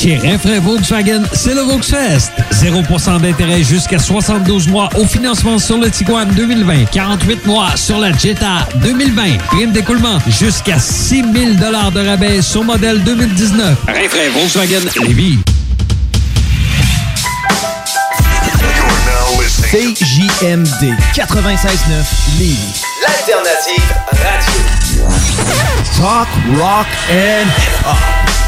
Chez Renfrais Volkswagen, c'est le Volksfest. 0% d'intérêt jusqu'à 72 mois au financement sur le Tiguan 2020. 48 mois sur la Jetta 2020. Prime d'écoulement jusqu'à 6 000 de rabais sur modèle 2019. Renfrais Volkswagen Lévis. CJMD 96.9 Lévis. L'alternative radio. Talk, rock and hip-hop.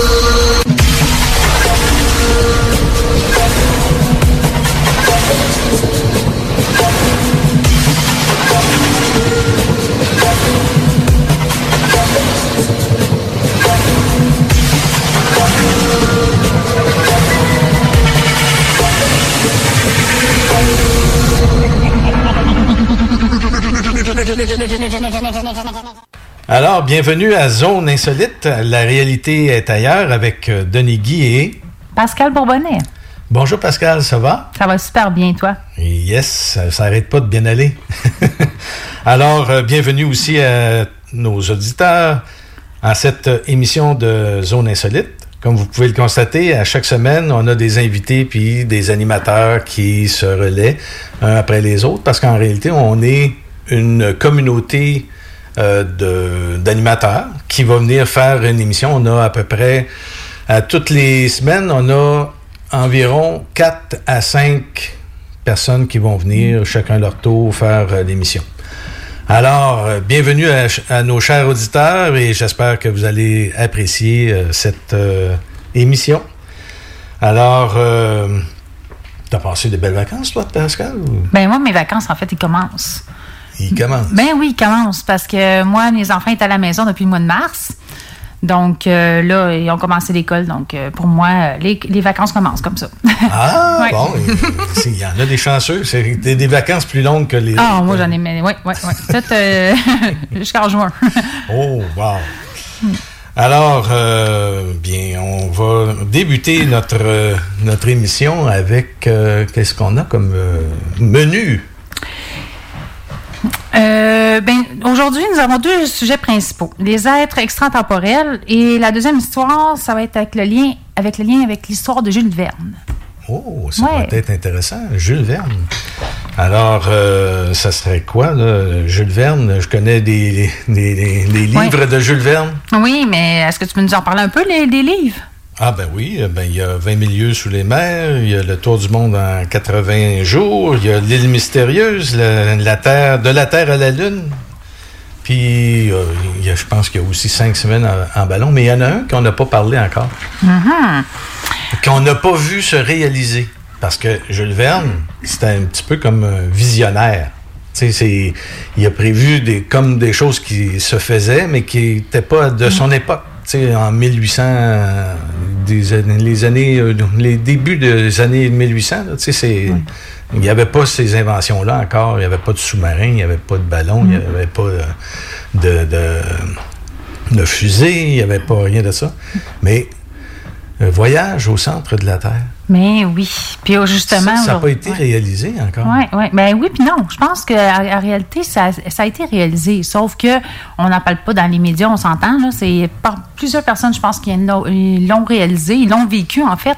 Alors, bienvenue à Zone Insolite. La réalité est ailleurs avec euh, Denis Guy et... Pascal Bourbonnais. Bonjour Pascal, ça va? Ça va super bien, toi? Yes, ça n'arrête pas de bien aller. Alors, euh, bienvenue aussi à nos auditeurs à cette émission de Zone Insolite. Comme vous pouvez le constater, à chaque semaine, on a des invités puis des animateurs qui se relaient un après les autres parce qu'en réalité, on est une communauté euh, d'animateurs qui va venir faire une émission. On a à peu près, à toutes les semaines, on a environ 4 à 5 personnes qui vont venir, chacun leur tour, faire euh, l'émission. Alors, euh, bienvenue à, nos chers auditeurs et j'espère que vous allez apprécier cette émission. Alors, t'as passé de belles vacances, toi, Pascal? ou- Ben moi, mes vacances, en fait, ils commencent. Il commence. Ben oui, ils commencent parce que moi, mes enfants étaient à la maison depuis le mois de mars. Donc euh, là, ils ont commencé l'école. Donc euh, pour moi, les, les vacances commencent comme ça. Ah, Ouais. bon, il il y en a des chanceux. C'est des, des vacances plus longues que les Ah, moi, j'en ai. Oui, oui, oui. Peut-être euh, jusqu'en juin. Oh, wow. Alors, bien, on va débuter notre, notre émission avec qu'est-ce qu'on a comme menu? Euh, ben, aujourd'hui, nous avons deux sujets principaux. Les êtres extratemporels et la deuxième histoire, ça va être avec le lien avec, le lien avec l'histoire de Jules Verne. Oh, ça Ouais. va être intéressant. Jules Verne. Alors, euh, ça serait quoi, là? Jules Verne? Je connais des, des- des- des livres Ouais. de Jules Verne. Oui, mais est-ce que tu peux nous en parler un peu, les, des livres? Ah ben oui, euh, ben il y a 20 000 lieues sous les mers, il y a le tour du monde en 80 jours, il y a l'île mystérieuse, la, la terre, de la Terre à la Lune. Puis euh, il y a- je pense qu'il y a aussi cinq semaines en, en ballon, mais il y en a un qu'on n'a pas parlé encore, Mhm. qu'on n'a pas vu se réaliser. parce que Jules Verne, c'était un petit peu comme un visionnaire. C'est- il a prévu des, comme des choses qui se faisaient, mais qui n'étaient pas de son époque. Tu sais, en 1800, euh, des années- les années, euh, les débuts des années 1800, là, tu sais, c'est, il n'y avait pas ces inventions-là encore. Il n'y avait pas de sous-marin, il n'y avait pas de ballon, il n'y avait pas euh, de, de, de fusée, il n'y avait pas rien de ça. Mais voyage au centre de la Terre, Mais oui. Puis euh, justement. ça n'a pas aujourd'hui- été ouais. réalisé encore. Oui, oui. Ben oui, puis non. Je pense qu'en en réalité, ça, ça a été réalisé. Sauf que on n'en parle pas dans les médias, on s'entend. C'est par plusieurs personnes, je pense, qui l'ont réalisé, ils l'ont vécu, en fait.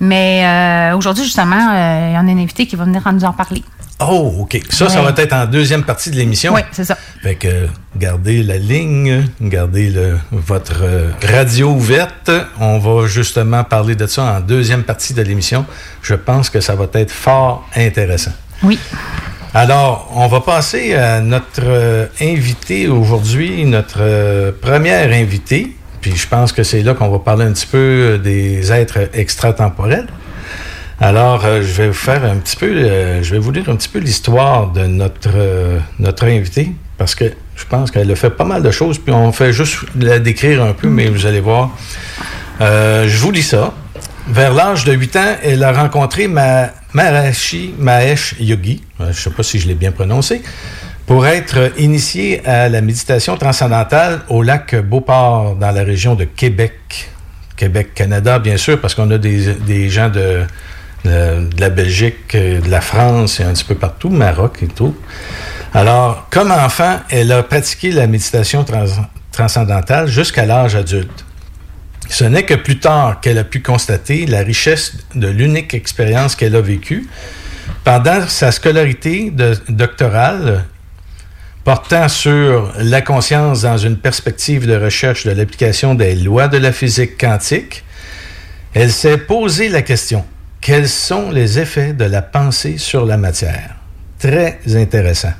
Mais euh, aujourd'hui, justement, euh, il y en a un invité qui va venir nous en parler. Oh, OK. Ça, ça va être en deuxième partie de l'émission. Oui, c'est ça. Fait que gardez la ligne, gardez le, votre euh, radio ouverte. On va justement parler de ça en deuxième partie de l'émission. Je pense que ça va être fort intéressant. Oui. Alors, on va passer à notre euh, invité aujourd'hui, notre euh, première invitée. Puis je pense que c'est là qu'on va parler un petit peu euh, des êtres extratemporels. Alors, euh, je vais vous faire un petit peu, euh, je vais vous lire un petit peu l'histoire de notre, euh, notre invité, parce que je pense qu'elle a fait pas mal de choses, puis on fait juste la décrire un peu, mais vous allez voir. Je vous lis ça. Vers l'âge de 8 ans, elle a rencontré ma, Maharishi Mahesh Yogi, je ne sais pas si je l'ai bien prononcé, pour être initiée à la méditation transcendantale au lac Beauport, dans la région de Québec. Québec, Canada, bien sûr, parce qu'on a des gens de, de, la Belgique, euh, de la France et un petit peu partout, Maroc et tout. Alors, comme enfant, elle a pratiqué la méditation trans- transcendantale jusqu'à l'âge adulte. Ce n'est que plus tard qu'elle a pu constater la richesse de l'unique expérience qu'elle a vécue. Pendant sa scolarité doctorale, portant sur la conscience dans une perspective de recherche de l'application des lois de la physique quantique, elle s'est posé la question, quels sont les effets de la pensée sur la matière? Très intéressant.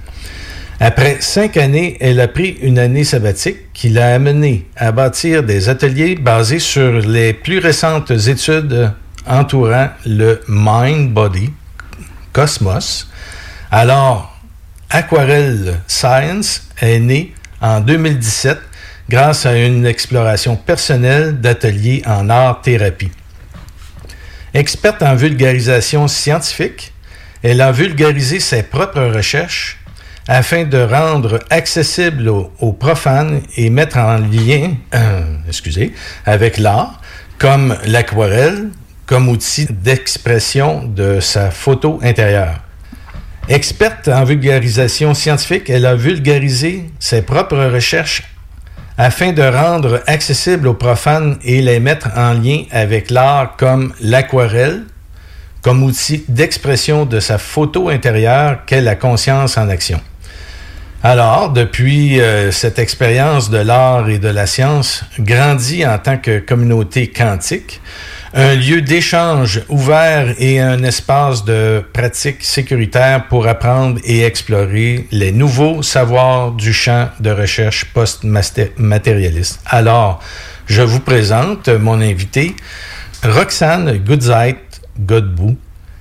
Après cinq années, elle a pris une année sabbatique qui l'a amenée à bâtir des ateliers basés sur les plus récentes études entourant le mind-body, cosmos. Alors, Aquarelle Science est née en 2017 grâce à une exploration personnelle d'ateliers en art-thérapie. Experte en vulgarisation scientifique, elle a vulgarisé ses propres recherches afin de rendre accessible aux, profanes et mettre en lien, euh, excusez, avec l'art, comme l'aquarelle, comme outil d'expression de sa photo intérieure. Experte en vulgarisation scientifique, elle a vulgarisé ses propres recherches afin de rendre accessible aux profanes et les mettre en lien avec l'art comme l'aquarelle, comme outil d'expression de sa photo intérieure qu'est la conscience en action. Alors, depuis euh, cette expérience de l'art et de la science grandit en tant que communauté quantique, un lieu d'échange ouvert et un espace de pratique sécuritaire pour apprendre et explorer les nouveaux savoirs du champ de recherche post-matérialiste. Alors, je vous présente mon invité, Roxane Goodzeit Godbout.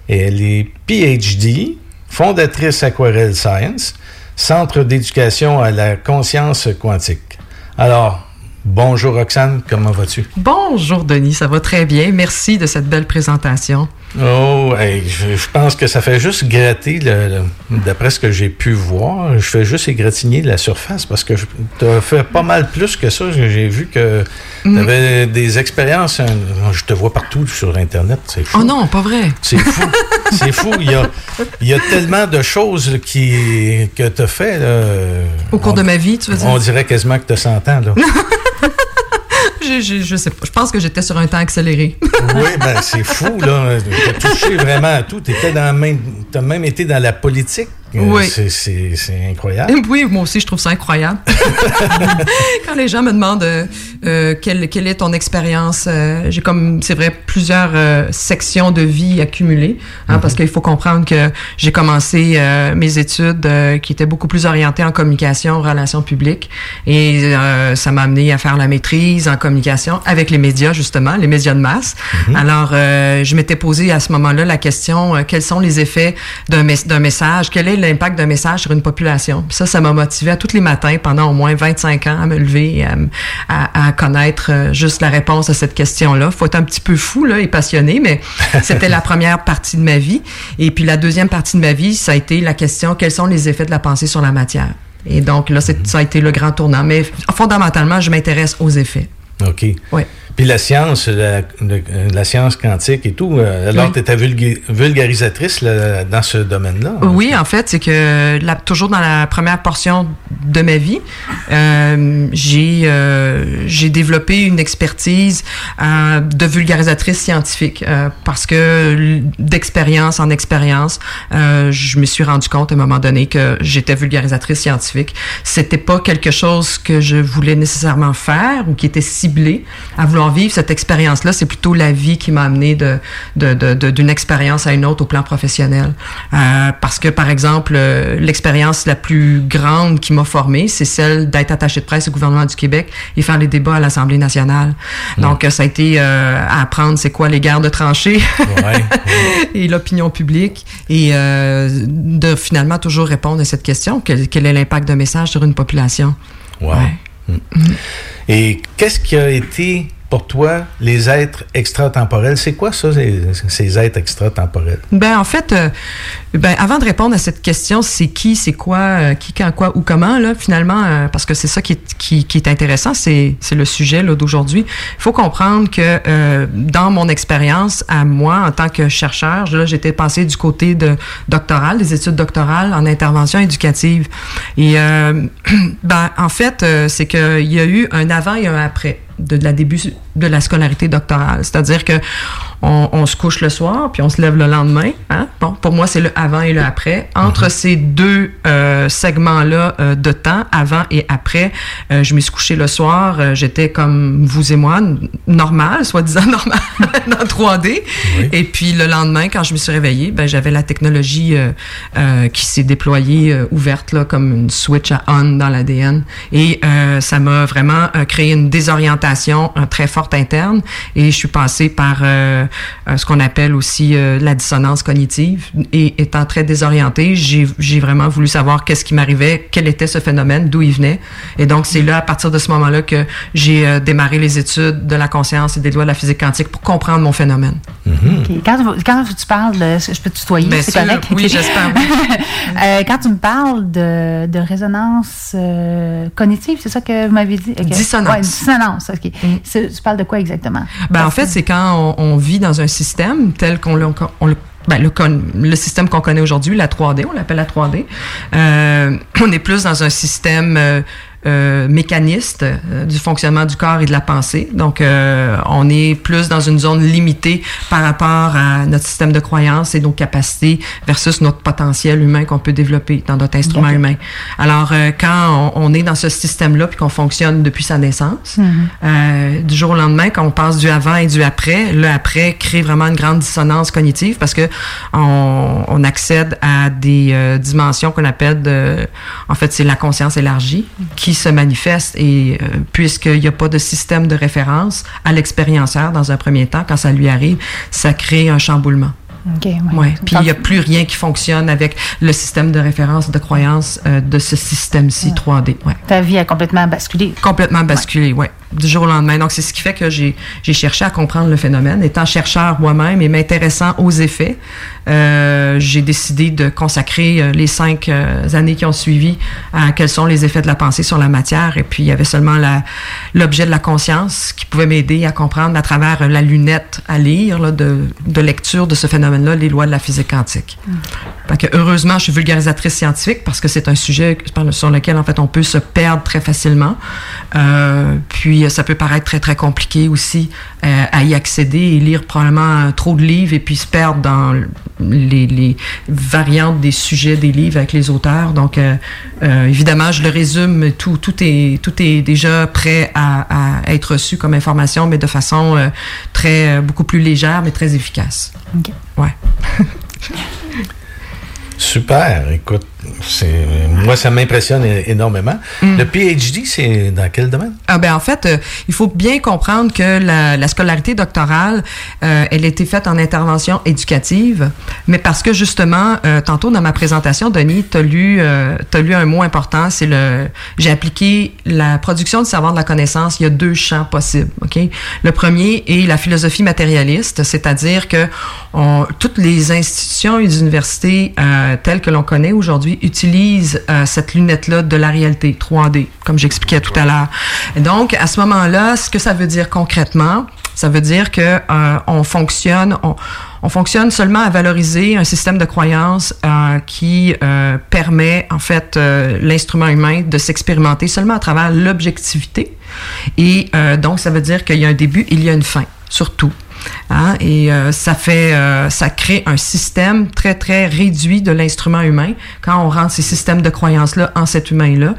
Et elle est PhD, fondatrice Aquarelle Science, Centre d'éducation à la conscience quantique. Alors, bonjour Roxane, comment vas-tu? Bonjour Denis, ça va très bien. Merci de cette belle présentation. Oh, hey, je, je pense que ça fait juste gratter, le- le- d'après ce que j'ai pu voir, je fais juste égratigner la surface parce que tu as fait pas mal plus que ça. J'ai vu que tu Mm. avais des expériences. hein, Je te vois partout sur Internet. C'est fou. Oh non, pas vrai. C'est fou. C'est fou. Il y, a, il y a tellement de choses qui, que tu as fait. là. Au cours On- de ma vie, tu veux dire? On dirait quasiment que tu as 100 ans. Là. Je, je, je sais pas. Je pense que j'étais sur un temps accéléré. Oui, ben c'est fou, là. Tu touché vraiment à tout. Tu as même été dans la politique. Euh, Oui. c'est- incroyable. Oui, moi aussi, je trouve ça incroyable. Quand les gens me demandent euh, euh, quelle, quelle est ton expérience, euh, j'ai comme, c'est vrai, plusieurs euh, sections de vie accumulées, hein, parce qu'il faut comprendre que j'ai commencé euh, mes études euh, qui étaient beaucoup plus orientées en communication, relations publiques, et euh, ça m'a amené à faire la maîtrise en communication avec les médias, justement, les médias de masse. Alors, euh, je m'étais posé à ce moment-là la question, quels sont les effets d'un mes- d'un message? Quel est l'impact d'un message sur une population? Puis ça, ça m'a motivé à tous les matins pendant au moins 25 ans à me lever à, me- à- à connaître euh, juste la réponse à cette question-là. Faut être un petit peu fou là, et passionné, mais c'était la première partie de ma vie. Et puis la deuxième partie de ma vie, ça a été la question, quels sont les effets de la pensée sur la matière? Et donc là, ça a été le grand tournant. Mais fondamentalement, je m'intéresse aux effets. OK. Oui. Puis la science, la, le- la science quantique et tout, euh, alors Oui. tu étais vulgarisatrice là, dans ce domaine-là. Oui, en fait, c'est que toujours dans la première portion de ma vie, euh, j'ai euh, j'ai développé une expertise euh, de vulgarisatrice scientifique euh, parce que d'expérience en expérience, euh, je me suis rendu compte à un moment donné que j'étais vulgarisatrice scientifique. C'était pas quelque chose que je voulais nécessairement faire ou qui était ciblé à vouloir vivre cette expérience-là. C'est plutôt la vie qui m'a amené de de- de- de- d'une expérience à une autre au plan professionnel. Euh, parce que, par exemple, euh, l'expérience la plus grande qui m'a formée, c'est celle d'être attaché de presse au gouvernement du Québec et faire les débats à l'Assemblée nationale. Donc, euh, ça a été euh, à apprendre c'est quoi les guerres de tranchées et l'opinion publique et de finalement toujours répondre à cette question, quel, quel est l'impact d'un message sur une population? Wow. Mm. Et qu'est-ce qui a été pour toi les êtres extratemporels? C'est quoi ça, ces, ces êtres extratemporels? Ben en fait, euh, ben avant de répondre à cette question, c'est qui, c'est quoi, euh, qui, quand, quoi ou comment là, finalement, euh, parce que c'est ça qui est, qui, qui est intéressant, c'est c'est le sujet là d'aujourd'hui. Il faut comprendre que dans mon expérience à moi en tant que chercheur, là j'étais passé du côté de doctoral, des études doctorales en intervention éducative. Et ben en fait, c'est que il y a eu un avant et un après de, la début de la scolarité doctorale. C'est-à-dire que on, on se couche le soir, puis on se lève le lendemain. Hein? Bon, pour moi, c'est le avant et le après. Entre ces deux euh, segments-là euh, de temps, avant et après, euh, je me suis couché le soir. euh, J'étais comme vous et moi, normal, soi-disant normal, dans 3D. Et puis le lendemain, quand je me suis réveillée, ben, j'avais la technologie euh, euh, qui s'est déployée, euh, ouverte là, comme une switch à on dans l'ADN. Et euh, ça m'a vraiment créé une désorientation euh, très forte interne. Et je suis passée par euh, ce qu'on appelle aussi euh, la dissonance cognitive. Et étant très désorientée, j'ai vraiment voulu savoir qu'est-ce qui m'arrivait, quel était ce phénomène, d'où il venait. Et donc, c'est là, à partir de ce moment-là, que j'ai euh, démarré les études de la conscience et des lois de la physique quantique pour comprendre mon phénomène. OK. Quand, quand tu parles, de, je peux te tutoyer, c'est correct? oui, j'espère, Euh, quand tu me parles de, de résonance euh, cognitive, c'est ça que vous m'avez dit? Dissonance. Ouais, dissonance, OK. C'est- Tu parles de quoi exactement? Ben, en fait, c'est quand on, on vit dans un système tel qu'on le, on le ben, le, système qu'on connaît aujourd'hui, la 3D, on l'appelle la 3D. Euh, on est plus dans un système euh, euh, mécaniste euh, du fonctionnement du corps et de la pensée. Donc, euh, on est plus dans une zone limitée par rapport à notre système de croyance et nos capacités versus notre potentiel humain qu'on peut développer dans notre instrument humain. Alors, quand on, on est dans ce système-là puis qu'on fonctionne depuis sa naissance, Mhm. du jour au lendemain, quand on passe du avant et du après, le après crée vraiment une grande dissonance cognitive parce que on, on accède à des dimensions qu'on appelle de, en fait, c'est la conscience élargie qui se manifeste et euh, puisqu'il n'y a pas de système de référence à l'expérienceur dans un premier temps, quand ça lui arrive, ça crée un chamboulement. OK, ouais. Ouais. Puis il n'y a plus rien qui fonctionne avec le système de référence de croyance euh, de ce système-ci 3D. Ouais. Ta vie a complètement basculé. Complètement basculé, ouais. Du jour au lendemain. Donc, c'est ce qui fait que j'ai cherché à comprendre le phénomène. Étant chercheur moi-même et m'intéressant aux effets, euh, j'ai décidé de consacrer euh, les cinq euh, années qui ont suivi à quels sont les effets de la pensée sur la matière. Et puis, il y avait seulement l'objet de la conscience qui pouvait m'aider à comprendre à travers la lunette à lire là, de, de lecture de ce phénomène-là, les lois de la physique quantique. Fait que heureusement, je suis vulgarisatrice scientifique parce que c'est un sujet sur lequel en fait on peut se perdre très facilement. Puis puis, ça peut paraître très, très compliqué aussi euh, à y accéder et lire probablement trop de livres et puis se perdre dans les, les variantes des sujets des livres avec les auteurs. Donc, euh, euh, évidemment, je le résume, tout, tout, est, tout est déjà prêt à, à être reçu comme information, mais de façon euh, très, beaucoup plus légère, mais très efficace. OK. Ouais. Super, écoute, moi ça m'impressionne énormément. Mm. Le PhD, c'est dans quel domaine? Ah ben en fait, euh, il faut bien comprendre que la, la scolarité doctorale, euh, elle a été faite en intervention éducative, mais parce que justement, euh, tantôt dans ma présentation, Denis, tu as lu, t'as lu un mot important, c'est le, j'ai appliqué la production du savoir de la connaissance. Il y a deux champs possibles, ok? Le premier est la philosophie matérialiste, c'est-à-dire que on- toutes les institutions et les universités telles que l'on connaît aujourd'hui utilisent euh, cette lunette-là de la réalité 3D, comme j'expliquais tout à l'heure. Donc, à ce moment-là, ce que ça veut dire concrètement, ça veut dire que euh, on fonctionne, on, on fonctionne seulement à valoriser un système de croyances euh, qui permet en fait l'instrument humain de s'expérimenter seulement à travers l'objectivité. Et donc, ça veut dire qu'il y a un début, il y a une fin, surtout. Hein? Et euh, ça fait, euh, ça crée un système très très réduit de l'instrument humain quand on rentre ces systèmes de croyances là en cet humain là,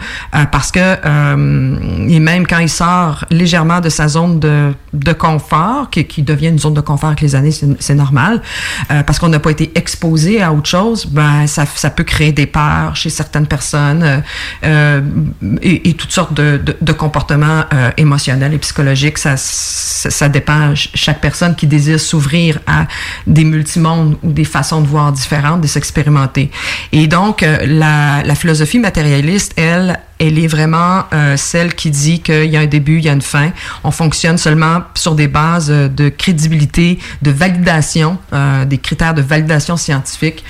parce que euh, et même quand il sort légèrement de sa zone de, de confort, qui, qui devient une zone de confort avec les années, c'est normal, euh, parce qu'on n'a pas été exposé à autre chose, ben ça, ça peut créer des peurs chez certaines personnes euh, euh, et, toutes sortes de, de, comportements euh, émotionnels et psychologiques. Ça, ça, ça dépend ch- chaque personne qui désire s'ouvrir à des multimondes ou des façons de voir différentes, de s'expérimenter. Et donc euh, la, philosophie matérialiste, elle, elle est vraiment euh, celle qui dit qu'il y a un début, il y a une fin. On fonctionne seulement sur des bases euh, de crédibilité, de validation, des critères de validation scientifique,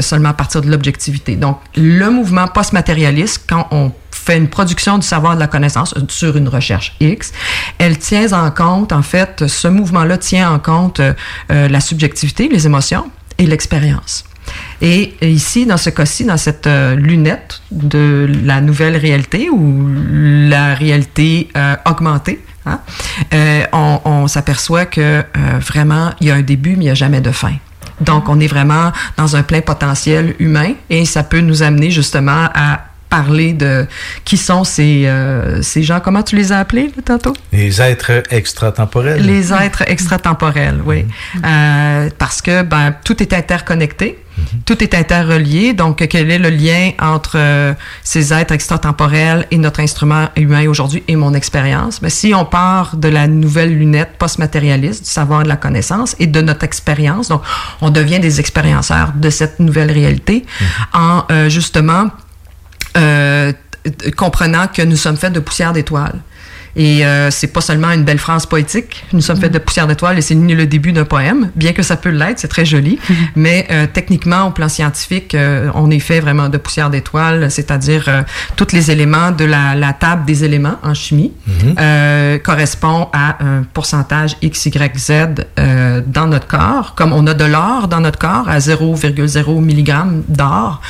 seulement à partir de l'objectivité. Donc, le mouvement post-matérialiste, quand on fait une production du savoir de la connaissance euh, sur une recherche X, elle tient en compte, en fait, ce mouvement-là tient en compte euh, euh, la subjectivité, les émotions et l'expérience. Et ici, dans ce cas-ci, dans cette lunette de la nouvelle réalité ou la réalité augmentée, hein, on, on s'aperçoit que vraiment, il y a un début, mais il n'y a jamais de fin. Donc, on est vraiment dans un plein potentiel humain et ça peut nous amener justement à parler de qui sont ces, euh, ces gens, comment tu les as appelés là, tantôt? Les êtres extratemporels. Les êtres extratemporels, oui. Euh, parce que ben, tout est interconnecté, tout est interrelié. Donc, quel est le lien entre euh, ces êtres extratemporels et notre instrument humain aujourd'hui et mon expérience? Ben, si on part de la nouvelle lunette post-matérialiste, du savoir et de la connaissance et de notre expérience, donc on devient des expérienceurs de cette nouvelle réalité en euh, justement comprenant que nous sommes faits de poussière d'étoiles. Et euh, c'est pas seulement une belle phrase poétique. Nous sommes faits de poussière d'étoiles et c'est ni le début d'un poème, bien que ça peut l'être, c'est très joli. Mais euh, techniquement, au plan scientifique, euh, on est fait vraiment de poussière d'étoiles, c'est-à-dire euh, tous les éléments de la, la table des éléments en chimie euh, correspond à un pourcentage X, Y, Z euh, dans notre corps. Comme on a de l'or dans notre corps à 0,0 mg d'or,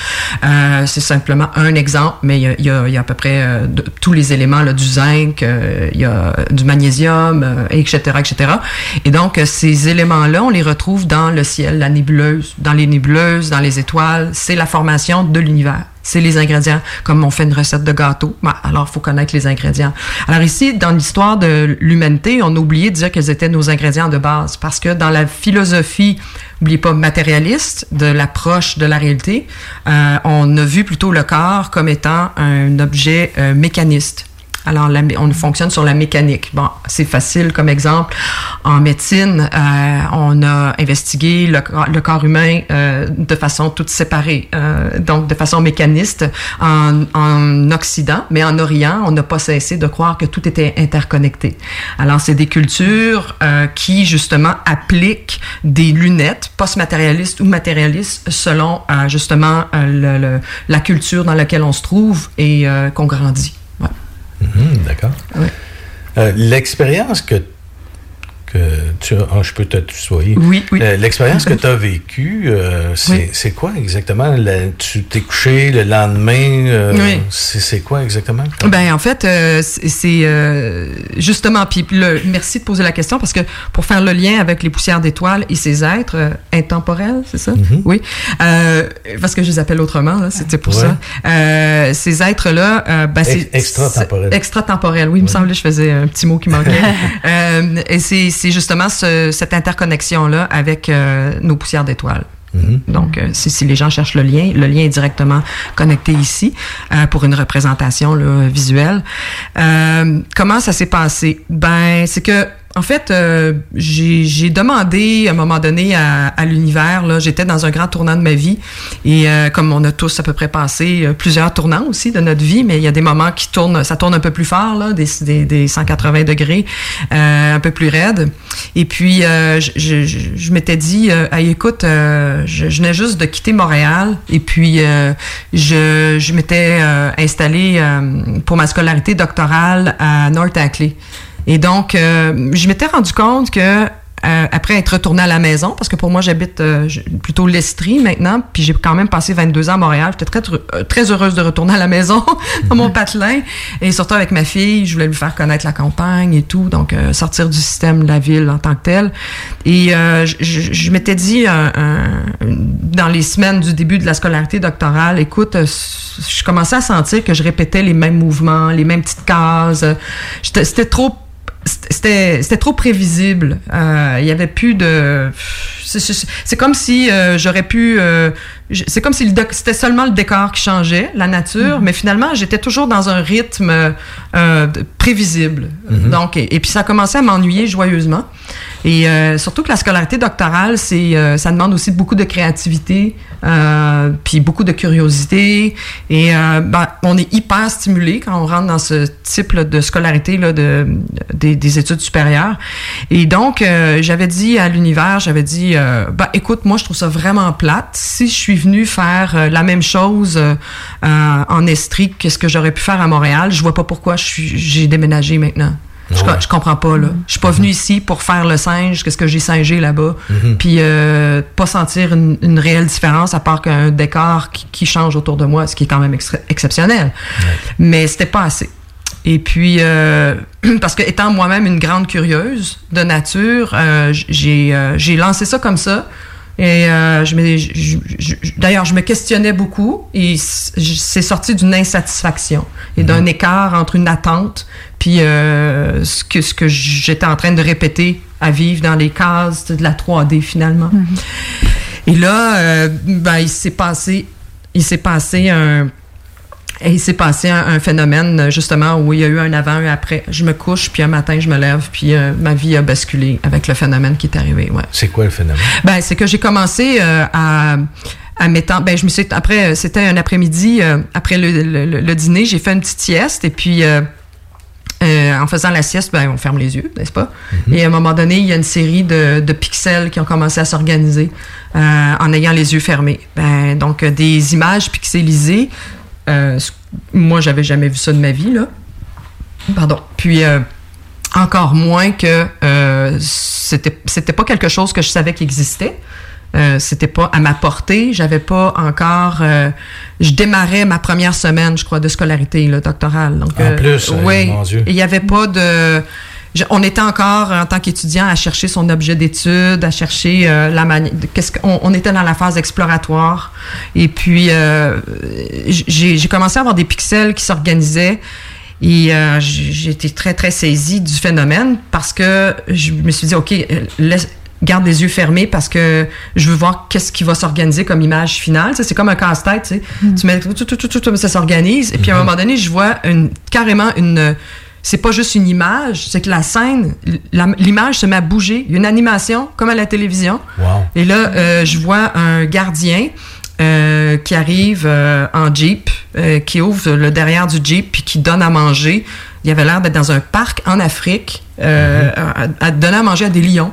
euh, c'est simplement un exemple, mais il y a, y a- y a à peu près de- tous les éléments là, du zinc, euh, il y a du magnésium, euh, etc., etc. Et donc, euh, ces éléments-là, on les retrouve dans le ciel, la nébuleuse, dans les nébuleuses, dans les étoiles. C'est la formation de l'univers. C'est les ingrédients. Comme on fait une recette de gâteau, ben, alors faut connaître les ingrédients. Alors ici, dans l'histoire de l'humanité, on a oublié de dire quels étaient nos ingrédients de base. Parce que dans la philosophie, n'oubliez pas, matérialiste de l'approche de la réalité, euh, on a vu plutôt le corps comme étant un objet mécaniste. Alors, on fonctionne sur la mécanique. Bon, c'est facile comme exemple. En médecine, euh, on a investigué le, corps- humain euh, de façon toute séparée, euh, donc de façon mécaniste en, en Occident, mais en Orient, on n'a pas cessé de croire que tout était interconnecté. Alors, c'est des cultures euh, qui, justement, appliquent des lunettes post-matérialistes ou matérialistes selon, euh, justement, euh, le- le- la culture dans laquelle on se trouve et qu'on grandit. Mhm, D'accord. Euh, L'expérience que, que tu je peux te tutoyer. Oui, oui. Euh, L'expérience que tu as vécue, euh, c'est Oui. quoi exactement? La- tu t'es couché le lendemain, euh, Oui. c'est quoi exactement? Ben en fait, euh, c'est justement, puis merci de poser la question parce que pour faire le lien avec les poussières d'étoiles et ces êtres intemporels, c'est ça? Oui. Euh, parce que je les appelle autrement, c'était pour Ouais. ça. Ces êtres-là, ben, c'est... Ex- extratemporels. Extratemporels, oui, il me semblait que je faisais un petit mot qui manquait. Et c'est c'est justement ce- cette interconnexion-là avec euh, nos poussières d'étoiles. Donc, euh, si, si les gens cherchent le lien, le lien est directement connecté ici euh, pour une représentation là, visuelle. Euh, comment ça s'est passé? Ben, c'est que en fait, euh, j'ai demandé à un moment donné à, à l'univers, là, j'étais dans un grand tournant de ma vie et euh, comme on a tous à peu près passé euh, plusieurs tournants aussi de notre vie, mais il y a des moments qui tournent, ça tourne un peu plus fort, là, des, des, des 180 degrés, euh, un peu plus raide. Et puis, euh, je, je, je- m'étais dit, Hey, écoute, je, je venais juste de quitter Montréal et puis je, je m'étais installée pour ma scolarité doctorale à North Ackley. Et donc, euh, je m'étais rendu compte que euh, après être retournée à la maison, parce que pour moi, j'habite euh, plutôt l'Estrie maintenant, puis j'ai quand même passé 22 ans à Montréal. J'étais très, tr- euh, très heureuse de retourner à la maison, dans mon patelin. Et surtout avec ma fille, je voulais lui faire connaître la campagne et tout, donc euh, sortir du système de la ville en tant que tel. Et euh, je, je- je m'étais dit, euh, dans les semaines du début de la scolarité doctorale, écoute, je commençais à sentir que je répétais les mêmes mouvements, les mêmes petites cases. C'était trop c'était trop prévisible. Euh, Il y avait plus de. c'est- comme si euh, j'aurais pu. euh, c'est comme si c'était seulement le décor qui changeait, la nature, mais finalement j'étais toujours dans un rythme euh, prévisible. Donc et, et puis ça a commencé à m'ennuyer joyeusement. Et euh, surtout que la scolarité doctorale, c'est euh, ça demande aussi beaucoup de créativité, puis beaucoup de curiosité. Et ben, on est hyper stimulé quand on rentre dans ce type là, de scolarité là, de, des, des études supérieures. Et donc, j'avais dit à l'univers, j'avais dit, ben, écoute, moi, je trouve ça vraiment plate. Si je suis venu faire euh, la même chose euh, euh, en Estrie que ce que j'aurais pu faire à Montréal, je vois pas pourquoi suis- j'ai déménagé maintenant. Je, je comprends pas, là. Je suis pas venu ici pour faire le singe, qu'est-ce que j'ai singé là-bas, Mhm. puis euh, pas sentir une, une réelle différence à part qu'un décor qui, qui change autour de moi, ce qui est quand même exceptionnel. Mais c'était pas assez. Et puis, euh, parce que étant moi-même une grande curieuse de nature, j'ai euh, j'ai lancé ça comme ça. Et euh, je me- je- je- je- d'ailleurs, je me questionnais beaucoup et c'est sorti d'une insatisfaction et d'un écart entre une attente puis euh, ce que, ce que j'étais en train de répéter à vivre dans les cases de la 3D finalement. Et là, euh, ben, il s'est passé, il s'est passé un, et il s'est passé un, un phénomène justement où il y a eu un avant, un après. Je me couche, puis un matin je me lève, puis euh, ma vie a basculé avec le phénomène qui est arrivé. Ouais. C'est quoi le phénomène? Ben, c'est que j'ai commencé euh, à à m'étendre. Ben, je me suis après euh, c'était un après-midi euh, après le, le- le- le dîner, j'ai fait une petite sieste et puis euh, euh, en faisant la sieste, ben, on ferme les yeux, n'est-ce pas? Et à un moment donné, il y a une série de, de pixels qui ont commencé à s'organiser en ayant les yeux fermés. Ben, donc, des images pixelisées. Euh, moi, j'avais jamais vu ça de ma vie, là. Pardon. Puis, euh, encore moins que euh, c'était c'était pas quelque chose que je savais qui existait. Euh, c'était pas à ma portée. J'avais pas encore. euh, je démarrais ma première semaine, je crois, de scolarité là, doctorale. Donc, En plus, euh, oui. mon Dieu. Il y avait pas de. Je- on était encore en tant qu'étudiant à chercher son objet d'étude, à chercher euh, la manière. Qu'est-ce qu'on on était dans la phase exploratoire. Et puis euh, j'ai commencé à avoir des pixels qui s'organisaient. Et euh, j'ai été très, très saisie du phénomène parce que je me suis dit, OK, euh, laisse, garde les yeux fermés parce que je veux voir qu'est-ce qui va s'organiser comme image finale. C'est comme un casse-tête, tu sais. Tu mets tout, tout, tout, tout, tout, ça s'organise. Et puis à un moment donné, je vois une, carrément une... C'est pas juste une image, c'est que la scène, l'image se met à bouger. Il y a une animation, comme à la télévision. Wow. Et là, euh, je vois un gardien euh, qui arrive euh, en Jeep, qui ouvre le derrière du Jeep puis qui donne à manger. Il avait l'air d'être dans un parc en Afrique, à, à donner à manger à des lions.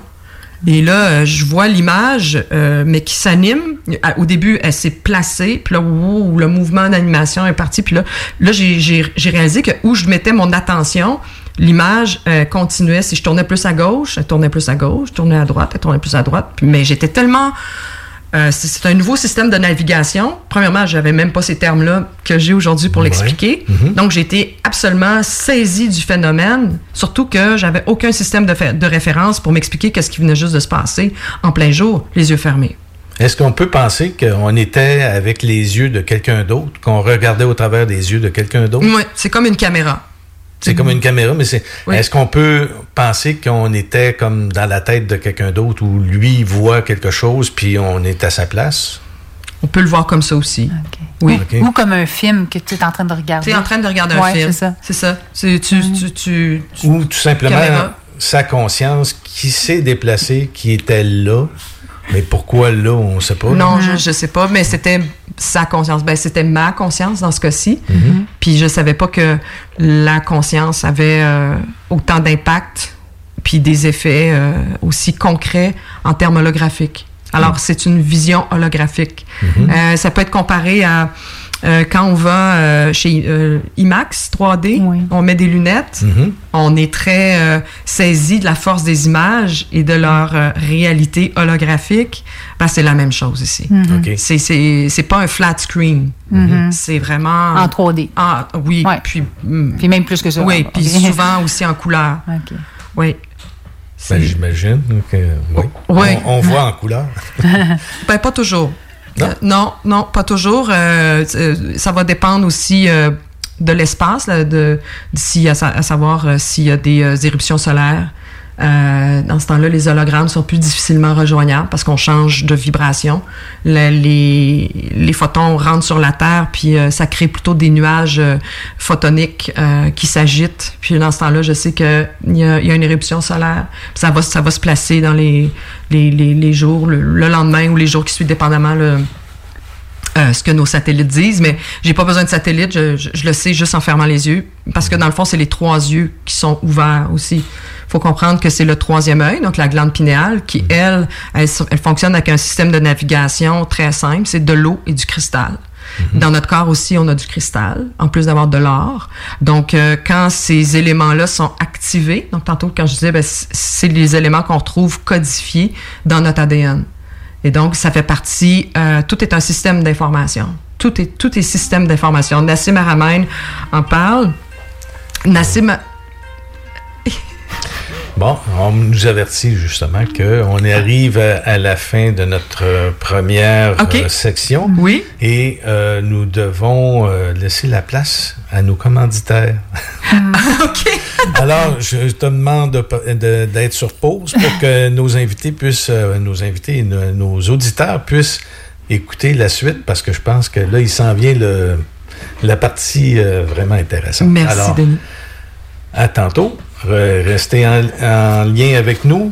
Et là, euh, je vois l'image, euh, mais qui s'anime. Au début, elle s'est placée, puis là, ouh, le mouvement d'animation est parti. Puis là, là j'ai- réalisé que où je mettais mon attention, l'image euh, continuait. Si je tournais plus à gauche, elle tournait plus à gauche, je tournais à droite, elle tournait plus à droite. Mais j'étais tellement... euh, c'est un nouveau système de navigation. Premièrement, j'avais même pas ces termes-là que j'ai aujourd'hui pour l'expliquer. Donc, j'ai été absolument saisie du phénomène, surtout que j'avais aucun système de, de référence pour m'expliquer qu'est-ce qui venait juste de se passer en plein jour, les yeux fermés. Est-ce qu'on peut penser qu'on était avec les yeux de quelqu'un d'autre, qu'on regardait au travers des yeux de quelqu'un d'autre? Oui, c'est comme une caméra. C'est comme une caméra, mais c'est. Oui. Est-ce qu'on peut penser qu'on était comme dans la tête de quelqu'un d'autre où lui voit quelque chose puis on est à sa place? On peut le voir comme ça aussi. Oui. Ou, ou comme un film que tu es en train de regarder. Tu es en train de regarder un film. c'est ça. C'est ça. Tu, tu, tu- Ou tout simplement Caméra. sa conscience qui s'est déplacée, qui était là, mais pourquoi là, on ne sait pas. Non, je, je sais pas, mais c'était sa conscience. Ben, c'était ma conscience dans ce cas-ci. Mhm. Puis je savais pas que la conscience avait euh, autant d'impact puis des effets euh, aussi concrets en termes holographiques. Alors, c'est une vision holographique. Euh, ça peut être comparé à euh, quand on va euh, chez euh, IMAX 3D, on met des lunettes, Mhm. on est très euh, saisi de la force des images et de leur euh, réalité holographique. Ben, c'est la même chose ici. Mhm. OK. C'est, c'est, c'est pas un flat screen. Mhm. C'est vraiment... En 3D. Ah, oui, puis... mm, Puis même plus que ça. Oui, puis souvent aussi en couleur. Oui. Ben, J'imagine que oui. Oui. On, on voit en couleur. Ben, pas toujours. Non? Euh, non, non, pas toujours. Euh, euh, ça va dépendre aussi de l'espace, là, de, d'ici à, sa- à savoir s'il y a des éruptions solaires. Euh, dans ce temps-là, les hologrammes sont plus difficilement rejoignables parce qu'on change de vibration. Le- les, les photons rentrent sur la Terre, puis euh, ça crée plutôt des nuages euh, photoniques euh, qui s'agitent. Puis dans ce temps-là, je sais qu'il y a, y a une éruption solaire. Ça va, ça va se placer dans les, les, les, les jours, le, le lendemain ou les jours qui suivent, dépendamment le, euh, ce que nos satellites disent, mais j'ai pas besoin de satellite, je, je- je le sais juste en fermant les yeux, parce que dans le fond, c'est les trois yeux qui sont ouverts aussi. faut comprendre que c'est le troisième œil, donc la glande pinéale, qui, elle, elle, elle fonctionne avec un système de navigation très simple, c'est de l'eau et du cristal. Dans notre corps aussi, on a du cristal, en plus d'avoir de l'or. Donc, euh, quand ces éléments-là sont activés, donc tantôt quand je disais, ben, c'est les éléments qu'on retrouve codifiés dans notre ADN. Et donc, ça fait partie, euh, tout est un système d'information. Tout est, tout est système d'information. Nassim Haramein en parle. Nassim, Bon, on nous avertit justement qu'on arrive à, à la fin de notre euh, première euh, section. Oui. Et euh, nous devons euh, laisser la place à nos commanditaires. OK. Alors, je te demande de- de- d'être sur pause pour que nos invités puissent, nos invités, et nos, nos auditeurs puissent écouter la suite parce que je pense que là, il s'en vient le, la partie euh, vraiment intéressante. Merci, Alors, Denis. à tantôt. Re- Restez en, en lien avec nous.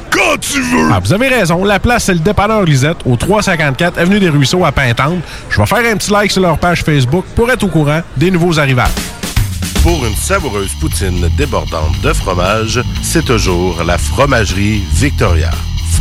quand tu veux! Ah, vous avez raison. La place, c'est le dépanneur Lisette, au 354 Avenue des Ruisseaux à Pintante. Je vais faire un petit like sur leur page Facebook pour être au courant des nouveaux arrivages. Pour une savoureuse poutine débordante de fromage, c'est toujours la Fromagerie Victoria.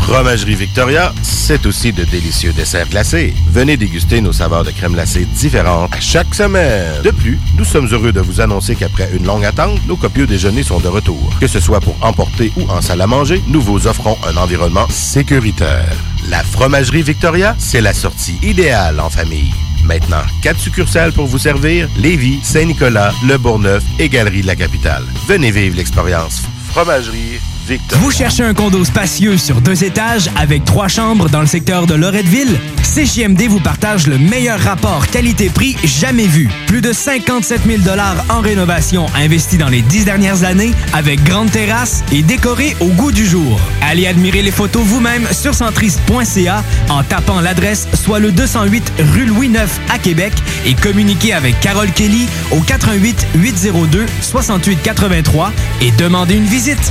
Fromagerie Victoria, c'est aussi de délicieux desserts glacés. Venez déguster nos saveurs de crème glacée différentes à chaque semaine. De plus, nous sommes heureux de vous annoncer qu'après une longue attente, nos copieux déjeuners sont de retour. Que ce soit pour emporter ou en salle à manger, nous vous offrons un environnement sécuritaire. La Fromagerie Victoria, c'est la sortie idéale en famille. Maintenant, quatre succursales pour vous servir Lévis, Saint-Nicolas, Le Bourgneuf et Galerie de la Capitale. Venez vivre l'expérience. Fromagerie Vous cherchez un condo spacieux sur deux étages avec trois chambres dans le secteur de Loretteville? CJMD vous partage le meilleur rapport qualité-prix jamais vu. Plus de 57 000 en rénovation investis dans les dix dernières années avec grande terrasse et décoré au goût du jour. Allez admirer les photos vous-même sur centriste.ca en tapant l'adresse soit le 208 rue Louis IX à Québec et communiquez avec Carole Kelly au 88 802 68 83 et demandez une visite.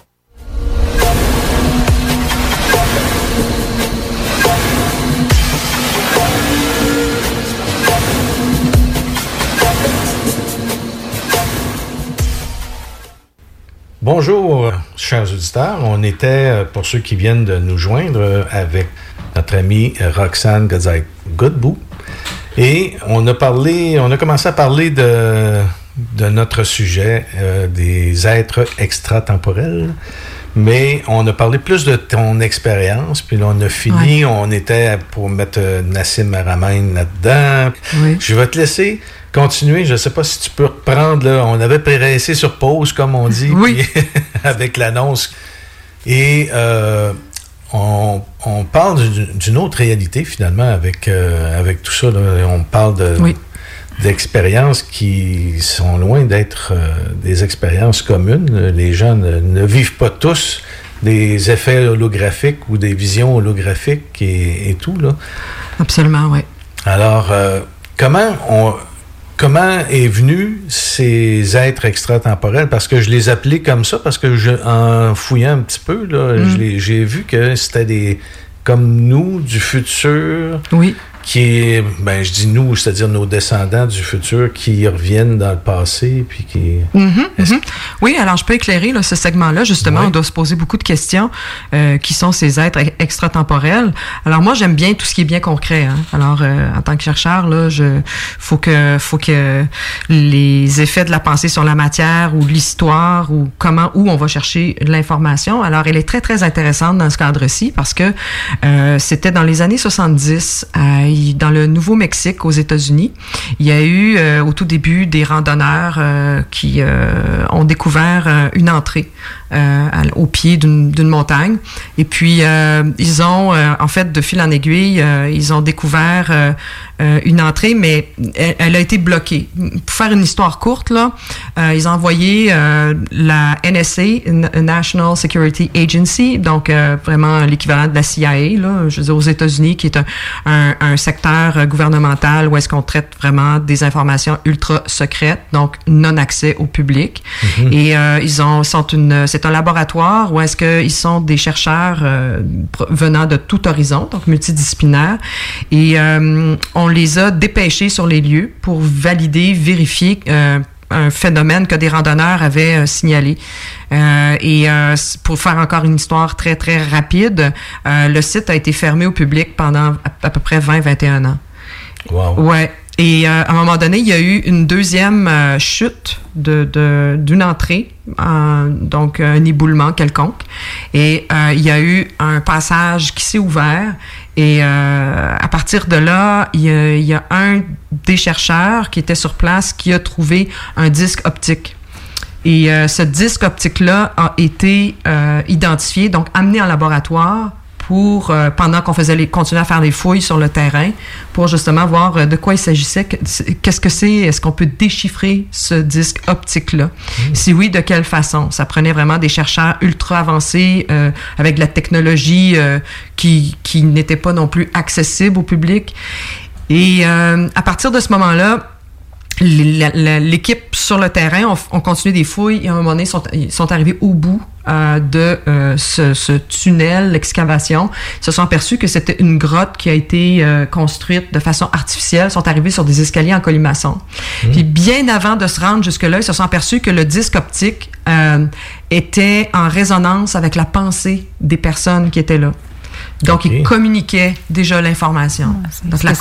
Bonjour, euh, chers auditeurs. On était, euh, pour ceux qui viennent de nous joindre, euh, avec notre amie Roxane Godzaï-Godbout. Et on a parlé, on a commencé à parler de, notre sujet, des êtres extratemporels. Mais on a parlé plus de ton expérience, puis là, on a fini, on était pour mettre euh, Nassim Aramein là-dedans. Je vais te laisser continuer. Je ne sais pas si tu peux reprendre. Là. On avait pressé sur pause, comme on dit, puis avec l'annonce. Et euh, on, on parle d'une- autre réalité, finalement, avec, euh, avec tout ça. là. On parle de, d'expériences qui sont loin d'être euh, des expériences communes. Les gens ne, ne vivent pas tous des effets holographiques ou des visions holographiques et, et tout. Là. Absolument, oui. Alors, euh, comment on comment est venu ces êtres extratemporels? Parce que je les appelais comme ça parce que je, en fouillant un petit peu là, Mm. j'ai vu que c'était des comme nous du futur oui. Qui est ben je dis nous c'est-à-dire nos descendants du futur qui reviennent dans le passé puis qui Mhm, mhm. Oui, alors je peux éclairer là, ce segment-là. Justement, on doit se poser beaucoup de questions. euh, qui sont ces êtres e- extratemporels Alors moi, j'aime bien tout ce qui est bien concret. hein. Alors, euh, en tant que chercheur, là, je faut que faut que les effets de la pensée sur la matière ou l'histoire ou comment où on va chercher l'information. Alors, elle est très très intéressante dans ce cadre-ci parce que euh, c'était dans les années 70 à- dans le Nouveau-Mexique aux États-Unis. Il y a eu euh, au tout début des randonneurs euh, qui euh, ont découvert une entrée euh, à- au pied d'une montagne. Et puis, euh, ils ont, euh, en fait, de fil en aiguille, ils ont découvert une entrée, mais elle, elle a été bloquée. Pour faire une histoire courte, là, ils ont envoyé la NSA, National Security Agency, donc vraiment l'équivalent de la CIA, là, je veux dire, aux États-Unis, qui est un, un, un secteur gouvernemental où est-ce qu'on traite vraiment des informations ultra secrètes, donc non accès au public. Mhm. Et ils ont sont une c'est un laboratoire où est-ce qu'ils sont des chercheurs euh, venant de tout horizon, donc multidisciplinaires, et euh, on les a dépêchés sur les lieux pour valider, vérifier. euh, un phénomène que des randonneurs avaient euh, signalé. Euh, et euh, pour faire encore une histoire très, très rapide, le site a été fermé au public pendant à, à peu près 20-21 ans. Wow. Ouais. Et euh, à un moment donné, il y a eu une deuxième euh, chute d'une entrée, donc un éboulement quelconque. Et euh, il y a eu un passage qui s'est ouvert. Et à partir de là, il y, a, un des chercheurs qui était sur place qui a trouvé un disque optique. Et ce disque optique-là a été identifié, donc amené en laboratoire pour euh, pendant qu'on faisait les continuer à faire des fouilles sur le terrain pour justement voir euh, de quoi il s'agissait, que- qu'est-ce que c'est, est-ce qu'on peut déchiffrer ce disque optique là Si oui, de quelle façon? Ça prenait vraiment des chercheurs ultra avancés euh, avec de la technologie euh, qui qui n'était pas non plus accessible au public. Et à partir de ce moment-là, l'équipe sur le terrain ont, ont continué des fouilles et à un moment donné, sont, ils sont arrivés au bout euh, de euh, ce, ce tunnel, l'excavation. Ils se sont aperçus que c'était une grotte qui a été euh, construite de façon artificielle. Ils sont arrivés sur des escaliers en colimaçon. Puis bien avant de se rendre jusque-là, ils se sont aperçus que le disque optique euh, était en résonance avec la pensée des personnes qui étaient là. Donc, ils communiquaient déjà l'information. Donc, la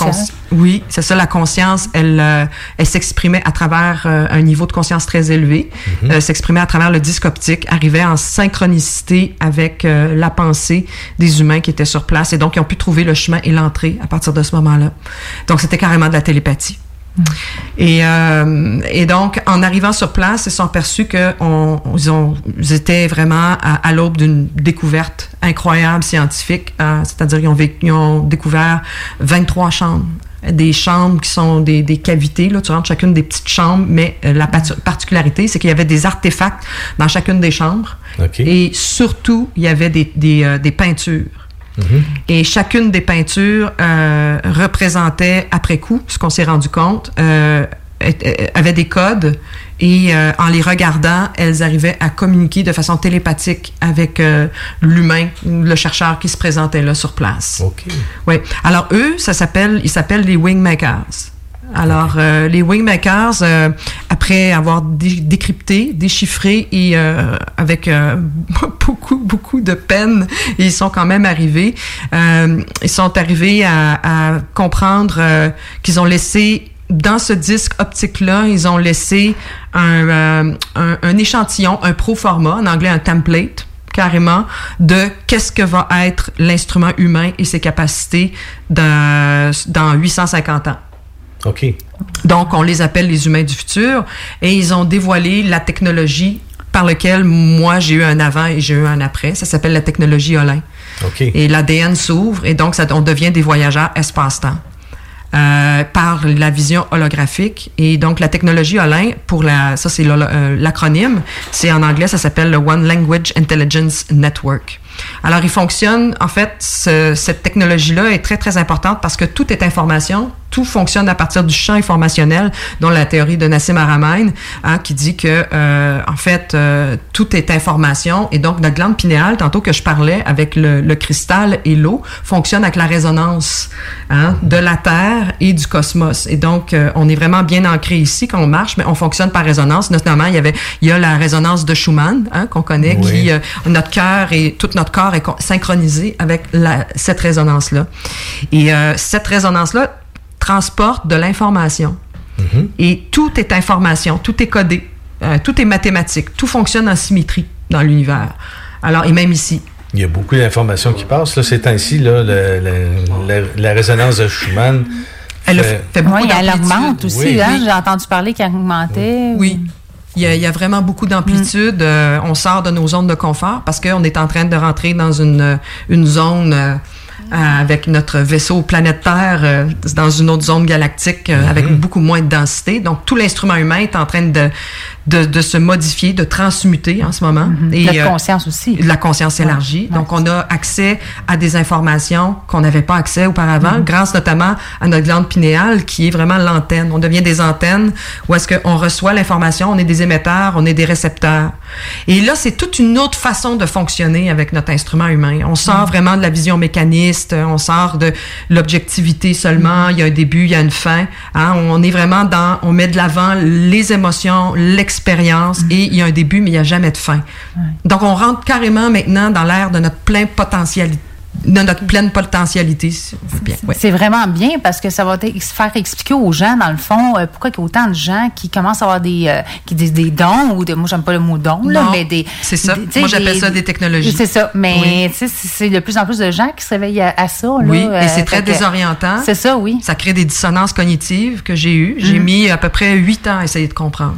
oui, c'est ça, la conscience, elle, euh, elle s'exprimait à travers euh, un niveau de conscience très élevé, euh, s'exprimait à travers le disque optique, arrivait en synchronicité avec euh, la pensée des humains qui étaient sur place. Et donc, ils ont pu trouver le chemin et l'entrée à partir de ce moment-là. Donc, c'était carrément de la télépathie. Et, euh, et donc, en arrivant sur place, ils sont aperçus que on, ils étaient vraiment à, à l'aube d'une découverte incroyable scientifique. euh, C'est-à-dire qu'ils ont, vécu- ils ont découvert 23 chambres. Des chambres qui sont des, des cavités, là, tu rentres chacune des petites chambres, mais euh, la particularité, c'est qu'il y avait des artefacts dans chacune des chambres. Et surtout, il y avait des, des, euh, des peintures. Et chacune des peintures euh, représentait, après coup, ce qu'on s'est rendu compte, euh, avait des codes et euh, en les regardant, elles arrivaient à communiquer de façon télépathique avec euh, l'humain, le chercheur qui se présentait là sur place. OK. Oui. Alors eux, ça s'appelle, ils s'appellent les wingmakers. Alors euh, les wingmakers, euh, après avoir dé- décrypté, déchiffré et euh, avec euh, beaucoup beaucoup de peine, ils sont quand même arrivés. euh, ils sont arrivés à, à comprendre euh, qu'ils ont laissé dans ce disque optique-là, ils ont laissé un, un, un échantillon, un pro format, en anglais un template, carrément, de qu'est-ce que va être l'instrument humain et ses capacités dans, dans 850 ans. OK. Donc, on les appelle les humains du futur et ils ont dévoilé la technologie par laquelle moi j'ai eu un avant et j'ai eu un après. Ça s'appelle la technologie Olin. OK. Et l'ADN s'ouvre et donc ça, on devient des voyageurs espace-temps. Euh, par la vision holographique et donc la technologie Olin pour la ça c'est euh, l'acronyme c'est en anglais ça s'appelle le One Language Intelligence Network alors il fonctionne en fait ce- cette technologie là est très très importante parce que tout est information tout fonctionne à partir du champ informationnel dont la théorie de Nassim Haramein hein, qui dit que euh, en fait euh, tout est information. Et donc notre glande pinéale tantôt que je parlais avec le, le cristal et l'eau fonctionne avec la résonance hein, de la Terre et du cosmos. Et donc euh, on est vraiment bien ancré ici quand on marche mais on fonctionne par résonance. Notamment il y avait il y a la résonance de Schumann hein, qu'on connaît Oui. qui euh, notre cœur et tout notre corps est synchronisé avec la, cette résonance là et euh, cette résonance là transporte de l'information. Et tout est information, tout est codé, euh, tout est mathématique, tout fonctionne en symétrie dans l'univers. Alors, et même ici. Il y a beaucoup d'informations qui passent. Là, ces temps-ci, là, le- le- la, la résonance de Schumann. Elle a fait- fait beaucoup Oui, elle augmente aussi. Oui. hein, Oui. J'ai entendu parler qu'elle augmentait. Oui. Il y, a, il y a vraiment beaucoup d'amplitude. Euh, on sort de nos zones de confort parce qu'on est en train de rentrer dans une, une zone euh, avec notre vaisseau planète Terre euh, dans une autre zone galactique euh, avec beaucoup moins de densité. Donc, tout l'instrument humain est en train de, de, de se modifier, de transmuter en ce moment. Et, Notre euh, conscience aussi. la conscience élargie. Donc, on a accès à des informations qu'on n'avait pas accès auparavant, grâce notamment à notre glande pinéale, qui est vraiment l'antenne. On devient des antennes où est-ce qu'on reçoit l'information, on est des émetteurs, on est des récepteurs. Et là, c'est toute une autre façon de fonctionner avec notre instrument humain. On sort vraiment de la vision mécaniste, on sort de l'objectivité seulement. Il y a un début, il y a une fin. Hein. On est vraiment dans, on met de l'avant les émotions, l'expérience, et il y a un début, mais il n'y a jamais de fin. Donc, on rentre carrément maintenant dans l'ère de notre plein potentialité de notre pleine potentialité. Ouais. C'est vraiment bien parce que ça va te faire expliquer aux gens, dans le fond, euh, pourquoi il y a autant de gens qui commencent à avoir des, euh, qui des dons, ou des, moi, j'aime pas le mot don, là, Non, mais des. c'est ça. des- Moi, j'appelle ça des technologies. C'est ça. Mais, Oui. tu sais, c'est de plus en plus de gens qui se réveillent à, à ça, là. Oui, euh, et c'est très désorientant. C'est ça, oui. Ça crée des dissonances cognitives que j'ai eues. J'ai Mhm. mis à peu près huit ans à essayer de comprendre.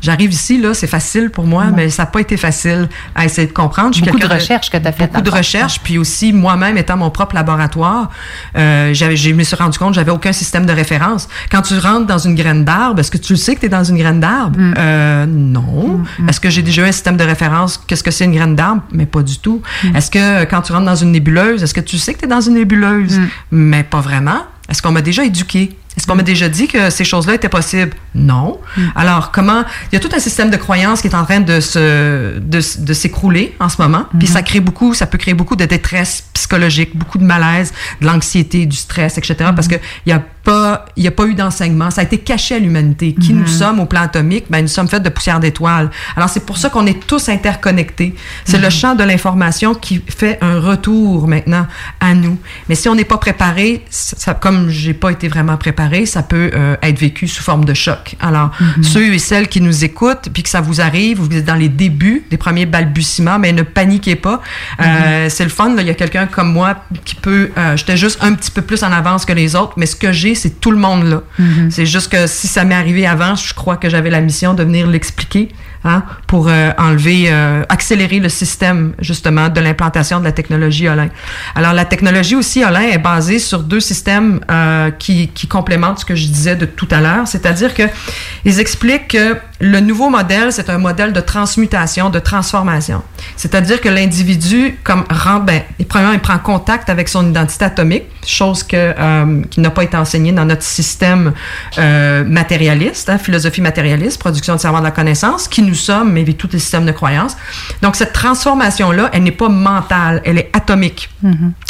J'arrive ici, là, c'est facile pour moi, mais ça n'a pas été facile à essayer de comprendre. Je Beaucoup de recherches que tu as faites. Beaucoup de recherches, puis aussi moi-même étant mon propre laboratoire, euh, je me suis rendu compte que j'avais aucun système de référence. Quand tu rentres dans une graine d'arbre, est-ce que tu le sais que tu es dans une graine d'arbre? Mm. Euh, non. Est-ce que j'ai déjà eu un système de référence? Qu'est-ce que c'est une graine d'arbre? Mais pas du tout. Mm. Est-ce que quand tu rentres dans une nébuleuse, est-ce que tu sais que tu es dans une nébuleuse? Mm. Mais pas vraiment. Est-ce qu'on m'a déjà éduqué? Est-ce qu'on m'a déjà dit que ces choses-là étaient possibles? Non. Alors, comment... Il y a tout un système de croyances qui est en train de se, de, s'écrouler en ce moment. Puis ça crée beaucoup, ça peut créer beaucoup de détresse psychologique, beaucoup de malaise, de l'anxiété, du stress, etc. Parce que il y a pas, il y a pas eu d'enseignement. Ça a été caché à l'humanité. Qui nous sommes au plan atomique? Ben, nous sommes faits de poussière d'étoiles. Alors, c'est pour ça qu'on est tous interconnectés. C'est le champ de l'information qui fait un retour maintenant à nous. Mais si on n'est pas préparé, ça, comme j'ai pas été vraiment préparé, ça peut euh, être vécu sous forme de choc. Alors, ceux et celles qui nous écoutent, puis que ça vous arrive, vous êtes dans les débuts, des premiers balbutiements, mais ne paniquez pas. Euh, C'est le fun. Il y a quelqu'un comme moi qui peut... euh, J'étais juste un petit peu plus en avance que les autres, mais ce que j'ai, c'est tout le monde là. C'est juste que si ça m'est arrivé avant, je crois que j'avais la mission de venir l'expliquer hein, pour euh, enlever, euh, accélérer le système justement de l'implantation de la technologie Olin. Alors la technologie aussi Olin est basée sur deux systèmes euh, qui, qui complémentent ce que je disais de tout à l'heure, c'est-à-dire que ils expliquent que le nouveau modèle c'est un modèle de transmutation, de transformation. C'est-à-dire que l'individu comme rend, ben, il, prend contact avec son identité atomique, chose que euh, qui n'a pas été enseignée dans notre système euh, matérialiste, hein, philosophie matérialiste, production de savoir de la connaissance, qui nous sommes, mais tous les systèmes de croyances. Donc cette transformation-là, elle n'est pas mentale, elle est atomique.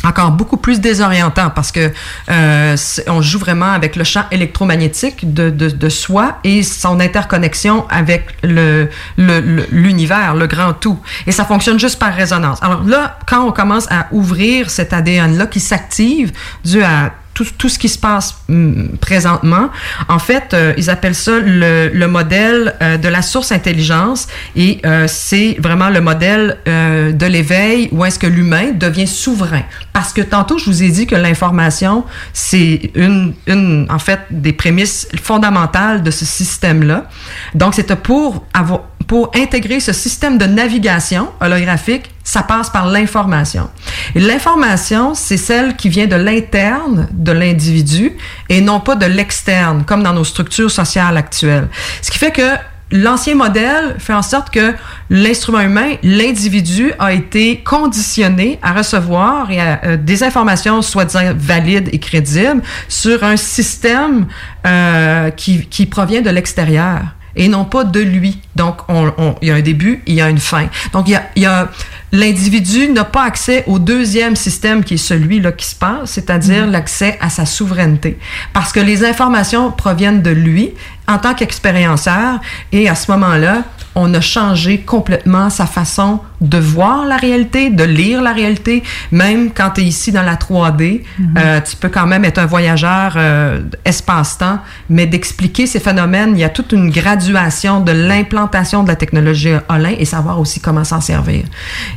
Encore beaucoup plus désorientant parce que euh, on joue vraiment avec le champ électromagnétique de, de, de soi et son interconnexion avec le le- le- l'univers, le, grand tout. Et ça fonctionne juste par résonance. Alors là, quand on commence à ouvrir cet ADN-là qui s'active dû à tout, tout ce qui se passe hum, présentement. En fait, euh, ils appellent ça le, le modèle euh, de la source intelligence et euh, c'est vraiment le modèle euh, de l'éveil où est-ce que l'humain devient souverain. Parce que tantôt, je vous ai dit que l'information, c'est une, une, en fait, des prémices fondamentales de ce système-là. Donc, c'était pour avoir, pour intégrer ce système de navigation holographique, ça passe par l'information. L'information, c'est celle qui vient de l'interne de l'individu et non pas de l'externe, comme dans nos structures sociales actuelles. Ce qui fait que l'ancien modèle fait en sorte que l'instrument humain, l'individu, a été conditionné à recevoir et à, euh, des informations soi-disant valides et crédibles sur un système euh, qui provient de l'extérieur et non pas de lui. Donc, on, on- il y a un début, il y a une fin. Donc, il y a, il y a l'individu n'a pas accès au deuxième système qui est celui-là qui se passe, c'est-à-dire l'accès à sa souveraineté. Parce que les informations proviennent de lui en tant qu'expérienceur et à ce moment-là, on a changé complètement sa façon de voir la réalité, de lire la réalité. Même quand tu es ici dans la 3D, euh, tu peux quand même être un voyageur euh, espace-temps, mais d'expliquer ces phénomènes, il y a toute une graduation de l'implantation de la technologie Olin et savoir aussi comment s'en servir.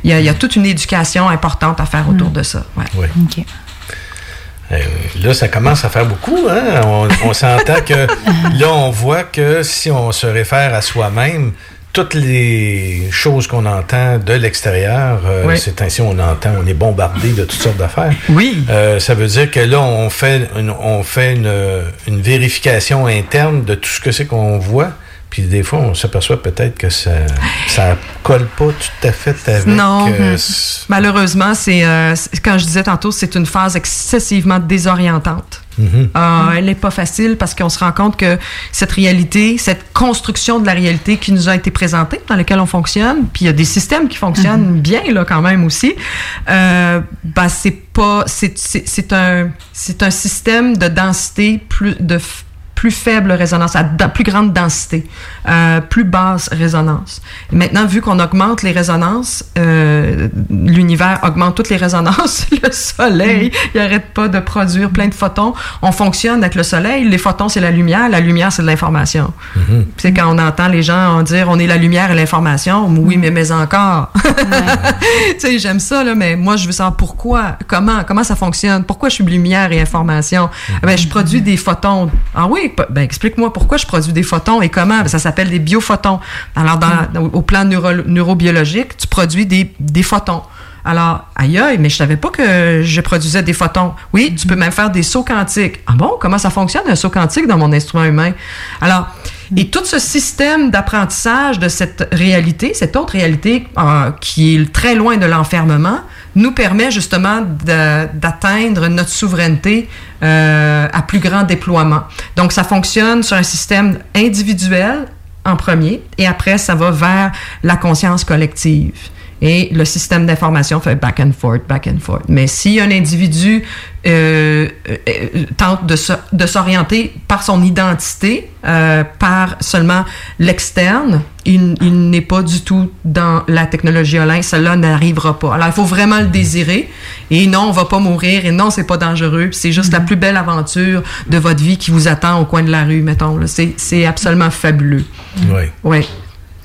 Il y, a, il y a toute une éducation importante à faire autour de ça. Ouais. Oui. OK. Euh, là, ça commence à faire beaucoup. Hein? On, on s'entend que là, on voit que si on se réfère à soi-même, toutes les choses qu'on entend de l'extérieur, euh, Oui. c'est ainsi on entend, on est bombardé de toutes sortes d'affaires. Oui. Euh, ça veut dire que là, on fait une, on fait une, une vérification interne de tout ce que c'est qu'on voit. Puis des fois, on s'aperçoit peut-être que ça ça colle pas tout à fait avec. Non, euh, mhm. malheureusement, c'est euh, quand je disais tantôt, c'est une phase excessivement désorientante. Mhm. Ah, elle n'est pas facile parce qu'on se rend compte que cette réalité, cette construction de la réalité qui nous a été présentée, dans laquelle on fonctionne, puis il y a des systèmes qui fonctionnent bien là quand même aussi. Euh, ben, c'est pas, c'est un c'est un système de densité plus de plus faible résonance, à da- plus grande densité, euh, plus basse résonance. Et maintenant, vu qu'on augmente les résonances, euh, l'univers augmente toutes les résonances. Le soleil, il arrête pas de produire plein de photons. On fonctionne avec le soleil. Les photons, c'est la lumière. La lumière, c'est de l'information. Mhm. C'est quand on entend les gens dire on est la lumière et l'information. Oui, mais mais encore. tu sais, j'aime ça, là, mais moi, je veux savoir pourquoi, comment, comment ça fonctionne, pourquoi je suis lumière et information? Ah Ben, je produis des photons. Ah oui, ben, explique-moi pourquoi je produis des photons et comment. Ça s'appelle des biophotons. Alors, au plan neuro- neurobiologique, tu produis des, des photons. Alors, aïe, aïe, mais je savais pas que je produisais des photons. Oui, tu peux même faire des sauts quantiques. Ah bon, comment ça fonctionne un saut quantique dans mon instrument humain? Alors, et tout ce système d'apprentissage de cette réalité, cette autre réalité euh, qui est très loin de l'enfermement, nous permet justement d'atteindre notre souveraineté euh, à plus grand déploiement. Donc, ça fonctionne sur un système individuel en premier, et après, ça va vers la conscience collective. Et le système d'information fait back and forth, back and forth. Mais si un individu euh, euh, tente de se- de s'orienter par son identité, euh, par seulement l'externe, il, il n'est pas du tout dans la technologie Olin. Cela n'arrivera pas. Alors, il faut vraiment le désirer. Et non, on va pas mourir. Et non, c'est pas dangereux. C'est juste la plus belle aventure de votre vie qui vous attend au coin de la rue, mettons. là. C'est c'est absolument fabuleux. Oui. Oui.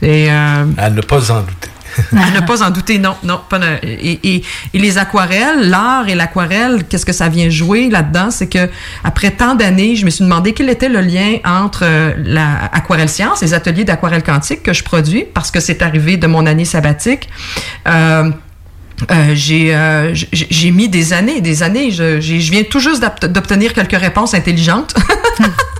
Et, euh, À ne pas en douter. ne pas en douter, non, non. Pas de- et, et- et les aquarelles, l'art et l'aquarelle, qu'est-ce que ça vient jouer là-dedans? C'est que après tant d'années, je me suis demandé quel était le lien entre euh, la aquarelle science, les ateliers d'aquarelle quantique que je produis, parce que c'est arrivé de mon année sabbatique. Euh, euh, j'ai euh, mis des années, des années. Je, je viens tout juste d'obtenir quelques réponses intelligentes.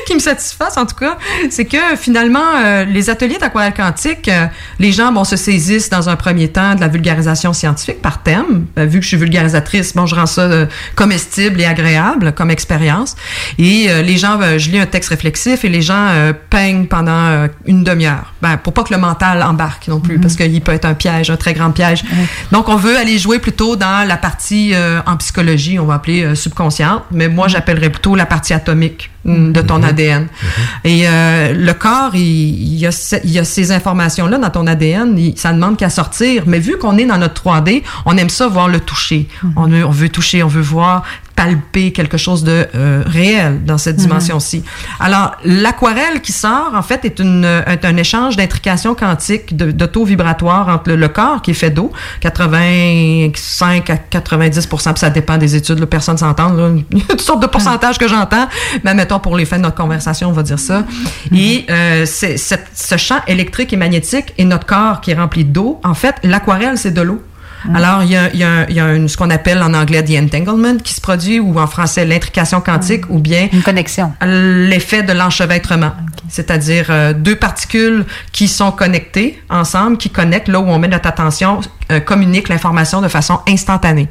qui me satisfassent en tout cas, c'est que finalement, euh, les ateliers d'aquarelle quantique, euh, les gens bon, se saisissent dans un premier temps de la vulgarisation scientifique par thème. Euh, vu que je suis vulgarisatrice, bon, je rends ça euh, comestible et agréable comme expérience. Et les gens, je lis un texte réflexif et les gens peignent pendant une demi-heure. Ben, pour pas que le mental embarque non plus, parce qu'il peut être un piège, un très grand piège. Donc, on veut aller jouer plutôt dans la partie en psychologie, on va appeler subconsciente, mais moi, j'appellerais plutôt la partie atomique mm, de ton ADN. Et euh, le corps, il, y a, il ces informations-là dans ton ADN, il- ça demande qu'à sortir. Mais vu qu'on est dans notre 3D, on aime ça voir le toucher. on, veut, on veut toucher, on veut voir palper quelque chose de euh, réel dans cette Mhm. dimension-ci. Alors, l'aquarelle qui sort, en fait, est, une, est un échange d'intrication quantique, de- d'auto-vibratoire entre le, le corps, qui est fait d'eau, 85 à 90 puis ça dépend des études, là, personne s'entend. Il y a toutes sortes de pourcentages que j'entends, mais mettons pour les fins de notre conversation, on va dire ça. Et euh, c'est- ce champ électrique et magnétique et notre corps qui est rempli d'eau, en fait, l'aquarelle, c'est de l'eau. Alors, il y a, y a, y a une- ce qu'on appelle en anglais the entanglement qui se produit, ou en français l'intrication quantique, ou bien une connexion. L'effet de l'enchevêtrement, c'est-à-dire euh, deux particules qui sont connectées ensemble, qui connectent là où on met notre attention, euh, communiquent l'information de façon instantanée.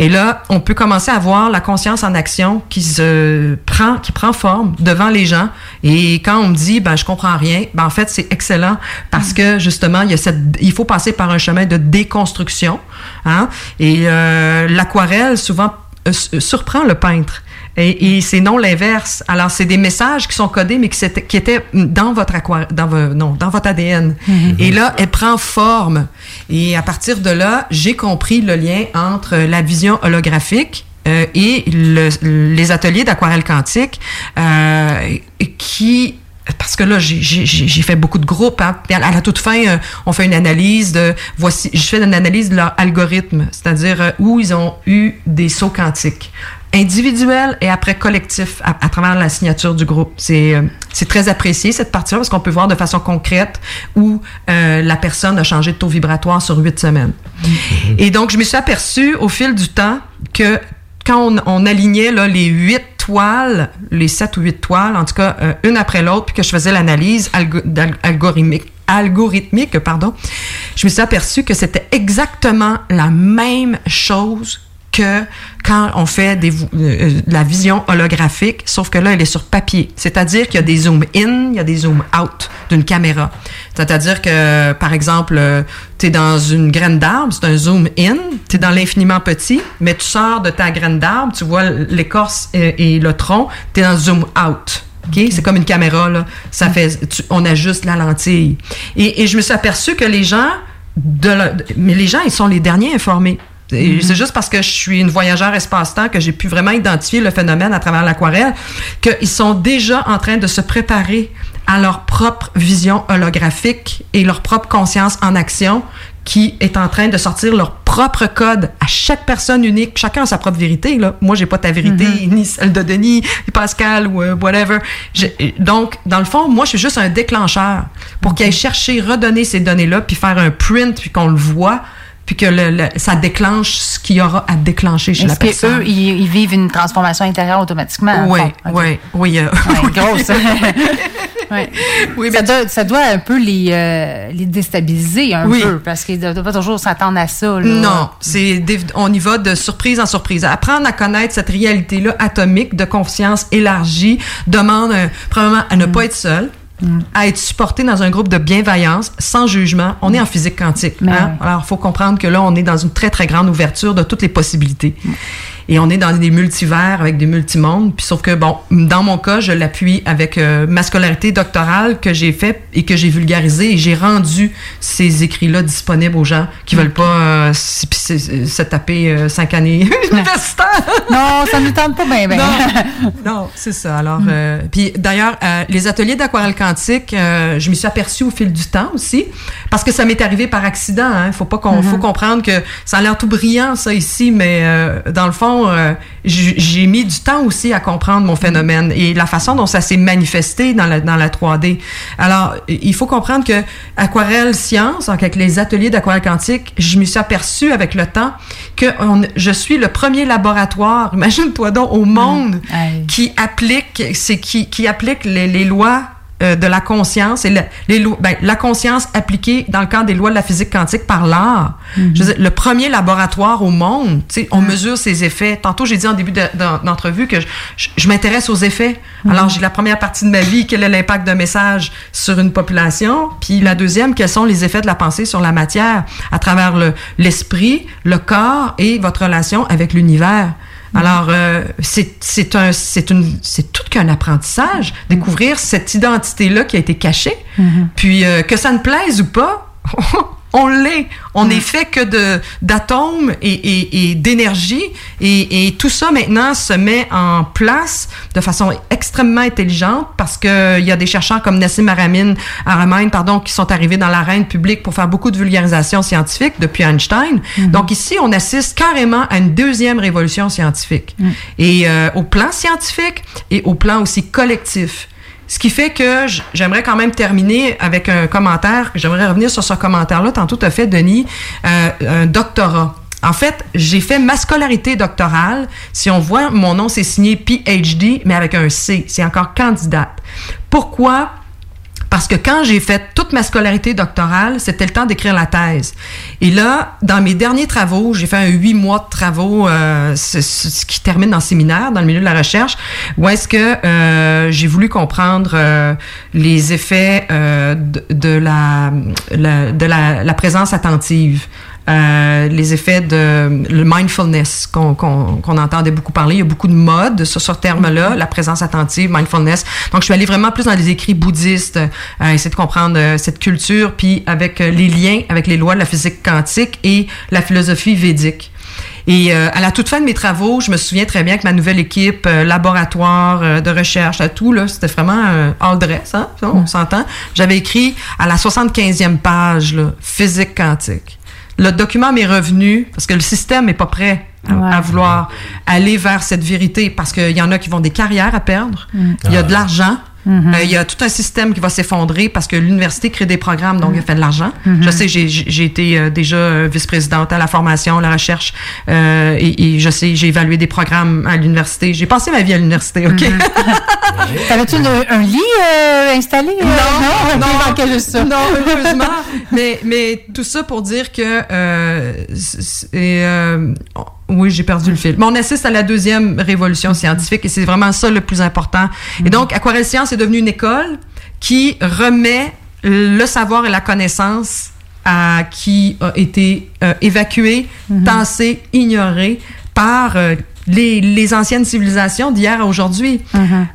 Et là, on peut commencer à voir la conscience en action qui se prend, qui prend forme devant les gens. Et quand on me dit, ben je comprends rien, ben en fait c'est excellent parce que justement il y a cette, il faut passer par un chemin de déconstruction. Hein? Et euh, l'aquarelle souvent euh, surprend le peintre. Et, et c'est non l'inverse. Alors, c'est des messages qui sont codés, mais qui, étaient dans votre aqua- dans, vo- non, dans votre ADN. Et là, elle prend forme. Et à partir de là, j'ai compris le lien entre la vision holographique euh, et le- les ateliers d'aquarelle quantique euh, qui parce que là, j'ai- fait beaucoup de groupes. Hein. À, à la toute fin, euh, on fait une analyse de voici. Je fais une analyse de leur algorithme, c'est-à-dire euh, où ils ont eu des sauts quantiques individuels et après collectifs à, à travers la signature du groupe. C'est euh, c'est très apprécié cette partie-là parce qu'on peut voir de façon concrète où euh, la personne a changé de taux vibratoire sur huit semaines. Et donc, je me suis aperçue au fil du temps que quand on, on alignait là, les huit toiles, les sept ou huit toiles, en tout cas, euh, une après l'autre, puis que je faisais l'analyse algo- algorithmique, algorithmique, pardon, je me suis aperçue que c'était exactement la même chose que quand on fait des, euh, la vision holographique, sauf que là, elle est sur papier. C'est-à-dire qu'il y a des zoom in, il y a des zoom out d'une caméra. C'est-à-dire que, par exemple, tu es dans une graine d'arbre, c'est un zoom in, tu es dans l'infiniment petit, mais tu sors de ta graine d'arbre, tu vois l'écorce et, et le tronc, tu es dans zoom out. OK? C'est comme une caméra, là. Ça fait, tu- on ajuste la lentille. Et, et je me suis aperçu que les gens, de la- mais les gens, ils sont les derniers informés. Mhm. C'est juste parce que je suis une voyageur espace-temps que j'ai pu vraiment identifier le phénomène à travers l'aquarelle, qu'ils sont déjà en train de se préparer à leur propre vision holographique et leur propre conscience en action qui est en train de sortir leur propre code à chaque personne unique. Chacun a sa propre vérité. Là. Moi, j'ai pas ta vérité, ni celle de Denis, ni Pascal ou euh, whatever. J'ai- Donc, dans le fond, moi, je suis juste un déclencheur pour qu'ils aillent chercher, redonner ces données-là, puis faire un print, puis qu'on le voit, puis que le- le- ça déclenche ce qu'il y aura à déclencher chez la personne. qu'eux, ils, ils vivent une transformation intérieure automatiquement? Oui, oui, oui. euh, Ouais, grosse. Ouais. ça, doit, ça doit un peu les, euh, les déstabiliser un Oui. peu parce qu'ils ne doivent pas toujours s'attendre à ça. là. Non, c'est on y va de surprise en surprise. Apprendre à connaître cette réalité-là atomique de conscience élargie demande euh, probablement à ne Mm. pas être seul. À être supporté dans un groupe de bienveillance, sans jugement. On est en physique quantique. Hein? Alors, il faut comprendre que là, on est dans une très, très grande ouverture de toutes les possibilités. Et on est dans des multivers avec des multimondes. Puis sauf que, bon, dans mon cas, je l'appuie avec euh, ma scolarité doctorale que j'ai fait et que j'ai vulgarisé et j'ai rendu ces écrits-là disponibles aux gens qui veulent pas euh, se, taper euh, cinq années universitaires. Non, ça ne nous tente pas bien, bien. Non, non c'est ça. Alors, puis d'ailleurs, les ateliers d'aquarelle quantique, je m'y suis aperçue au fil du temps aussi, parce que ça m'est arrivé par accident. Il faut pas qu'on, Mhm. faut comprendre que ça a l'air tout brillant ça ici, mais dans le fond, euh, j'ai mis du temps aussi à comprendre mon phénomène et la façon dont ça s'est manifesté dans la dans la 3D. Alors, il faut comprendre que aquarelle science, avec les ateliers d'aquarelle quantique, je me suis aperçue avec le temps que on- je suis le premier laboratoire, imagine-toi donc, au monde qui applique, c'est qui, qui applique les, les lois euh, de la conscience et le- les lois, ben, la conscience appliquée dans le cadre des lois de la physique quantique par l'art. Mhm. Je veux dire, le premier laboratoire au monde, tu sais, on mesure ses effets. Tantôt, j'ai dit en début de- d'en- d'entrevue que je, m'intéresse aux effets. Alors, j'ai la première partie de ma vie, quel est l'impact d'un message sur une population, puis la deuxième, quels sont les effets de la pensée sur la matière à travers le- l'esprit, le corps et votre relation avec l'univers? Alors, euh, c'est c'est un, c'est une, c'est tout qu'un apprentissage, découvrir cette identité-là qui a été cachée. Puis euh, que ça ne plaise ou pas, on l'est. On n'est fait que de d'atomes et, et, et d'énergie. Et, et tout ça maintenant se met en place de façon extrêmement intelligente parce que il y a des chercheurs comme Nassim Aramin, Aramin pardon, qui sont arrivés dans l'arène publique pour faire beaucoup de vulgarisation scientifique depuis Einstein. Donc ici, on assiste carrément à une deuxième révolution scientifique. Et euh, au plan scientifique et au plan aussi collectif. Ce qui fait que j'aimerais quand même terminer avec un commentaire. J'aimerais revenir sur ce commentaire-là. Tantôt, tu as fait, Denis, euh, un doctorat. En fait, j'ai fait ma scolarité doctorale. Si on voit, mon nom, c'est signé PhD, mais avec un C. C'est encore candidate. Pourquoi? Parce que quand j'ai fait toute ma scolarité doctorale, c'était le temps d'écrire la thèse. Et là, dans mes derniers travaux, j'ai fait un huit mois de travaux, euh, ce, qui termine en séminaire, dans le milieu de la recherche, où est-ce que euh, j'ai voulu comprendre euh, les effets euh, de, de la, la- de la présence attentive. Euh, les effets de le mindfulness qu'on qu'on qu'on entendait beaucoup parler. Il y a beaucoup de modes sur ce terme-là, la présence attentive, mindfulness. Donc, je suis allée vraiment plus dans les écrits bouddhistes, euh, essayer de comprendre euh, cette culture, puis avec euh, les liens avec les lois de la physique quantique et la philosophie védique. Et euh, à la toute fin de mes travaux, je me souviens très bien que ma nouvelle équipe, euh, laboratoire euh, de recherche, à tout, là, c'était vraiment all dress, hein, on s'entend. J'avais écrit à la 75e page, là, physique quantique. Le document m'est revenu parce que le système n'est pas prêt à, Ouais. à vouloir aller vers cette vérité parce qu'il y en a qui vont des carrières à perdre, Mm. il y a de l'argent, Mhm. euh, il y a tout un système qui va s'effondrer parce que l'université crée des programmes, donc il fait de l'argent. Mhm. Je sais, j'ai- été euh, déjà euh, vice-présidente à la formation, la recherche, euh, et, et je sais, j'ai évalué des programmes à l'université. J'ai passé ma vie à l'université, OK? T'avais-tu une- un lit installé? Non, non, non, il manquait juste ça? non, heureusement. mais, mais tout ça pour dire que euh, Oui, j'ai perdu le fil. Mais on assiste à la deuxième révolution scientifique et c'est vraiment ça le plus important. Et donc, Aquarelle Science est devenue une école qui remet le savoir et la connaissance à qui a été euh, évacué, tassé, ignoré par euh, les, les anciennes civilisations d'hier à aujourd'hui.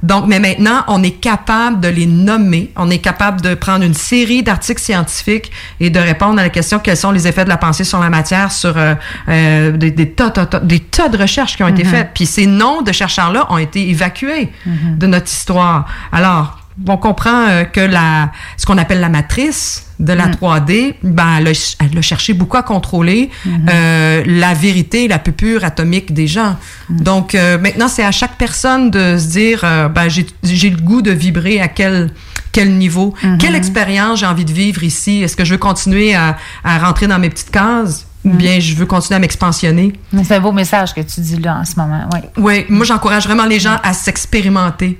Donc, mais maintenant, on est capable de les nommer. On est capable de prendre une série d'articles scientifiques et de répondre à la question quels sont les effets de la pensée sur la matière, sur euh, euh, des, des, tas, tas, tas- des tas de recherches qui ont été Mhm. faites. Puis ces noms de chercheurs-là ont été évacués Mhm. de notre histoire. Alors, on comprend euh, que la, ce qu'on appelle la matrice de la Mhm. 3D, ben, elle, a, ch- elle a cherché beaucoup à contrôler Mhm. euh, la vérité, la pupure atomique des gens. Mhm. Donc, euh, maintenant, c'est à chaque personne de se dire, ben, j'ai le goût de vibrer à quel quel niveau, Mhm. quelle expérience j'ai envie de vivre ici? Est-ce que je veux continuer à, à rentrer dans mes petites cases? Ou Mhm. bien je veux continuer à m'expansionner? C'est un beau message que tu dis là en ce moment. Oui. Oui, moi j'encourage vraiment les gens à s'expérimenter,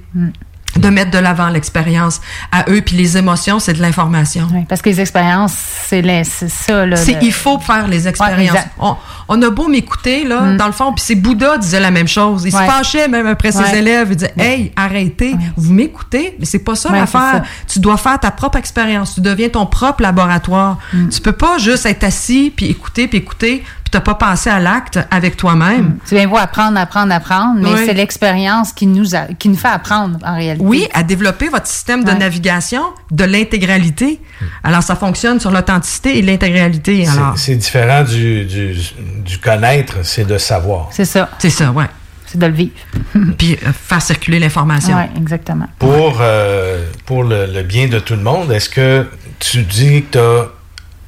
de mettre de l'avant l'expérience à eux, puis les émotions, c'est de l'information. Parce que les expériences, c'est ça. Là, C'est, le- il faut faire les expériences. on, on a beau m'écouter, là, dans le fond, puis c'est Bouddha disait la même chose. Il Ouais. se fâchait même après ses Ouais. élèves. Il disait, hey, arrêtez, vous m'écoutez, mais c'est pas ça l'affaire. Tu dois faire ta propre expérience. Tu deviens ton propre laboratoire. Tu peux pas juste être assis, puis écouter, puis écouter, t'as pas pensé à l'acte avec toi-même. Tu viens voir apprendre, apprendre, apprendre, mais Oui. c'est l'expérience qui nous, a- qui nous fait apprendre en réalité. Oui, à développer votre système de Ouais. navigation de l'intégralité. Alors, ça fonctionne sur l'authenticité et l'intégralité. C'est- Alors, C'est différent du, du, du connaître, c'est de savoir. C'est ça. c'est ça, ouais. C'est de le vivre. Puis euh, faire circuler l'information. Oui, exactement. Pour, euh, pour le, le bien de tout le monde, est-ce que tu dis que tu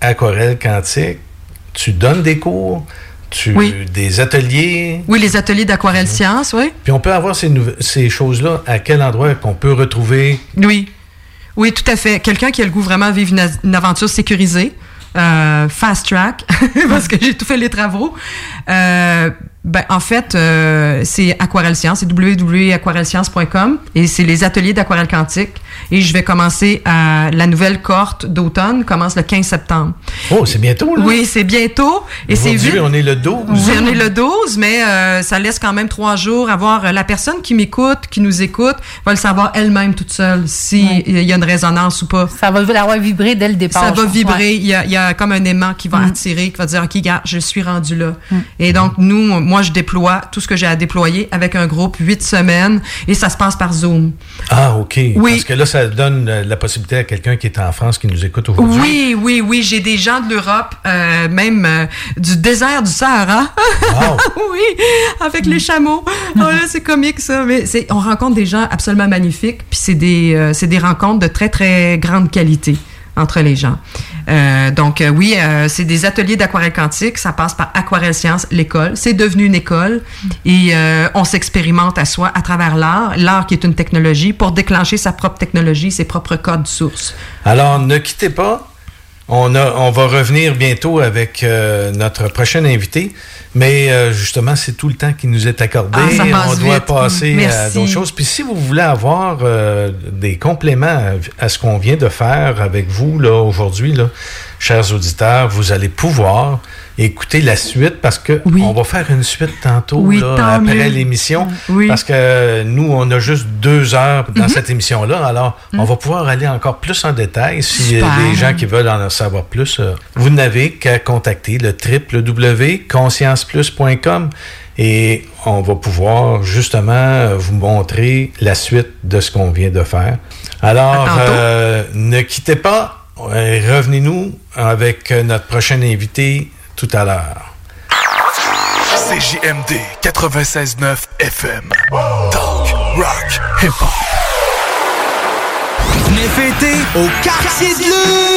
as aquarelle quantique, tu donnes des cours, tu, Oui. des ateliers, Oui, les ateliers d'aquarelle science, oui. puis on peut avoir ces, choses-là à quel endroit qu'on peut retrouver? Oui. Oui, tout à fait. Quelqu'un qui a le goût vraiment de vivre une, une aventure sécurisée, euh, fast track, parce que j'ai tout fait les travaux. Euh, ben, en fait, euh, c'est Aquarelle Science, c'est www.aquarellescience.com et c'est les ateliers d'aquarelle quantique. Et je vais commencer à la nouvelle cohorte d'automne commence le 15 septembre. Oh, c'est bientôt, là? Oui, c'est bientôt. Et c'est Aujourd'hui, vite. on est le 12. On est le 12, mais euh, ça laisse quand même trois jours à voir euh, la personne qui m'écoute, qui nous écoute, va le savoir elle-même toute seule si il y a une résonance ou pas. Ça va avoir vibré dès le départ. Ça va vibrer. Ouais. Il, y a, il y a comme un aimant qui va Mm. attirer, qui va dire, OK, gars, je suis rendu là. Mm. Et donc, nous, moi, je déploie tout ce que j'ai à déployer avec un groupe, huit semaines, et ça se passe par Zoom. Ah, OK. Oui. Parce que là, ça donne euh, la possibilité à quelqu'un qui est en France, qui nous écoute aujourd'hui. Oui, oui, oui. J'ai des gens de l'Europe, euh, même euh, du désert du Sahara. oui, avec les chameaux. Oh là, c'est comique ça. Mais on rencontre des gens absolument magnifiques, puis c'est des, euh, c'est des rencontres de très très grande qualité entre les gens. Euh, donc euh, oui, euh, c'est des ateliers d'aquarelle quantique. Ça passe par Aquarelle Science, l'école. C'est devenu une école et on s'expérimente à soi à travers l'art, l'art qui est une technologie pour déclencher sa propre technologie, ses propres codes sources. Alors, ne quittez pas. On, a, on va revenir bientôt avec euh, notre prochain invité, mais euh, justement, c'est tout le temps qui nous est accordé. Ah, on doit vite. passer à d'autres choses. Puis si vous voulez avoir euh, des compléments à, à ce qu'on vient de faire avec vous là aujourd'hui, là, chers auditeurs, vous allez pouvoir écouter la suite parce que on va faire une suite tantôt Oui, là, après l'émission. Oui. Parce que nous, on a juste deux heures dans Mhm. cette émission-là. Alors, on va pouvoir aller encore plus en détail. Si les gens qui veulent en savoir plus, euh, vous n'avez qu'à contacter le www.conscienceplus.com et on va pouvoir justement euh, vous montrer la suite de ce qu'on vient de faire. Alors, euh, ne quittez pas. Revenez-nous avec notre prochain invité tout à l'heure. CJMD 96.9 FM. Talk, rock, hip-hop. Venez fêter au quartier de lune!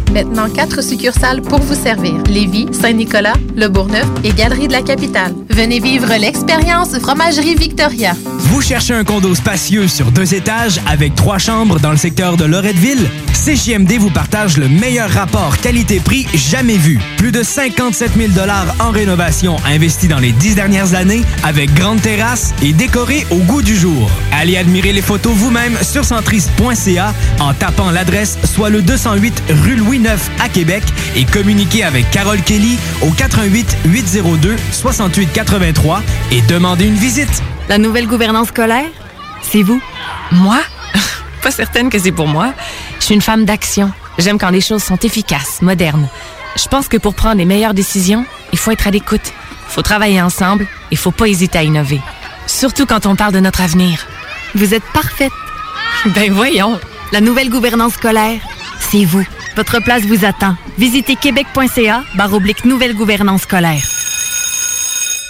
Maintenant, quatre succursales pour vous servir. Lévis, Saint-Nicolas, Le Bourgneuf et Galerie de la Capitale. Venez vivre l'expérience Fromagerie Victoria. Vous cherchez un condo spacieux sur deux étages avec trois chambres dans le secteur de Loretteville? CJMD vous partage le meilleur rapport qualité-prix jamais vu. Plus de 57 000 en rénovation investis dans les dix dernières années avec grande terrasse et décoré au goût du jour. Allez admirer les photos vous-même sur centriste.ca en tapant l'adresse soit le 208 rue Louis IX à Québec et communiquez avec Carole Kelly au 88 802 68 83 et demandez une visite. La nouvelle gouvernance scolaire, c'est vous. Moi? Pas certaine que c'est pour moi. Je suis une femme d'action. J'aime quand les choses sont efficaces, modernes. Je pense que pour prendre les meilleures décisions, il faut être à l'écoute. Il faut travailler ensemble. Il faut pas hésiter à innover. Surtout quand on parle de notre avenir. Vous êtes parfaite. Ben voyons. La nouvelle gouvernance scolaire, c'est vous. Votre place vous attend. Visitez québec.ca barre oblique nouvelle gouvernance scolaire.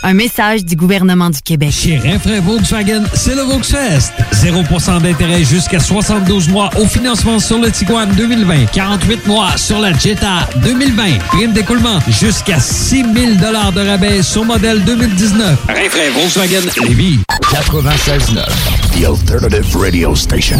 Un message du gouvernement du Québec. Chez Renfrais Volkswagen, c'est le Volksfest. 0% d'intérêt jusqu'à 72 mois au financement sur le Tiguan 2020. 48 mois sur la Jetta 2020. Prime d'écoulement jusqu'à 6 000 de rabais sur modèle 2019. Renfrais Volkswagen Lévis. 96.9, The Alternative Radio Station.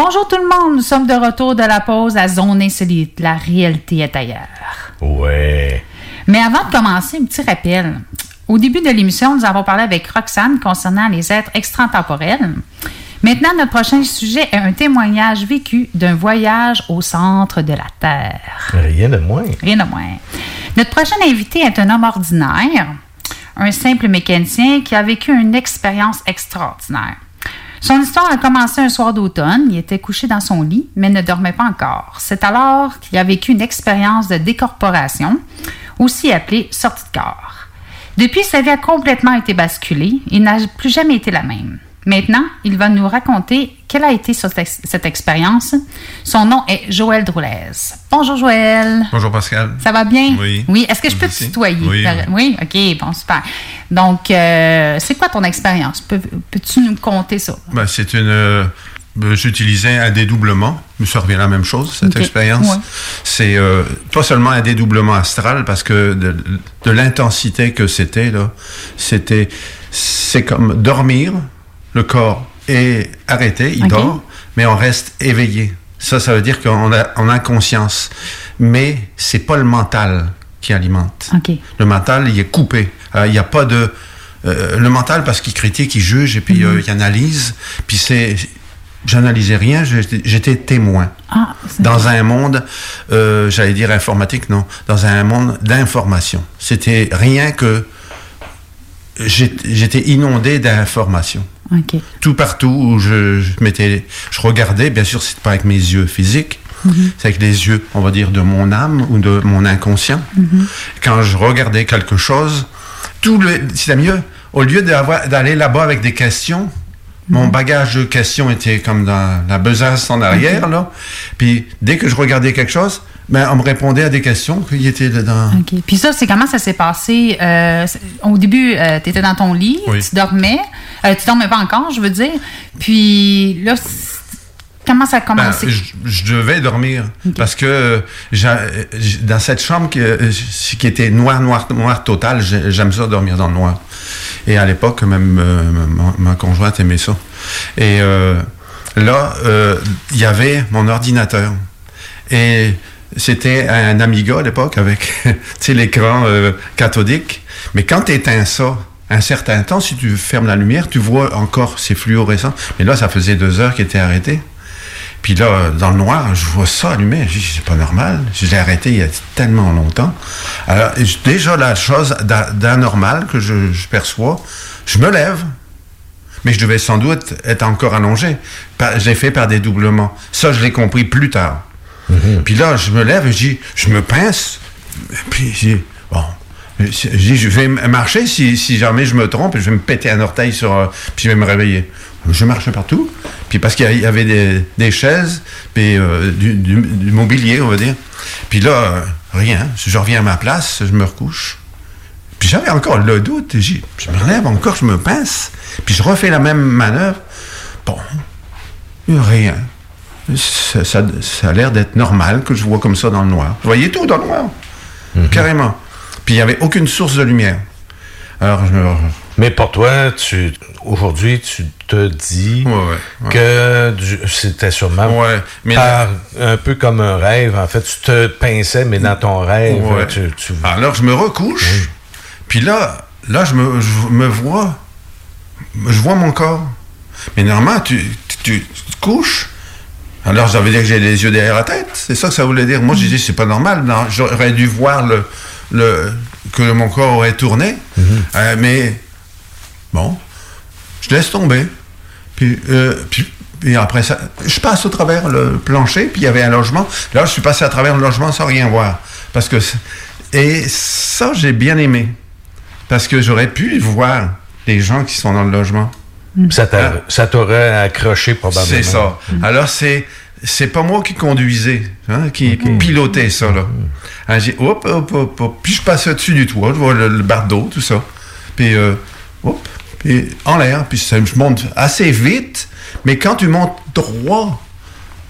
Bonjour tout le monde, nous sommes de retour de la pause à Zone Insolite. La réalité est ailleurs. Ouais. Mais avant de commencer, un petit rappel. Au début de l'émission, nous avons parlé avec Roxane concernant les êtres extratemporels. Maintenant, notre prochain sujet est un témoignage vécu d'un voyage au centre de la Terre. Rien de moins. Rien de moins. Notre prochain invité est un homme ordinaire, un simple mécanicien qui a vécu une expérience extraordinaire. Son histoire a commencé un soir d'automne. Il était couché dans son lit, mais ne dormait pas encore. C'est alors qu'il a vécu une expérience de décorporation, aussi appelée sortie de corps. Depuis, sa vie a complètement été basculée. Il n'a plus jamais été la même. Maintenant, il va nous raconter quelle a été cette, ex- cette expérience. Son nom est Joël Droulez. Bonjour Joël. Bonjour Pascal. Ça va bien? Oui. Oui. Est-ce que je peux te tutoyer? Oui, Oui? OK, bon, super. Donc, euh, c'est quoi ton expérience? Peux- Peux-tu nous conter ça? Ben, c'est une. euh, ben, J'utilisais un dédoublement, mais ça revient à la même chose, cette expérience. Ouais. C'est euh, pas seulement un dédoublement astral, parce que de, de l'intensité que c'était, là, c'était. C'est comme dormir, le corps est arrêté, il dort, mais on reste éveillé. Ça, ça veut dire qu'on a, on a conscience. Mais c'est pas le mental qui alimente. Le mental, il est coupé. Euh, Il n'y a pas de... euh, le mental, parce qu'il critique, il juge, et puis Mhm. euh, il analyse. Puis c'est... J'analysais rien, j'étais témoin. Ah, Dans un monde, j'allais dire informatique, non. Dans un monde d'information. C'était rien que... j'étais- J'étais inondé d'informations. Tout partout où je, je regardais, bien sûr, c'est pas avec mes yeux physiques, Mhm. c'est avec les yeux, on va dire, de mon âme ou de mon inconscient Mhm. quand je regardais quelque chose, tout le, c'était mieux. Au lieu d'aller là-bas avec des questions, mon Mhm. bagage de questions était comme dans la besace en arrière, là. Puis dès que je regardais quelque chose, ben, on me répondait à des questions qu'il était dedans. OK. Puis ça, c'est comment ça s'est passé? Euh, au début, tu étais dans ton lit, Oui. tu dormais. Euh, tu dormais pas encore, je veux dire. Puis là, comment ça a Ben, commencé? je, je devais dormir parce que euh, j'- dans cette chambre qui, euh, qui était noir, noir, noir total, j'ai- j'aime ça dormir dans le noir. Et à l'époque, même euh, ma, ma conjointe aimait ça. Et euh, là, euh, il y avait mon ordinateur. Et c'était un Amiga à l'époque avec l'écran euh, cathodique. Mais quand tu éteins ça, un certain temps, si tu fermes la lumière, tu vois encore ces fluorescents. Mais là, ça faisait deux heures qu'il était arrêté. Puis là, dans le noir, je vois ça allumé. Je dis, c'est pas normal. Je l'ai arrêté il y a tellement longtemps. Alors, déjà, la chose d'a- d'anormal que je, je perçois, je me lève. Mais je devais sans doute être encore allongé. L'ai fait par dédoublement. Ça, je l'ai compris plus tard. Puis là, je me lève et je dis, je me pince. Puis je dis, bon, je dis, je vais marcher si, si jamais je me trompe, je vais me péter un orteil sur, euh, puis je vais me réveiller. Je marchais partout, puis parce qu'il y avait des, des chaises, puis euh, du, mobilier, on va dire. Puis là, rien. Je reviens à ma place, je me recouche. Puis j'avais encore le doute. j'ai- Je me relève encore, je me pince. Puis je refais la même manœuvre. Bon, rien. Ça, ça- ça a l'air d'être normal que je vois comme ça dans le noir. Je voyais tout dans le noir. Carrément. Puis il n'y avait aucune source de lumière. Alors je me... Mais pour toi, tu aujourd'hui, tu te dis que c'était sûrement mais par- un peu comme un rêve. En fait, tu te pinçais, mais dans ton rêve, tu, tu- Alors je me recouche. Puis là, là je me, je me vois. Je vois mon corps. Mais normalement, tu, tu, tu te couches. Alors ça veut dire que j'ai les yeux derrière la tête. C'est ça que ça voulait dire. Moi, j'ai dit, c'est pas normal. J'aurais dû voir le, le, que mon corps aurait tourné. Euh, mais bon, je laisse tomber. Puis, euh, puis, puis après ça, je passe au travers le plancher, puis il y avait un logement. Là, je suis passé à travers le logement sans rien voir. Parce que et ça, j'ai bien aimé. Parce que j'aurais pu voir les gens qui sont dans le logement. Ça t'a- ça t'aurait accroché probablement. C'est ça. Alors, c'est, c'est pas moi qui conduisais, hein, qui pilotait ça, là. Alors, j'ai, hop, hop, hop, hop. Puis je passe au-dessus du toit, je vois le, le bardeau, tout ça. Puis, euh, hop, puis en l'air, puis ça, je monte assez vite, mais quand tu montes droit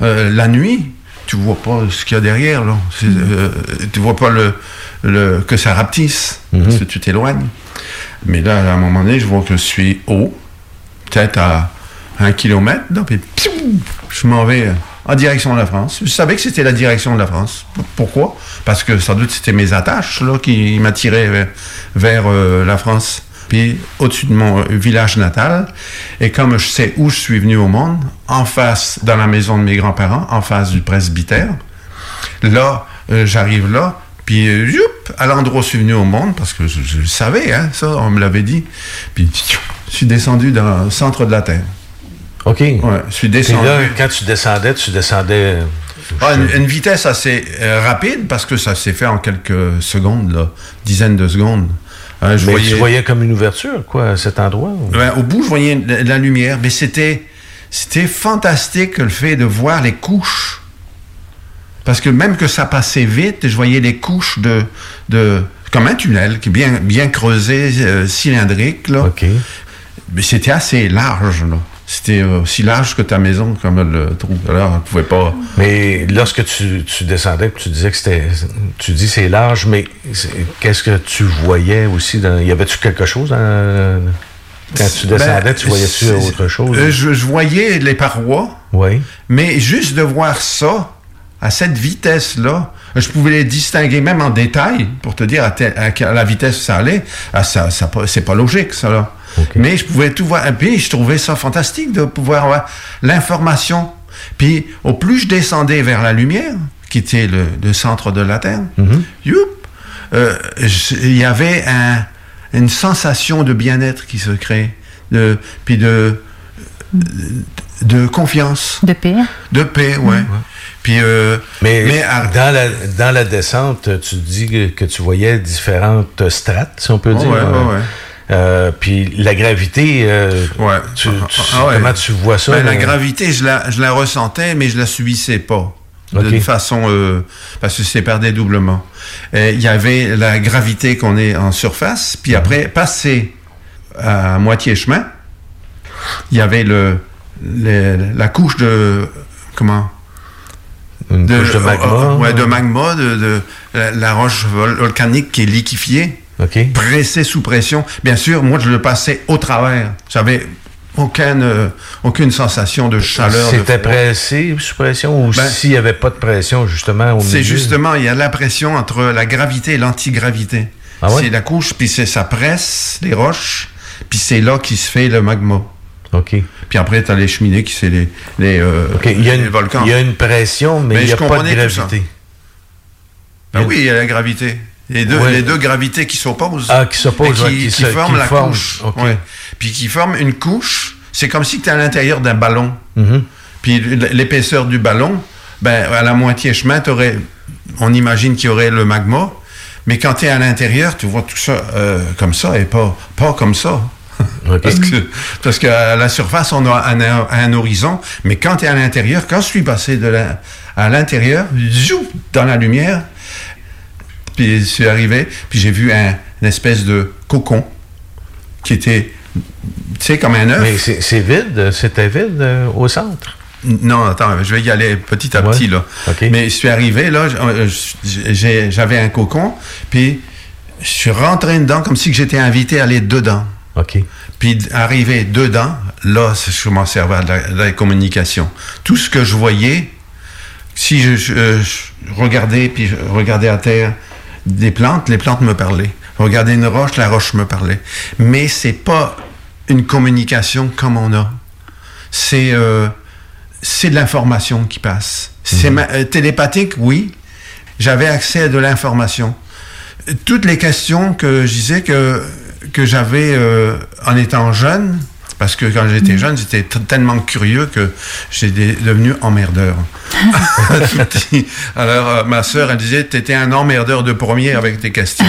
euh, la nuit, tu vois pas ce qu'il y a derrière, là. C'est, euh, tu vois pas le, le, que ça rapetisse, parce que tu t'éloignes. Mais là, à un moment donné, je vois que je suis haut, peut-être à un kilomètre, là, puis je m'en vais en direction de la France. Je savais que c'était la direction de la France. Pourquoi? Parce que sans doute c'était mes attaches là, qui m'attiraient vers, euh, la France. Puis au-dessus de mon euh, village natal. Et comme je sais où je suis venu au monde, en face, dans la maison de mes grands-parents, en face du presbytère, là, euh, j'arrive là, puis euh, youp, à l'endroit où je suis venu au monde, parce que je, je le savais, hein, ça, on me l'avait dit. Puis je suis descendu dans le centre de la Terre. OK. Ouais, je suis descendu. là, quand tu descendais, tu descendais. Ah, une, une vitesse assez euh, rapide parce que ça s'est fait en quelques secondes, là, dizaines de secondes. Hein, je Mais voyais, tu voyais comme une ouverture, quoi, à cet endroit. ou- Ouais, au bout, je voyais la, la lumière, mais c'était c'était fantastique le fait de voir les couches. Parce que même que ça passait vite, je voyais les couches de, de comme un tunnel qui est bien, bien creusé, euh, cylindrique. Là. Mais c'était assez large. là. C'était euh, aussi large que ta maison, comme le trou. Alors, on pouvait pas. Mais lorsque tu, tu descendais, tu disais que c'était. Tu dis c'est large, mais qu'est-ce que tu voyais aussi dans, Y avait-tu quelque chose dans- Quand tu descendais, Ben, tu voyais-tu autre chose? Euh, je, je voyais les parois. Oui. Mais juste de voir ça, à cette vitesse-là, je pouvais les distinguer même en détail, pour te dire à, à la vitesse où ça allait. Ah, ça, c'est pas logique, ça, là. Mais je pouvais tout voir. Et puis, je trouvais ça fantastique de pouvoir avoir l'information. Puis, au plus je descendais vers la lumière, qui était le, le centre de la Terre, je- il y avait un- une sensation de bien-être qui se crée, de, puis de, de confiance. De paix. De paix, ouais. Puis, euh, Mais, dans, la, dans la descente, tu dis que, que tu voyais différentes strates, si on peut Oh, dire. ouais, Euh, ouais, ouais. euh, puis la gravité, euh, tu- tu- Ah ouais. comment tu vois ça? Ben, la là? gravité, je la, je la ressentais, mais je la subissais pas. D'une façon, euh, parce que c'est par dédoublement. Euh, Il y avait la gravité qu'on est en surface, puis Mhm. après, passer à moitié chemin, il y avait le, le- la couche de, comment? Une couche de magma, euh, ouais, de euh. magma, de, de- la, la roche vol- volcanique qui est liquéfiée, pressée sous pression. Bien sûr, moi, je le passais au travers. J'avais aucune, euh, aucune sensation de chaleur. C'était pressé, sous pression, ou Ben, s'il n'y avait pas de pression, justement, au C'est justement, il y a la pression entre la gravité et l'antigravité. Ah ouais? C'est la couche, puis c'est ça presse les roches, puis c'est là qui se fait le magma. OK. Puis après, tu as les cheminées qui c'est les, les, euh, il y a les une, volcans. il y a une pression, mais, Mais il n'y a pas de gravité. Ben oui, il y a la gravité. Les deux, Ouais. les deux gravités qui s'opposent. Ah, qui s'opposent, ouais, qui, forment qui la couche. ok. Ouais. Puis qui forment une couche. C'est comme si tu es à l'intérieur d'un ballon. Mhm. Puis l'épaisseur du ballon, ben, à la moitié chemin, t'aurais- on imagine qu'il y aurait le magma. Mais quand tu es à l'intérieur, tu vois tout ça euh, comme ça et pas, pas comme ça. Parce que parce qu'à la surface, on a un, un horizon. Mais quand tu es à l'intérieur, quand je suis passé de la, à l'intérieur, zou, dans la lumière, puis je suis arrivé, puis j'ai vu un, une espèce de cocon qui était, tu sais, comme un œuf. Mais c'est c'est vide, c'était vide euh, au centre. Non, attends, je vais y aller petit à petit, là. Mais je suis arrivé, là, euh, j'ai- j'avais un cocon, puis je suis rentré dedans comme si j'étais invité à aller dedans. OK. Puis arrivé dedans, là, c'est- je commençais à avoir de la, de la communication. Tout ce que je voyais, si je, je- euh, je regardais, puis je regardais à terre des plantes, les plantes me parlaient. Regardais une roche, la roche me parlait. Mais c'est pas une communication comme on a. C'est euh, c'est de l'information qui passe. C'est ma- euh, télépathique, oui. J'avais accès à de l'information. Toutes les questions que je disais que, que j'avais euh, en étant jeune, parce que quand j'étais jeune, j'étais tellement curieux que j'étais devenu emmerdeur. Alors, euh, ma sœur, elle disait, t'étais un emmerdeur de premier avec tes questions.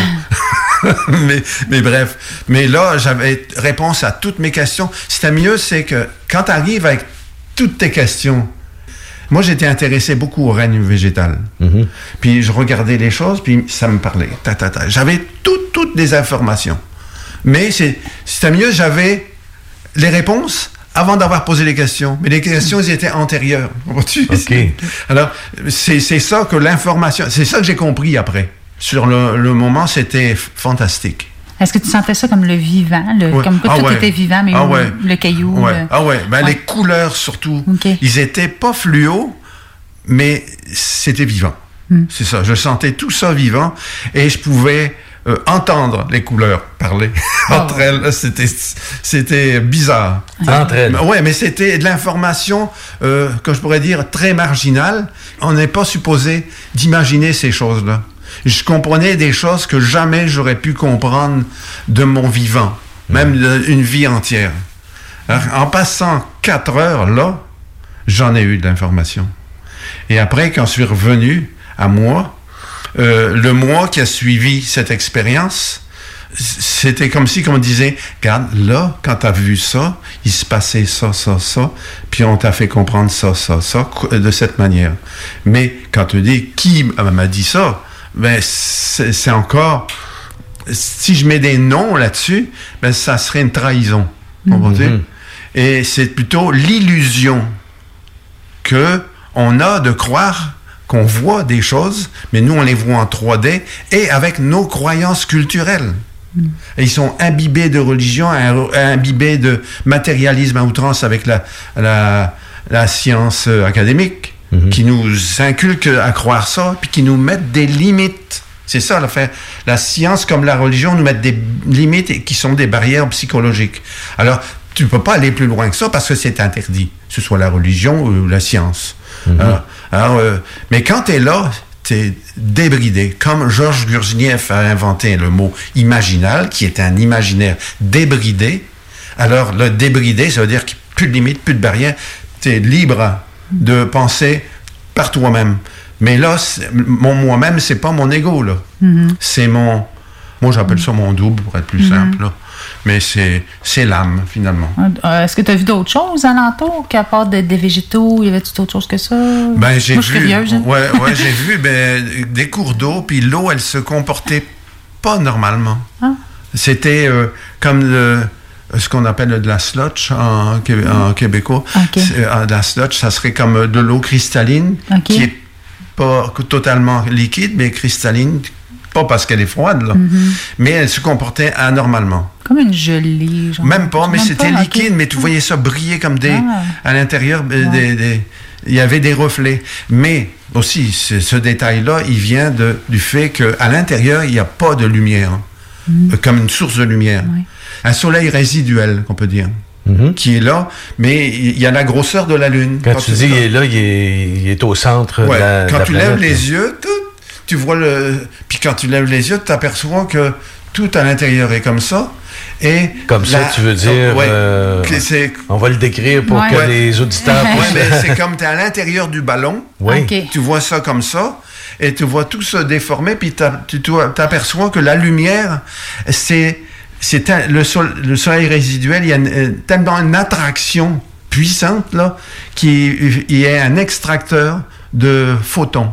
mais, mais bref. Mais là, j'avais réponse à toutes mes questions. C'était mieux, c'est que quand tu arrives avec toutes tes questions, moi, j'étais intéressé beaucoup au règne végétal. Puis je regardais les choses, puis ça me parlait. Ta, ta, ta. J'avais toutes, toutes les informations. Mais c'est- c'était mieux, j'avais les réponses avant d'avoir posé les questions. Mais les questions, elles étaient antérieures. Comprends-tu? Alors, c'est c'est ça que l'information, c'est ça que j'ai compris après. Sur le, le moment, c'était fantastique. Est-ce que tu sentais ça comme le vivant, le- Ouais. comme quoi Ah tout ouais. était vivant, mais Ah où ouais. le caillou? Ouais. Ah ouais, ben ouais. les couleurs surtout. Ils étaient pas fluo, mais c'était vivant. Hmm. C'est ça, je sentais tout ça vivant et je pouvais euh, entendre les couleurs parler Ah. entre elles. C'était c'était bizarre. Entre elles. Ouais, mais c'était de l'information euh, que je pourrais dire très marginale. On n'est pas supposé d'imaginer ces choses-là. Je comprenais des choses que jamais j'aurais pu comprendre de mon vivant, même de- une vie entière. Alors, en passant quatre heures là, j'en ai eu de l'information. Et après, quand je suis revenu à moi, euh, le mois qui a suivi cette expérience, c'était comme si on disait, regarde, là, quand tu as vu ça, il se passait ça, ça, ça, puis on t'a fait comprendre ça, ça, ça, co- de cette manière. Mais quand tu dis, qui m'a dit ça, ben, c'est encore, si je mets des noms là-dessus, ben, ça serait une trahison. Mhm. Et c'est plutôt l'illusion que on a de croire qu'on voit des choses, mais nous on les voit en 3D et avec nos croyances culturelles. Et ils sont imbibés de religion, im- imbibés de matérialisme à outrance avec la, la, la science euh, académique, qui nous inculque à croire ça, puis qui nous mettent des limites. C'est ça l'affaire. La science comme la religion nous mettent des limites et qui sont des barrières psychologiques. Alors, tu peux pas aller plus loin que ça parce que c'est interdit, que ce soit la religion ou la science. Alors, alors, euh, mais quand tu es là, tu es débridé. Comme Georges Gurdjieff a inventé le mot imaginal, qui est un imaginaire débridé. Alors, le débridé, ça veut dire qu'il n'y a plus de limites, plus de barrières. Tu es libre de penser par toi-même. Mais là, c'est- mon moi-même, c'est pas mon ego, là. Mhm. C'est mon. Moi, j'appelle ça mon double pour être plus Mhm. simple, là. Mais c'est c'est l'âme, finalement. Euh, Est-ce que tu as vu d'autres choses alentour qu'à part des, des végétaux? Y avait-tu d'autres choses que ça? Ben, j'ai vu. curieuse. hein. Ouais, ouais, j'ai vu ben, des cours d'eau, puis l'eau, elle se comportait pas normalement. Ah. C'était euh, comme le- ce qu'on appelle de la slotch en, en québécois. C'est, euh, de la slotch, ça serait comme de l'eau cristalline, qui est pas totalement liquide, mais cristalline, pas parce qu'elle est froide, là, Mhm. mais elle se comportait anormalement. Comme une gelée. Genre. Même pas, mais c'était liquide, mais tu voyais ça briller comme des. Ah. À l'intérieur, euh, des, des- il y avait des reflets. Mais aussi, ce, ce détail-là, il vient de, du fait qu'à l'intérieur, il n'y a pas de lumière, Mm. euh, comme une source de lumière. Un soleil résiduel, qu'on peut dire, Mhm. qui est là, mais il y a la grosseur de la Lune. Quand tu dis il est là, il est, il est au centre Ouais, de la, de quand la tu planète, lèves là. les yeux, tout, tu vois le. Puis quand tu lèves les yeux, tu t'aperçois que tout à l'intérieur est comme ça. Et Comme ça, tu veux dire. Ouais. euh, Que c'est- on va le décrire pour Ouais. que Ouais. les auditeurs mais c'est comme tu es à l'intérieur du ballon. Oui. Tu vois ça comme ça. Et tu vois tout se déformer. Puis tu t'aperçois que la lumière, c'est. c'est un- le, sol- le soleil résiduel, il y a une- euh, tellement une attraction puissante là, qui il est un extracteur de photons.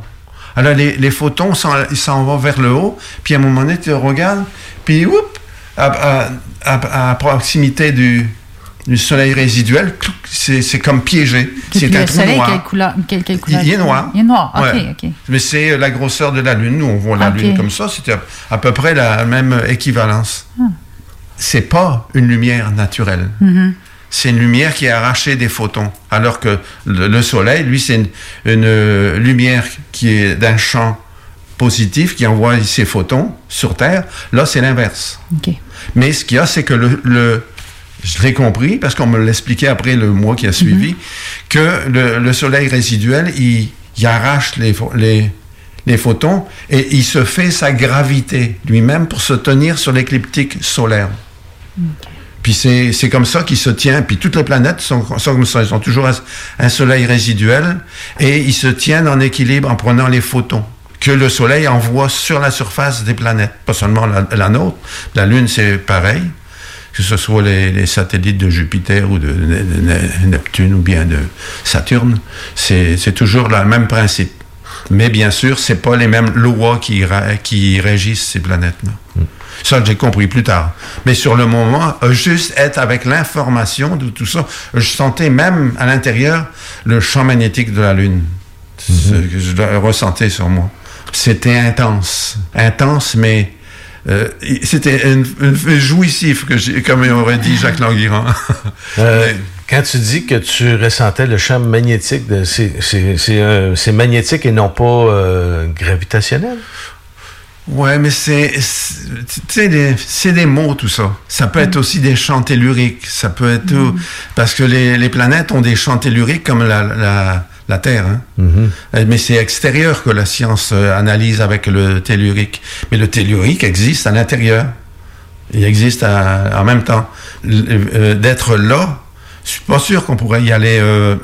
Alors les, les photons ils s'en vont vers le haut, puis à un moment donné tu regardes, puis oups, à, à- à- à proximité du, du soleil résiduel, c'est comme piégé. C'est le un trou soleil, noir. quelle couleur, quelle, quelle couleur Il est noir. Il est noir, ok, Ouais. ok. Mais c'est euh, la grosseur de la Lune. Nous, on voit la. Lune comme ça. C'était à, à peu près la même équivalence. Hmm. C'est pas une lumière naturelle. Mhm. C'est une lumière qui est arrachée des photons. Alors que le, le Soleil, lui, c'est une, une, euh, lumière qui est d'un champ positif qui envoie ses photons sur Terre. Là, c'est l'inverse. Mais ce qu'il y a, c'est que le, le- je l'ai compris parce qu'on me l'expliquait après le mois qui a suivi, que le, le soleil résiduel, il, il arrache les, pho- les, les photons et il se fait sa gravité lui-même pour se tenir sur l'écliptique solaire. Puis c'est comme ça qu'il se tient. Puis toutes les planètes sont, comme ça. Ils ont toujours un, soleil résiduel et ils se tiennent en équilibre en prenant les photons que le soleil envoie sur la surface des planètes. Pas seulement la, nôtre. La Lune, c'est pareil. Que ce soit les, satellites de Jupiter ou de, Neptune ou bien de Saturne. C'est toujours le même principe. Mais bien sûr, c'est pas les mêmes lois qui, qui régissent ces planètes-là. Ça, j'ai compris plus tard. Mais sur le moment, euh, juste être avec l'information de tout ça, je sentais même à l'intérieur le champ magnétique de la Lune. Ce que je le ressentais sur moi. C'était intense. Intense, mais euh, c'était une, une jouissif, que comme aurait dit Jacques Languirand. Euh, quand tu dis que tu ressentais le champ magnétique, c'est euh, magnétique et non pas gravitationnel? Ouais, mais c'est, c'est- tu sais, les- c'est des mots tout ça. Ça peut être aussi des champs telluriques. Ça peut être tout, parce que les, les planètes ont des champs telluriques comme la, la, la Terre. hein. Euh, Mais c'est extérieur que la science euh, analyse avec le tellurique. Mais le tellurique existe à l'intérieur. Il existe à- en même temps. Euh, D'être là, je suis pas sûr qu'on pourrait y aller euh,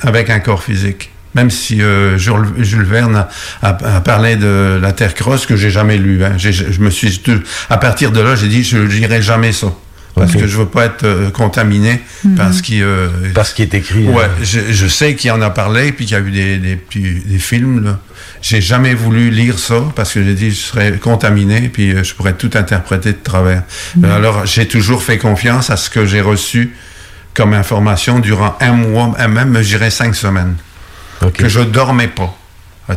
avec un corps physique. Même si euh, Jules, Jules Verne a, parlé de la Terre creuse que j'ai jamais lu. hein. J'ai- Je me suis tout- à partir de là, j'ai dit je n'irai jamais ça. Parce que je veux pas être euh, contaminé Mhm. par ce qui euh, Parce qu'il est écrit. Ouais, hein. je, je sais qu'il en a parlé, puis qu'il y a eu des, des, petits- des films. là. J'ai jamais voulu lire ça parce que j'ai dit je serais contaminé, puis euh, je pourrais tout interpréter de travers. Mhm. Alors j'ai toujours fait confiance à ce que j'ai reçu comme information durant un mois, et même, je dirais cinq semaines, que je dormais pas.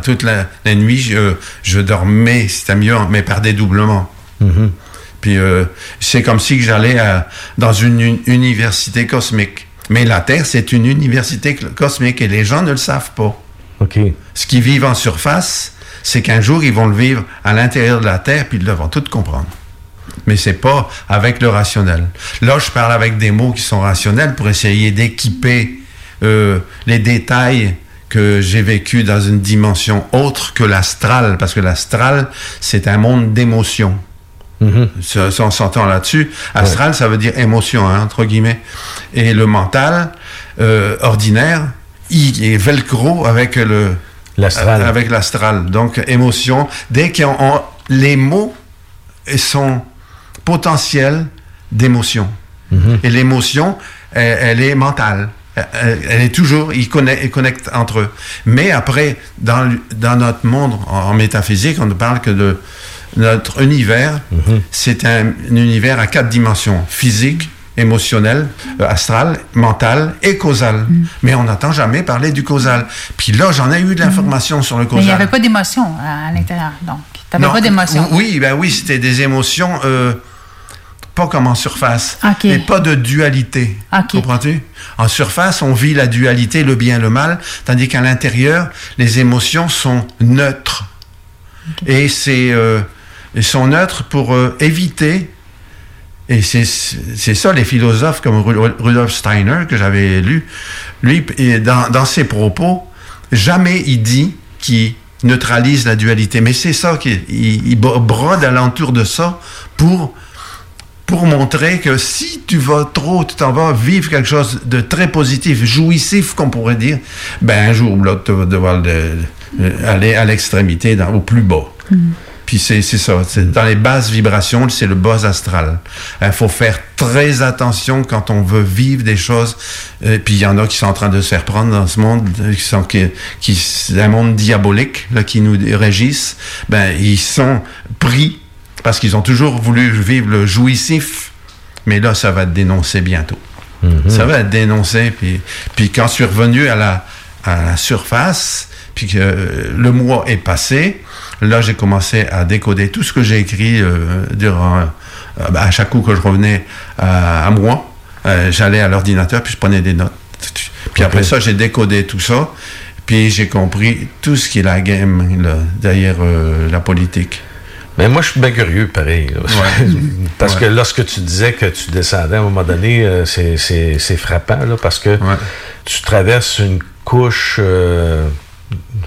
Toute la, la nuit, je, je dormais, c'était mieux, mais par dédoublement. Mhm. Puis euh, c'est comme si j'allais à- dans une, uni- université cosmique. Mais la Terre, c'est une université cosmique et les gens ne le savent pas. OK. Ce qu'ils vivent en surface, c'est qu'un jour, ils vont le vivre à l'intérieur de la Terre, puis ils vont tout comprendre. Mais c'est pas avec le rationnel. Là, je parle avec des mots qui sont rationnels pour essayer d'équiper euh, les détails que j'ai vécu dans une dimension autre que l'astral, parce que l'astral, c'est un monde d'émotions. Ça, ça, on s'entend là-dessus. Astral, ça veut dire émotion, hein, entre guillemets. Et le mental, euh, ordinaire, il est velcro avec le L'astral. avec l'astral. Donc émotion. Dès on- les mots sont potentiels d'émotion. Et l'émotion, elle, elle est mentale. Elle, elle est toujours, ils connectent, ils connectent entre eux. Mais après, dans, notre monde, en, en métaphysique, on ne parle que de notre univers. C'est un, un univers à quatre dimensions, physique, émotionnel, euh, astral, mental et causal. Mm. Mais on n'entend jamais parler du causal. Puis là, j'en ai eu de l'information sur le Mm. Mais il n'y causal. avait pas d'émotion à, à l'intérieur, donc. Tu n'avais pas d'émotion. Oui, ben oui, c'était des émotions euh, pas comme en surface. OK. Et pas de dualité. OK. Comprends-tu? En surface, on vit la dualité, le bien, le mal, tandis qu'à l'intérieur, les émotions sont neutres. Et c'est euh, elles sont neutres pour euh, éviter. Et c'est ça, les philosophes comme Ru- Rudolf Steiner, que j'avais lu, lui, et dans, dans ses propos, jamais il dit qu'il neutralise la dualité. Mais c'est ça qu'il il, il bro- brode alentour de ça pour, pour montrer que si tu vas trop, tu t'en vas vivre quelque chose de très positif, jouissif, qu'on pourrait dire, ben un jour ou l'autre, tu vas devoir le- le- aller à l'extrémité, au plus bas. Puis c'est ça. c'est Dans les basses vibrations, c'est le bas astral. Il faut faire très attention quand on veut vivre des choses. Euh, puis il y en a qui sont en train de se faire prendre dans ce monde, euh, qui sont qui, un monde diabolique là, qui nous régisse. Ben ils sont pris parce qu'ils ont toujours voulu vivre le jouissif. Mais là, ça va être dénoncé bientôt. Ça va être dénoncé. Puis, puis quand je suis revenu à la, à la surface, puis que euh, le mois est passé, là, j'ai commencé à décoder tout ce que j'ai écrit euh, durant, euh, ben, à chaque coup que je revenais à, à moi. J'allais à l'ordinateur, puis je prenais des notes. Puis après ça, j'ai décodé tout ça, puis j'ai compris tout ce qui est la game là, derrière la politique. Mais moi, je suis bien curieux, pareil. parce que lorsque tu disais que tu descendais à un moment donné, euh, c'est- c'est c'est frappant, là, parce que tu traverses une couche, euh,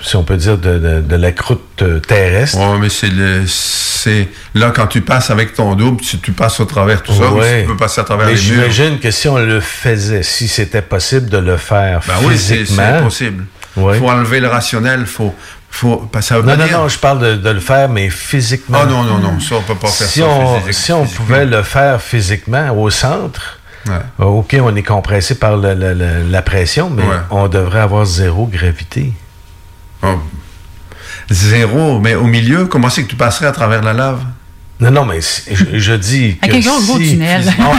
si on peut dire, de, de- de la croûte euh, terrestre. Ouais, mais c'est le, c'est là quand tu passes avec ton double, tu, tu passes au travers tout ça, ou tu peux passer à travers Mais les murs. j'imagine que si on le faisait, si c'était possible de le faire Ben oui, c'est physiquement. impossible. Ouais. faut enlever le rationnel, faut, faut, Non, non, non, je parle de, de le faire, mais physiquement. Ah non, non, non, ça, on peut pas faire si ça On, physique- si on pouvait le faire physiquement au centre, Ouais. euh, OK, on est compressé par la pression, mais Ouais. on devrait avoir zéro gravité. Oh. Zéro, mais au milieu, comment c'est que tu passerais à travers la lave? Non, non, mais si- je, je dis que un gros, si- tunnel. Non,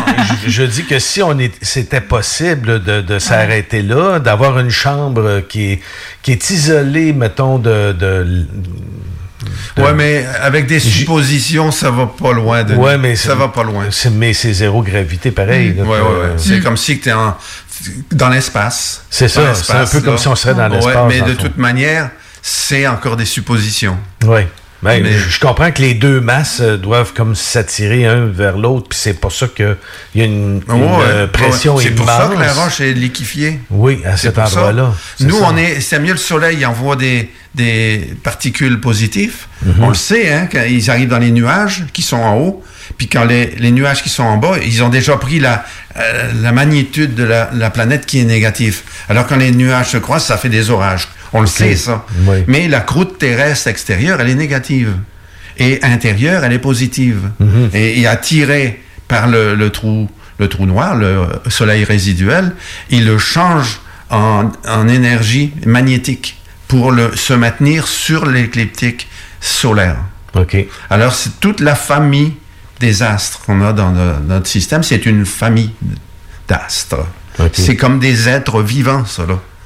je, je dis que si on est, c'était possible de, de s'arrêter là, d'avoir une chambre qui est, qui est isolée, mettons, de... de, de- Ouais, mais avec des suppositions, ça va pas loin de Ouais, mais ça va pas loin. c'est- mais c'est zéro gravité, pareil. là, Ouais, ouais, que- ouais. C'est comme si tu es en, dans l'espace. C'est ça, c'est un peu comme si on serait dans Ouais, l'espace, mais dans de fond. toute manière, c'est encore des suppositions. Oui. Mais- je, je comprends que les deux masses euh, doivent comme s'attirer un vers l'autre, puis c'est pour ça qu'il y a une, une, Ouais, euh, ouais. pression C'est pour ça que la roche est liquéfiée. Oui, à cet endroit-là. Nous, ça. on est, c'est mieux le soleil il envoie des, des particules positives. Mhm. On le sait, hein, quand ils arrivent dans les nuages qui sont en haut, puis quand les, les nuages qui sont en bas, ils ont déjà pris la, euh, la magnitude de la, la planète qui est négative. Alors quand les nuages se croisent, ça fait des orages. On le sait, ça. Oui. Mais la croûte terrestre extérieure, elle est négative. Et intérieure, elle est positive. Mhm. Et, et attirée par le, le trou, le trou noir, le soleil résiduel, il le change en, en énergie magnétique pour le, se maintenir sur l'écliptique solaire. Alors, c'est toute la famille des astres qu'on a dans no- notre système, c'est une famille d'astres. C'est comme des êtres vivants, ça,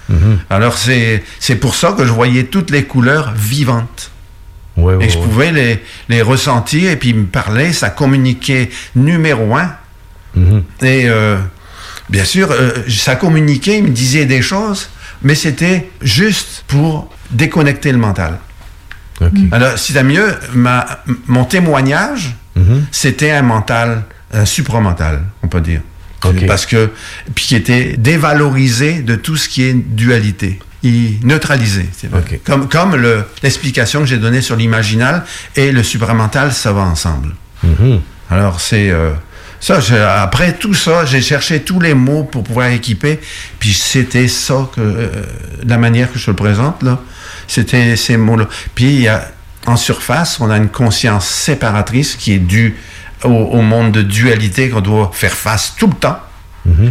Mhm. Alors, c'est c'est pour ça que je voyais toutes les couleurs vivantes. Ouais, ouais, Et je ouais. pouvais les, les ressentir et puis me parler, ça communiquait numéro un. Mhm. Et euh, bien sûr, euh, ça communiquait, il me disait des choses, mais c'était juste pour déconnecter le mental. OK. Alors, si t'as mieux, ma, mon témoignage, Mhm. c'était un mental, un supramental, on peut dire. OK. Parce que, puis qui était dévalorisé de tout ce qui est dualité. Il neutralisé. c'est vrai. OK. Comme, comme le- l'explication que j'ai donnée sur l'imaginal et le supramental, ça va ensemble. Mhm. Alors, c'est. euh, ça, je- après tout ça, j'ai cherché tous les mots pour pouvoir équiper, puis c'était ça que. euh, la manière que je le présente, là. C'était ces mots-là. Puis, y a, en surface, on a une conscience séparatrice qui est due au, au monde de dualité qu'on doit faire face tout le temps,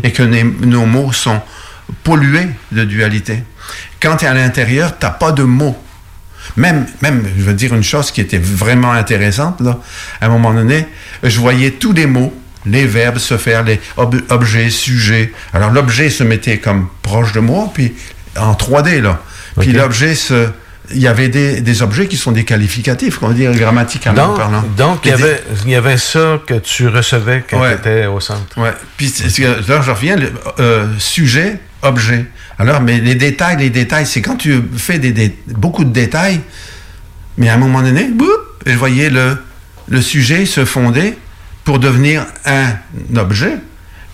et que nos mots sont pollués de dualité. Quand tu es à l'intérieur, tu n'as pas de mots. Même, même, je veux dire une chose qui était vraiment intéressante, là. À un moment donné, je voyais tous les mots, les verbes se faire, les ob- objets, sujets. Alors l'objet se mettait comme proche de moi, puis en 3D là. Puis l'objet se... Il y avait des, des objets qui sont des qualificatifs, qu'on va dire grammaticalement Donc, parlant. donc il, y avait, il y avait ça que tu recevais quand Ouais. tu étais au centre. Ouais. Puis là, je reviens, le, euh, sujet, objet. Alors, mais les détails, les détails, c'est quand tu fais des, des- beaucoup de détails, mais à un moment donné, boum, je voyais le, le sujet se fonder pour devenir un objet.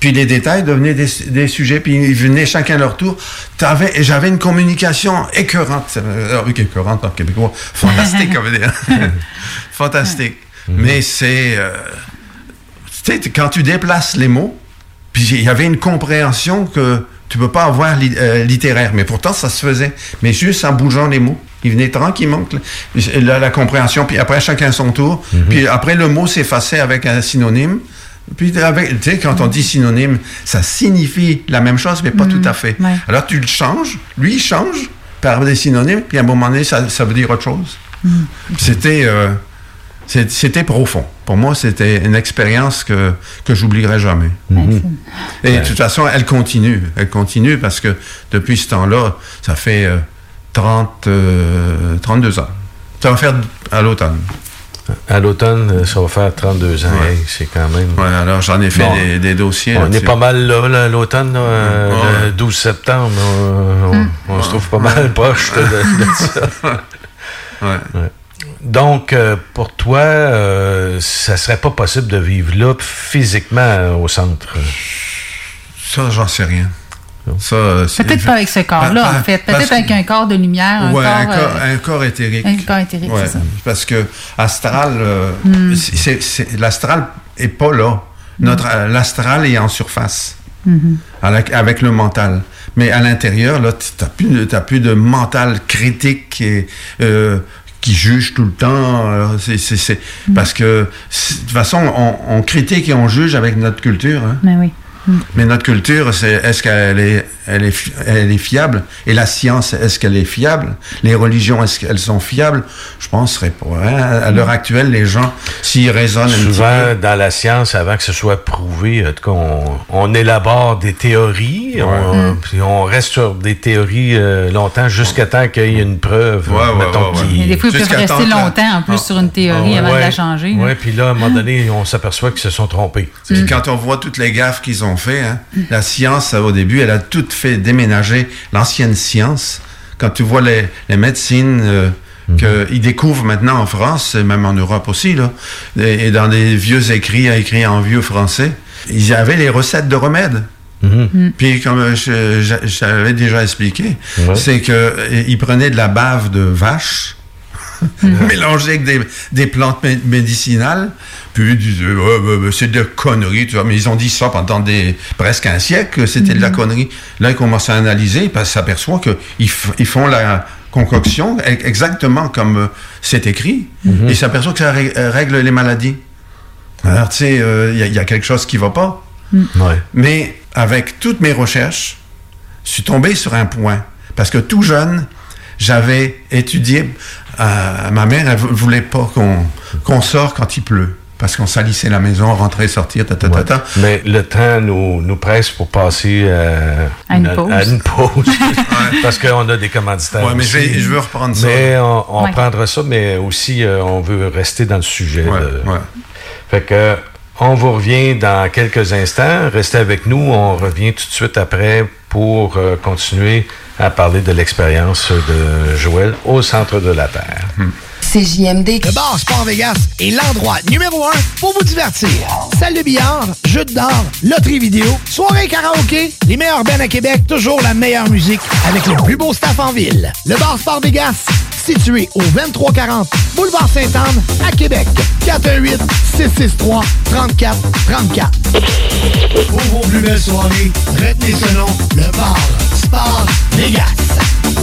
Puis les détails devenaient des, des sujets, puis ils venaient chacun leur tour. J'avais une communication écœurante, euh, oui, écœurante en québécois, fantastique, on veut dire. fantastique. Mais c'est... euh, tu sais, quand tu déplaces les mots, puis il y avait une compréhension que tu peux pas avoir li- euh, littéraire, mais pourtant ça se faisait, mais juste en bougeant les mots. Il venait tranquillement, la, la compréhension, puis après chacun son tour, puis après le mot s'effaçait avec un synonyme. Puis avec, tu sais, quand on dit synonyme, ça signifie la même chose, mais pas tout à fait. Alors tu le changes, lui il change par des synonymes, puis à un moment donné, ça, ça veut dire autre chose. C'était euh, c'était profond. Pour moi, c'était une expérience que, que j'oublierai jamais. Et de toute façon, elle continue. Elle continue parce que depuis ce temps-là, ça fait euh, 30, euh, 32 ans. Ça va faire à l'automne. À l'automne, euh, ça va faire 32 ans. Hey, c'est quand même. Ouais, alors j'en ai fait Bon. des, des dossiers. On est pas mal là, là, à l'automne, là, euh, Ouais. le 12 septembre. On, on- on se trouve pas mal proche de, de ça. Ouais. Ouais. Donc, euh, pour toi, euh, ça serait pas possible de vivre là physiquement euh, au centre? Ça, j'en sais rien. Ça, Peut-être pas avec ce corps-là, en fait. Peut-être avec un corps de lumière, un ouais, corps... un, corps, euh, un corps éthérique. un corps éthérique, Ouais, c'est ça. Parce que astral, euh, Hmm. l'astral est pas là. Notre euh, l'astral est en surface Mhm. avec, avec le mental. Mais à l'intérieur, là, tu n'as plus, de- t'as plus de mental critique et, euh, qui juge tout le temps. euh, c'est- Hmm. Parce que, de toute façon, on, on critique et on juge avec notre culture. hein. Mais oui. Mais notre culture, c'est est-ce qu'elle est, elle est, fi- elle est fiable? Et la science, est-ce qu'elle est fiable? Les religions, est-ce qu'elles sont fiables? Je penserais pas. hein. À l'heure actuelle, les gens, s'ils raisonnent un petit Souvent, dans la science, avant que ce soit prouvé, en tout cas, on, on élabore des théories, on, puis on reste sur des théories euh, longtemps jusqu'à temps qu'il y ait une preuve. Ouais, ouais, mettons, ouais, ouais. qui- Mais des fois, ils peuvent rester longtemps, en plus, sur une théorie avant de la changer. Oui, puis là, à un moment donné, on s'aperçoit qu'ils se sont trompés. Puis quand on voit toutes les gaffes qu'ils ont fait, hein, la science, au début, elle a tout fait déménager l'ancienne science. Quand tu vois les, les médecines euh, qu'ils découvrent maintenant en France, et même en Europe aussi, là, et, et dans des vieux écrits, écrits en vieux français, ils avaient les recettes de remèdes. Puis comme je- déjà expliqué, Ouais. c'est que euh, ils prenaient de la bave de vache mélangée avec des, des plantes mé- médicinales, puis ils disaient Ouais, ouais, ouais, c'est de conneries, tu vois. Mais ils ont dit ça pendant des, presque un siècle, que c'était de la connerie. Là, ils commencent à analyser, parce qu'ils s'aperçoivent qu'ils ils font la concoction e- exactement comme euh, c'est écrit, et ils s'aperçoivent que ça ré- euh, règle les maladies. Alors, tu sais, euh, il y, a- il y a quelque chose qui va pas. Ouais. Mais avec toutes mes recherches, je suis tombé sur un point. Parce que tout jeune, j'avais étudié. euh, ma mère, elle vou- voulait pas qu'on qu'on sorte quand il pleut. Parce qu'on salissait la maison, rentrer, sortir, ta, ta, ta, ta. Mais le temps nous, nous presse pour passer euh, À une pause. à une pause. Parce qu'on a des commanditaires. Ouais, mais je vais- aussi. je veux reprendre ça. Mais on, on Ouais. prendra ça, mais aussi, euh, on veut rester dans le sujet. Ouais, de- ouais. Fait que, on vous revient dans quelques instants. Restez avec nous. On revient tout de suite après pour euh, continuer à parler de l'expérience de Joël au centre de la Terre. CJMD. Le bar Sport Vegas est l'endroit numéro un pour vous divertir. Salle de billard, jeux d'or, loterie vidéo, soirée karaoké, les meilleurs bands à Québec, toujours la meilleure musique avec le plus beau staff en ville. Le bar Sport Vegas, situé au 2340 Boulevard Sainte-Anne à Québec. 418 663 34 34. Pour vos plus belles soirées, retenez ce nom, le bar Sport Vegas.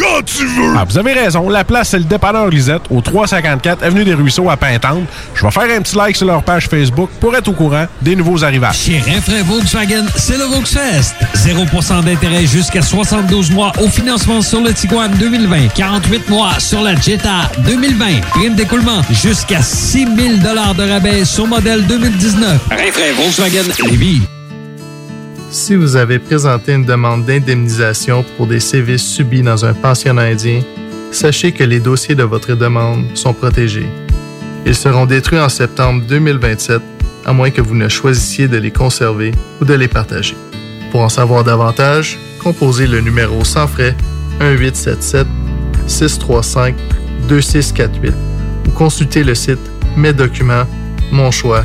Quand tu veux! Ah, vous avez raison. La place, c'est le dépanneur Lisette, au 354 Avenue des Ruisseaux à Pintante. Je vais faire un petit like sur leur page Facebook pour être au courant des nouveaux arrivages. Chez Renfrais Volkswagen, c'est le Volksfest. 0% d'intérêt jusqu'à 72 mois au financement sur le Tiguan 2020. 48 mois sur la Jetta 2020. Prime d'écoulement jusqu'à 6 000 de rabais sur modèle 2019. Renfrais Volkswagen Lévis. Si vous avez présenté une demande d'indemnisation pour des sévices subis dans un pensionnat indien, sachez que les dossiers de votre demande sont protégés. Ils seront détruits en septembre 2027, à moins que vous ne choisissiez de les conserver ou de les partager. Pour en savoir davantage, composez le numéro sans frais 1877 635 2648 ou consultez le site Mes documents, mon choix.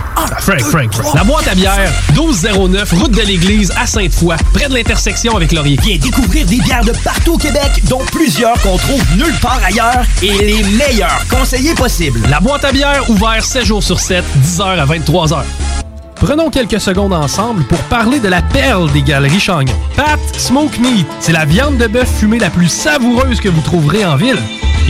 Frank, Frank, Frank. La boîte à bière, 1209, route de l'église à Sainte-Foy, près de l'intersection avec Laurier. Viens découvrir des bières de partout au Québec, dont plusieurs qu'on trouve nulle part ailleurs et les meilleurs conseillers possibles. La boîte à bière, ouvert 7 jours sur 7, 10h à 23h. Prenons quelques secondes ensemble pour parler de la perle des galeries Chagnon. Pat Smoke Meat, c'est la viande de bœuf fumée la plus savoureuse que vous trouverez en ville.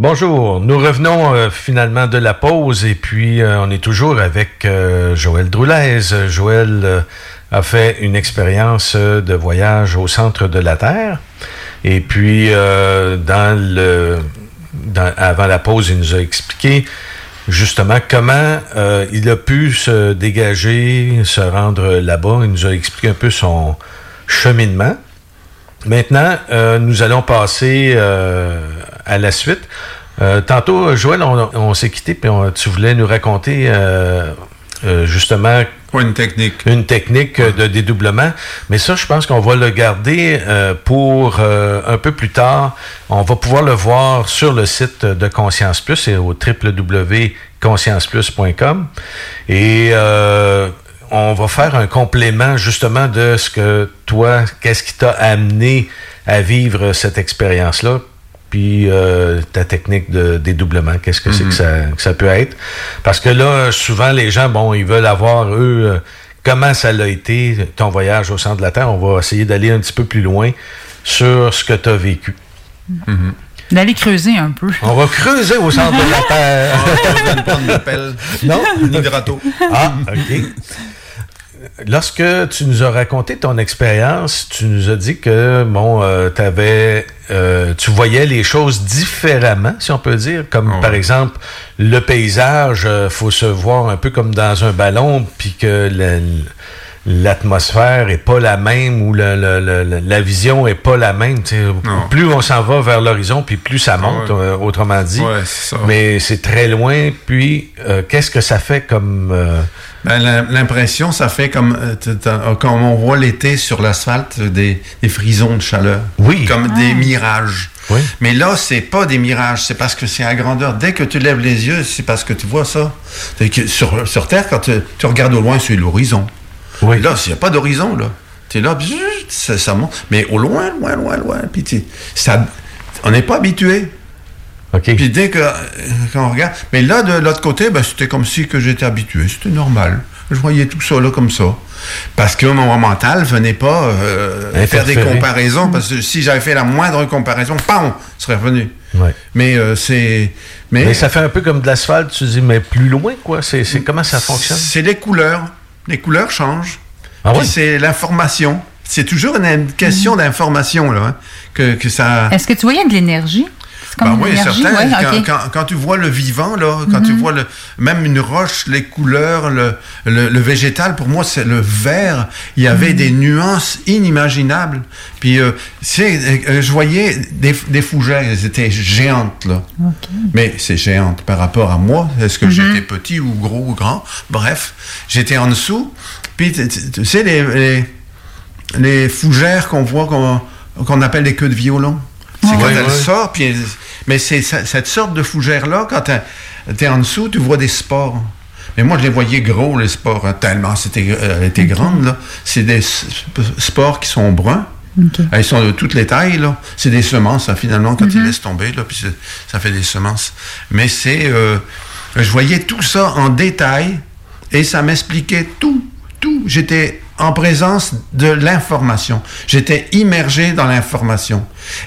Bonjour, nous revenons euh, finalement de la pause et puis euh, on est toujours avec euh, Joël Droulez. Joël a fait une expérience de voyage au centre de la Terre et puis avant la pause, il nous a expliqué justement comment il a pu se dégager, se rendre là-bas. Il nous a expliqué un peu son cheminement. Maintenant, nous allons passer à la suite. Euh, tantôt, Joël, on, on s'est quitté, puis tu voulais nous raconter euh, euh, justement une technique. Une technique euh, de dédoublement. Mais ça, je pense qu'on va le garder euh, pour euh, un peu plus tard. On va pouvoir le voir sur le site de Conscience Plus, c'est au www.conscienceplus.com. Et euh, on va faire un complément justement de ce que toi, qu'est-ce qui t'a amené à vivre cette expérience-là, puis euh, ta technique de dédoublement, qu'est-ce que c'est que ça, que ça peut être? Parce que là, souvent, les gens, bon, ils veulent avoir, eux, euh, comment ça l'a été, ton voyage au centre de la Terre. On va essayer d'aller un petit peu plus loin sur ce que tu as vécu. D'aller creuser un peu. On va creuser au centre de la Terre. donne pas de pelle, non? ni de râteau. Ah, OK. Lorsque tu nous as raconté ton expérience, tu nous as dit que bon, euh, t'avais, euh, tu voyais les choses différemment, si on peut dire, comme par exemple le paysage, euh, faut se voir un peu comme dans un ballon, puis que l'atmosphère est pas la même ou le- le- le- la vision est pas la même. Plus on s'en va vers l'horizon, puis plus ça monte, ouais. euh, autrement dit. Ouais, ça. Mais c'est très loin. Puis qu'est-ce que ça fait comme Ben, l'im- L'impression, ça fait comme euh, t- euh, quand on voit l'été sur l'asphalte, euh, des, des frisons de chaleur. Oui. Comme des mirages. Mais là, c'est pas des mirages, c'est parce que c'est à grandeur. Dès que tu lèves les yeux, c'est parce que tu vois ça. Que sur, sur Terre, quand tu, tu regardes au loin, c'est l'horizon. Là, il n'y a pas d'horizon, là. Tu es là, bzzz, ça, ça monte. Mais au loin, loin, loin, loin. Puis ça, on n'est pas habitué. Puis dès que quand on regarde, mais là de l'autre côté, ben, c'était comme si que j'étais habitué, c'était normal. Je voyais tout ça là comme ça, parce que mon mental venait pas euh, faire des comparaisons, parce que si j'avais fait la moindre comparaison, pam, serait revenu. Ouais. Mais euh, c'est, mais... mais, ça fait un peu comme de l'asphalte, tu dis, mais plus loin, quoi. C'est c'est- comment ça fonctionne? c'est les couleurs, les couleurs changent. Ah oui? c'est l'information. C'est toujours une, une question d'information là, hein, que, que ça. Est-ce que tu voyais de l'énergie? Comme Ben oui, certain. ouais, quand, quand- quand tu vois le vivant, là, quand tu Mhm. vois le, même une roche, les couleurs, le, le, le végétal, pour moi, c'est le vert. Il y avait Mhm. des nuances inimaginables. Puis, euh, euh, je voyais des, des fougères, elles étaient géantes, là. Mais c'est géante par rapport à moi. Est-ce que Mhm. j'étais petit ou gros ou grand? Bref, j'étais en dessous. Puis, tu- sais, les, les, les fougères qu'on voit, qu'on qu'on appelle les queues de violon? C'est quand elle sort, puis elle- mais c'est cette sorte de fougère-là, quand tu es en dessous, tu vois des spores. Mais moi, je les voyais gros, les spores, hein, tellement c'était, euh, elle était grande. là. C'est des s- spores qui sont bruns. Elles sont de toutes les tailles. là. C'est des semences, hein, finalement, quand ils laissent tomber, là, puis ça fait des semences. Mais c'est... euh, je voyais tout ça en détail et ça m'expliquait tout, tout. J'étais en présence de l'information. J'étais immergé dans l'information.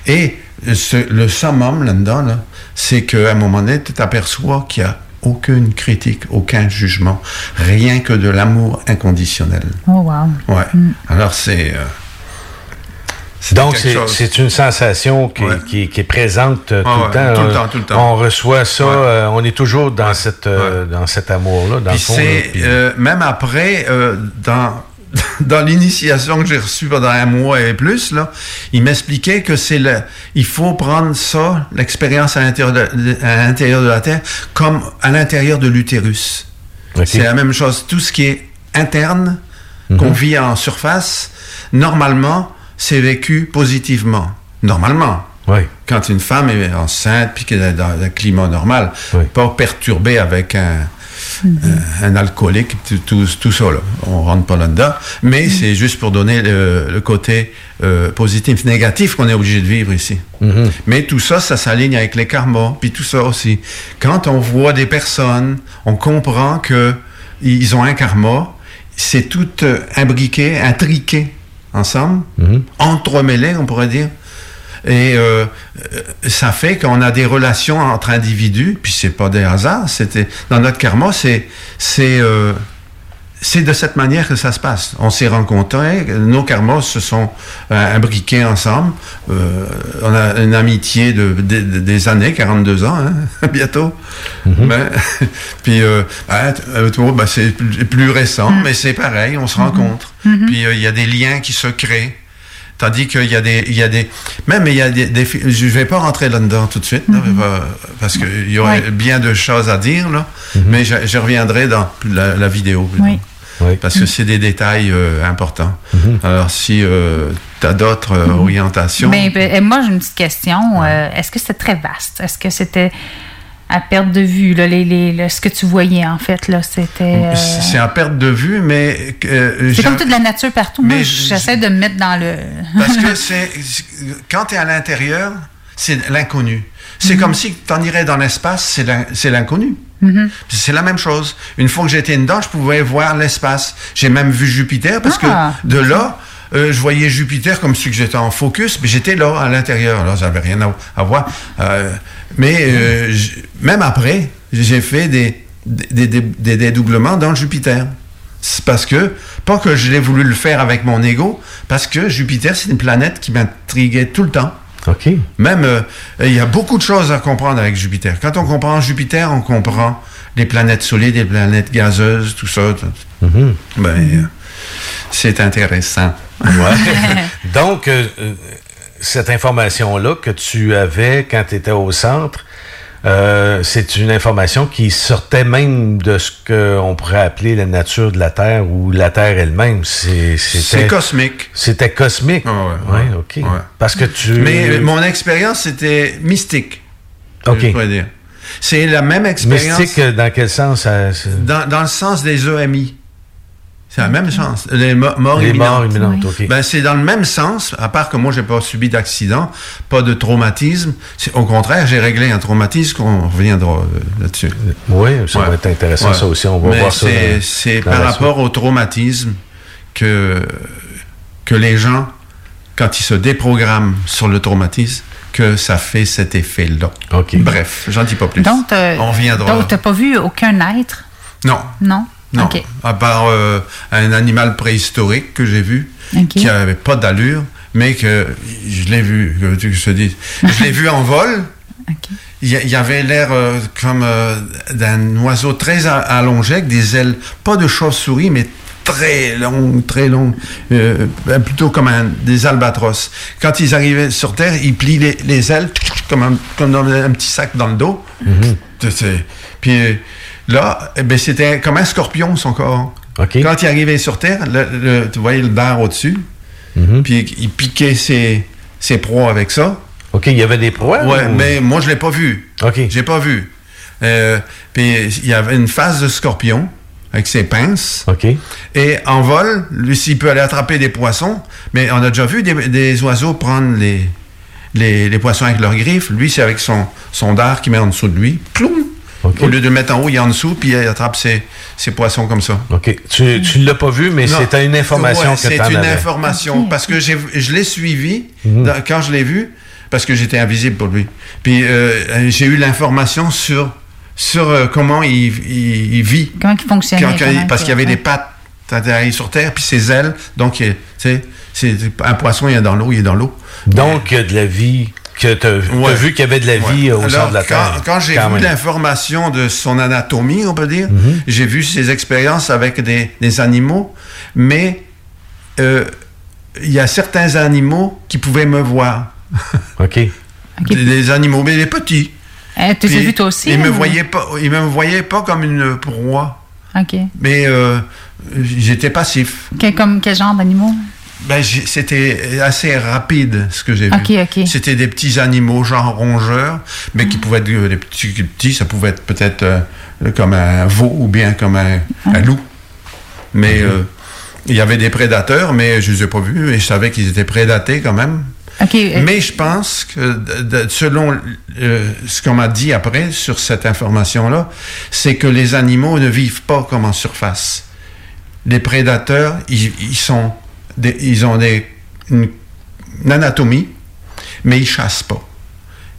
Et ce- le summum là-dedans, là, c'est qu'à un moment donné, tu t'aperçois qu'il n'y a aucune critique, aucun jugement, rien que de l'amour inconditionnel. Oh, wow. Ouais. Alors c'est... euh, Donc, c'est chose. c'est une sensation qui, qui- qui est présente euh, tout, Ah le ouais, temps. tout le Euh, temps, tout le temps. On reçoit ça, euh, on est toujours dans, cette, euh, dans cet amour-là, dans le Puis fond. c'est, là, euh, même après, euh, dans, dans l'initiation que j'ai reçue pendant un mois et plus, là, il m'expliquait que c'est le, il faut prendre ça, l'expérience à l'intérieur de, à l'intérieur de la Terre, comme à l'intérieur de l'utérus. C'est la même chose. Tout ce qui est interne, qu'on vit en surface, normalement, c'est vécu positivement. Normalement. Quand une femme est enceinte, puis qu'elle est dans un climat normal, pas perturbée avec un, un, un alcoolique, tout, tout, ça, là. on rentre pas là-dedans. Mais c'est juste pour donner le, le côté euh, positif, négatif qu'on est obligé de vivre ici. Mais tout ça, ça s'aligne avec les karmas, puis tout ça aussi. Quand on voit des personnes, on comprend que ils ont un karma, c'est tout euh, imbriqué, intriqué ensemble, entremêlé, on pourrait dire. Et euh, euh, ça fait qu'on a des relations entre individus, puis c'est pas des hasards. C'était dans notre karma, c'est c'est euh, c'est de cette manière que ça se passe. On s'est rencontrés, nos karmas se sont euh, imbriqués ensemble. Euh, on a une amitié de, de- de- des années, 42 ans, hein, bientôt. Ben, puis, euh, ben, euh, ben, c'est plus, plus récent, mais c'est pareil, on se rencontre. Puis euh, il y a des liens qui se créent. Tandis qu'il y a des, il y a des, même il y a des, des je vais pas rentrer là-dedans tout de suite, là, euh, parce qu'il y aurait bien de choses à dire, là, mais je, je reviendrai dans la, la vidéo. Oui. Parce que c'est des détails euh, importants. Alors, si tu as d'autres euh, orientations? Ben, ben, euh, moi, j'ai une petite question. Euh, Est-ce que c'était très vaste? Est-ce que c'était à perte de vue, là, les, les- le- ce que tu voyais, en fait? là C'était. euh, C'est à perte de vue, mais. euh, C'est comme toute la nature partout. Moi, Mais j'essaie de me mettre dans le. Parce que c'est. Quand tu es à l'intérieur, c'est l'inconnu. Mhm. C'est comme si tu en irais dans l'espace, c'est l'in- c'est l'inconnu. Mhm. C'est la même chose. Une fois que j'étais dedans, je pouvais voir l'espace. J'ai même vu Jupiter parce Ah. que de là, euh, je voyais Jupiter comme si j'étais en focus, mais j'étais là, à l'intérieur. Alors, j'avais rien à, à voir. Euh, mais euh, même après, j'ai fait des, des, des- des dédoublements dans Jupiter. C'est parce que Pas que je l'ai voulu le faire avec mon ego, parce que Jupiter, c'est une planète qui m'intriguait tout le temps. OK. Même, euh, il y a beaucoup de choses à comprendre avec Jupiter. Quand on comprend Jupiter, on comprend les planètes solides, les planètes gazeuses, tout ça. Mhm. Ben, euh, c'est intéressant. Donc, euh, cette information-là que tu avais quand tu étais au centre, euh, c'est une information qui sortait même de ce qu'on pourrait appeler la nature de la Terre ou la Terre elle-même. C'est cosmique. C'était cosmique. ouais, ouais, OK. Parce que tu. Mais euh, mon expérience, c'était mystique. OK. Je pourrais dire. C'est la même expérience. Mystique, euh, dans quel sens? ça- Dans, dans le sens des EMI. C'est le même sens. Les mo- morts Les imminentes. morts imminentes, OK. Ben, c'est dans le même sens, à part que moi, j'ai pas subi d'accident, pas de traumatisme. C'est- Au contraire, j'ai réglé un traumatisme, qu'on reviendra euh, là-dessus. Oui, ça va être intéressant, ça aussi. On va Mais voir ça c'est- dans- C'est dans par la rapport au traumatisme que, que les gens, quand ils se déprogramment sur le traumatisme, que ça fait cet effet-là. Bref, j'en dis pas plus. Donc, t'as- On reviendra. donc, t'as pas vu aucun être? Non. Non? Non, à part euh, un animal préhistorique que j'ai vu, qui avait pas d'allure, mais que je l'ai vu, que tu que je te dise? Je l'ai vu en vol. Il y, a- il avait l'air euh, comme euh, d'un oiseau très a- allongé, avec des ailes, pas de chauve-souris, mais très longues, très longues, euh, plutôt comme un- des albatros. Quand ils arrivaient sur Terre, ils plient les, les ailes comme un, comme dans un petit sac dans le dos. Tu sais. Puis euh, là, eh ben, c'était comme un scorpion, son corps. Quand il arrivait sur Terre, le- le- tu voyais le dard au-dessus, puis il piquait ses, ses proies avec ça. OK, il y avait des proies? Ou- mais moi, je l'ai pas vu. OK. J'ai pas vu. Euh, puis il y avait une face de scorpion avec ses pinces. OK. Et en vol, lui, s'il peut aller attraper des poissons, mais on a déjà vu des, des oiseaux prendre les, les, les poissons avec leurs griffes. Lui, c'est avec son, son dard qu'il met en dessous de lui. Au lieu de le mettre en haut, il est en dessous, puis il attrape ses, ses poissons comme ça. OK. Tu ne l'as pas vu, mais c'était une information Ouais, que tu C'est une avais. information, parce que j'ai- je l'ai suivi Mhm. dans- quand je l'ai vu, parce que j'étais invisible pour lui. Puis euh, j'ai eu l'information sur, sur euh, comment il, il- il vit. Comment il fonctionnait? Quand- quand il- comment parce qu'il y avait ouais. des pattes sur Terre, puis ses ailes. Donc, tu sais, c'est un poisson, il est dans l'eau, il est dans l'eau. Donc, il y a de la vie, que tu as, Ouais. vu qu'il y avait de la vie Ouais. euh, au centre Alors, de la quand, Terre. Quand j'ai vu l'information de son anatomie, on peut dire, Mhm. j'ai vu ses expériences avec des, des animaux, mais euh, il y a certains animaux qui pouvaient me voir. OK. Des, des animaux, mais des petits. Eh, tu les as vus toi aussi? Ils me ou- voyaient pas, ils me voyaient pas comme une proie, OK. mais euh, j'étais passif. Que- comme quel genre d'animaux? Ben, c'était assez rapide ce que j'ai vu. Ok, ok. C'était des petits animaux, genre rongeurs, mais qui pouvaient être euh, des petits, petits, ça pouvait être peut-être euh, comme un veau ou bien comme un, un loup. Mais euh, il y avait des prédateurs, mais je ne les ai pas vus et je savais qu'ils étaient prédatés quand même. Euh, Mais je pense que de- de- selon euh, ce qu'on m'a dit après sur cette information-là, c'est que les animaux ne vivent pas comme en surface. Les prédateurs, ils, ils sont des- ils ont des, une, une anatomie, mais ils chassent pas.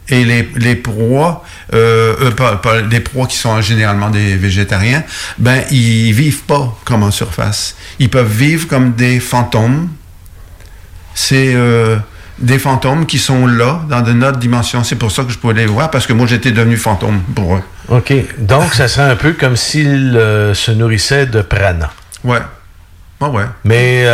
Et les, les proies, euh, euh, pas, pas- les proies qui sont généralement des végétariens, ben ils vivent pas comme en surface. Ils peuvent vivre comme des fantômes. C'est euh, des fantômes qui sont là, dans de notre dimension. C'est pour ça que je pouvais les voir, parce que moi j'étais devenu fantôme pour eux. OK. Donc, ça serait un peu comme s'il euh, se nourrissait de prana. Ouais. Ouais. Mais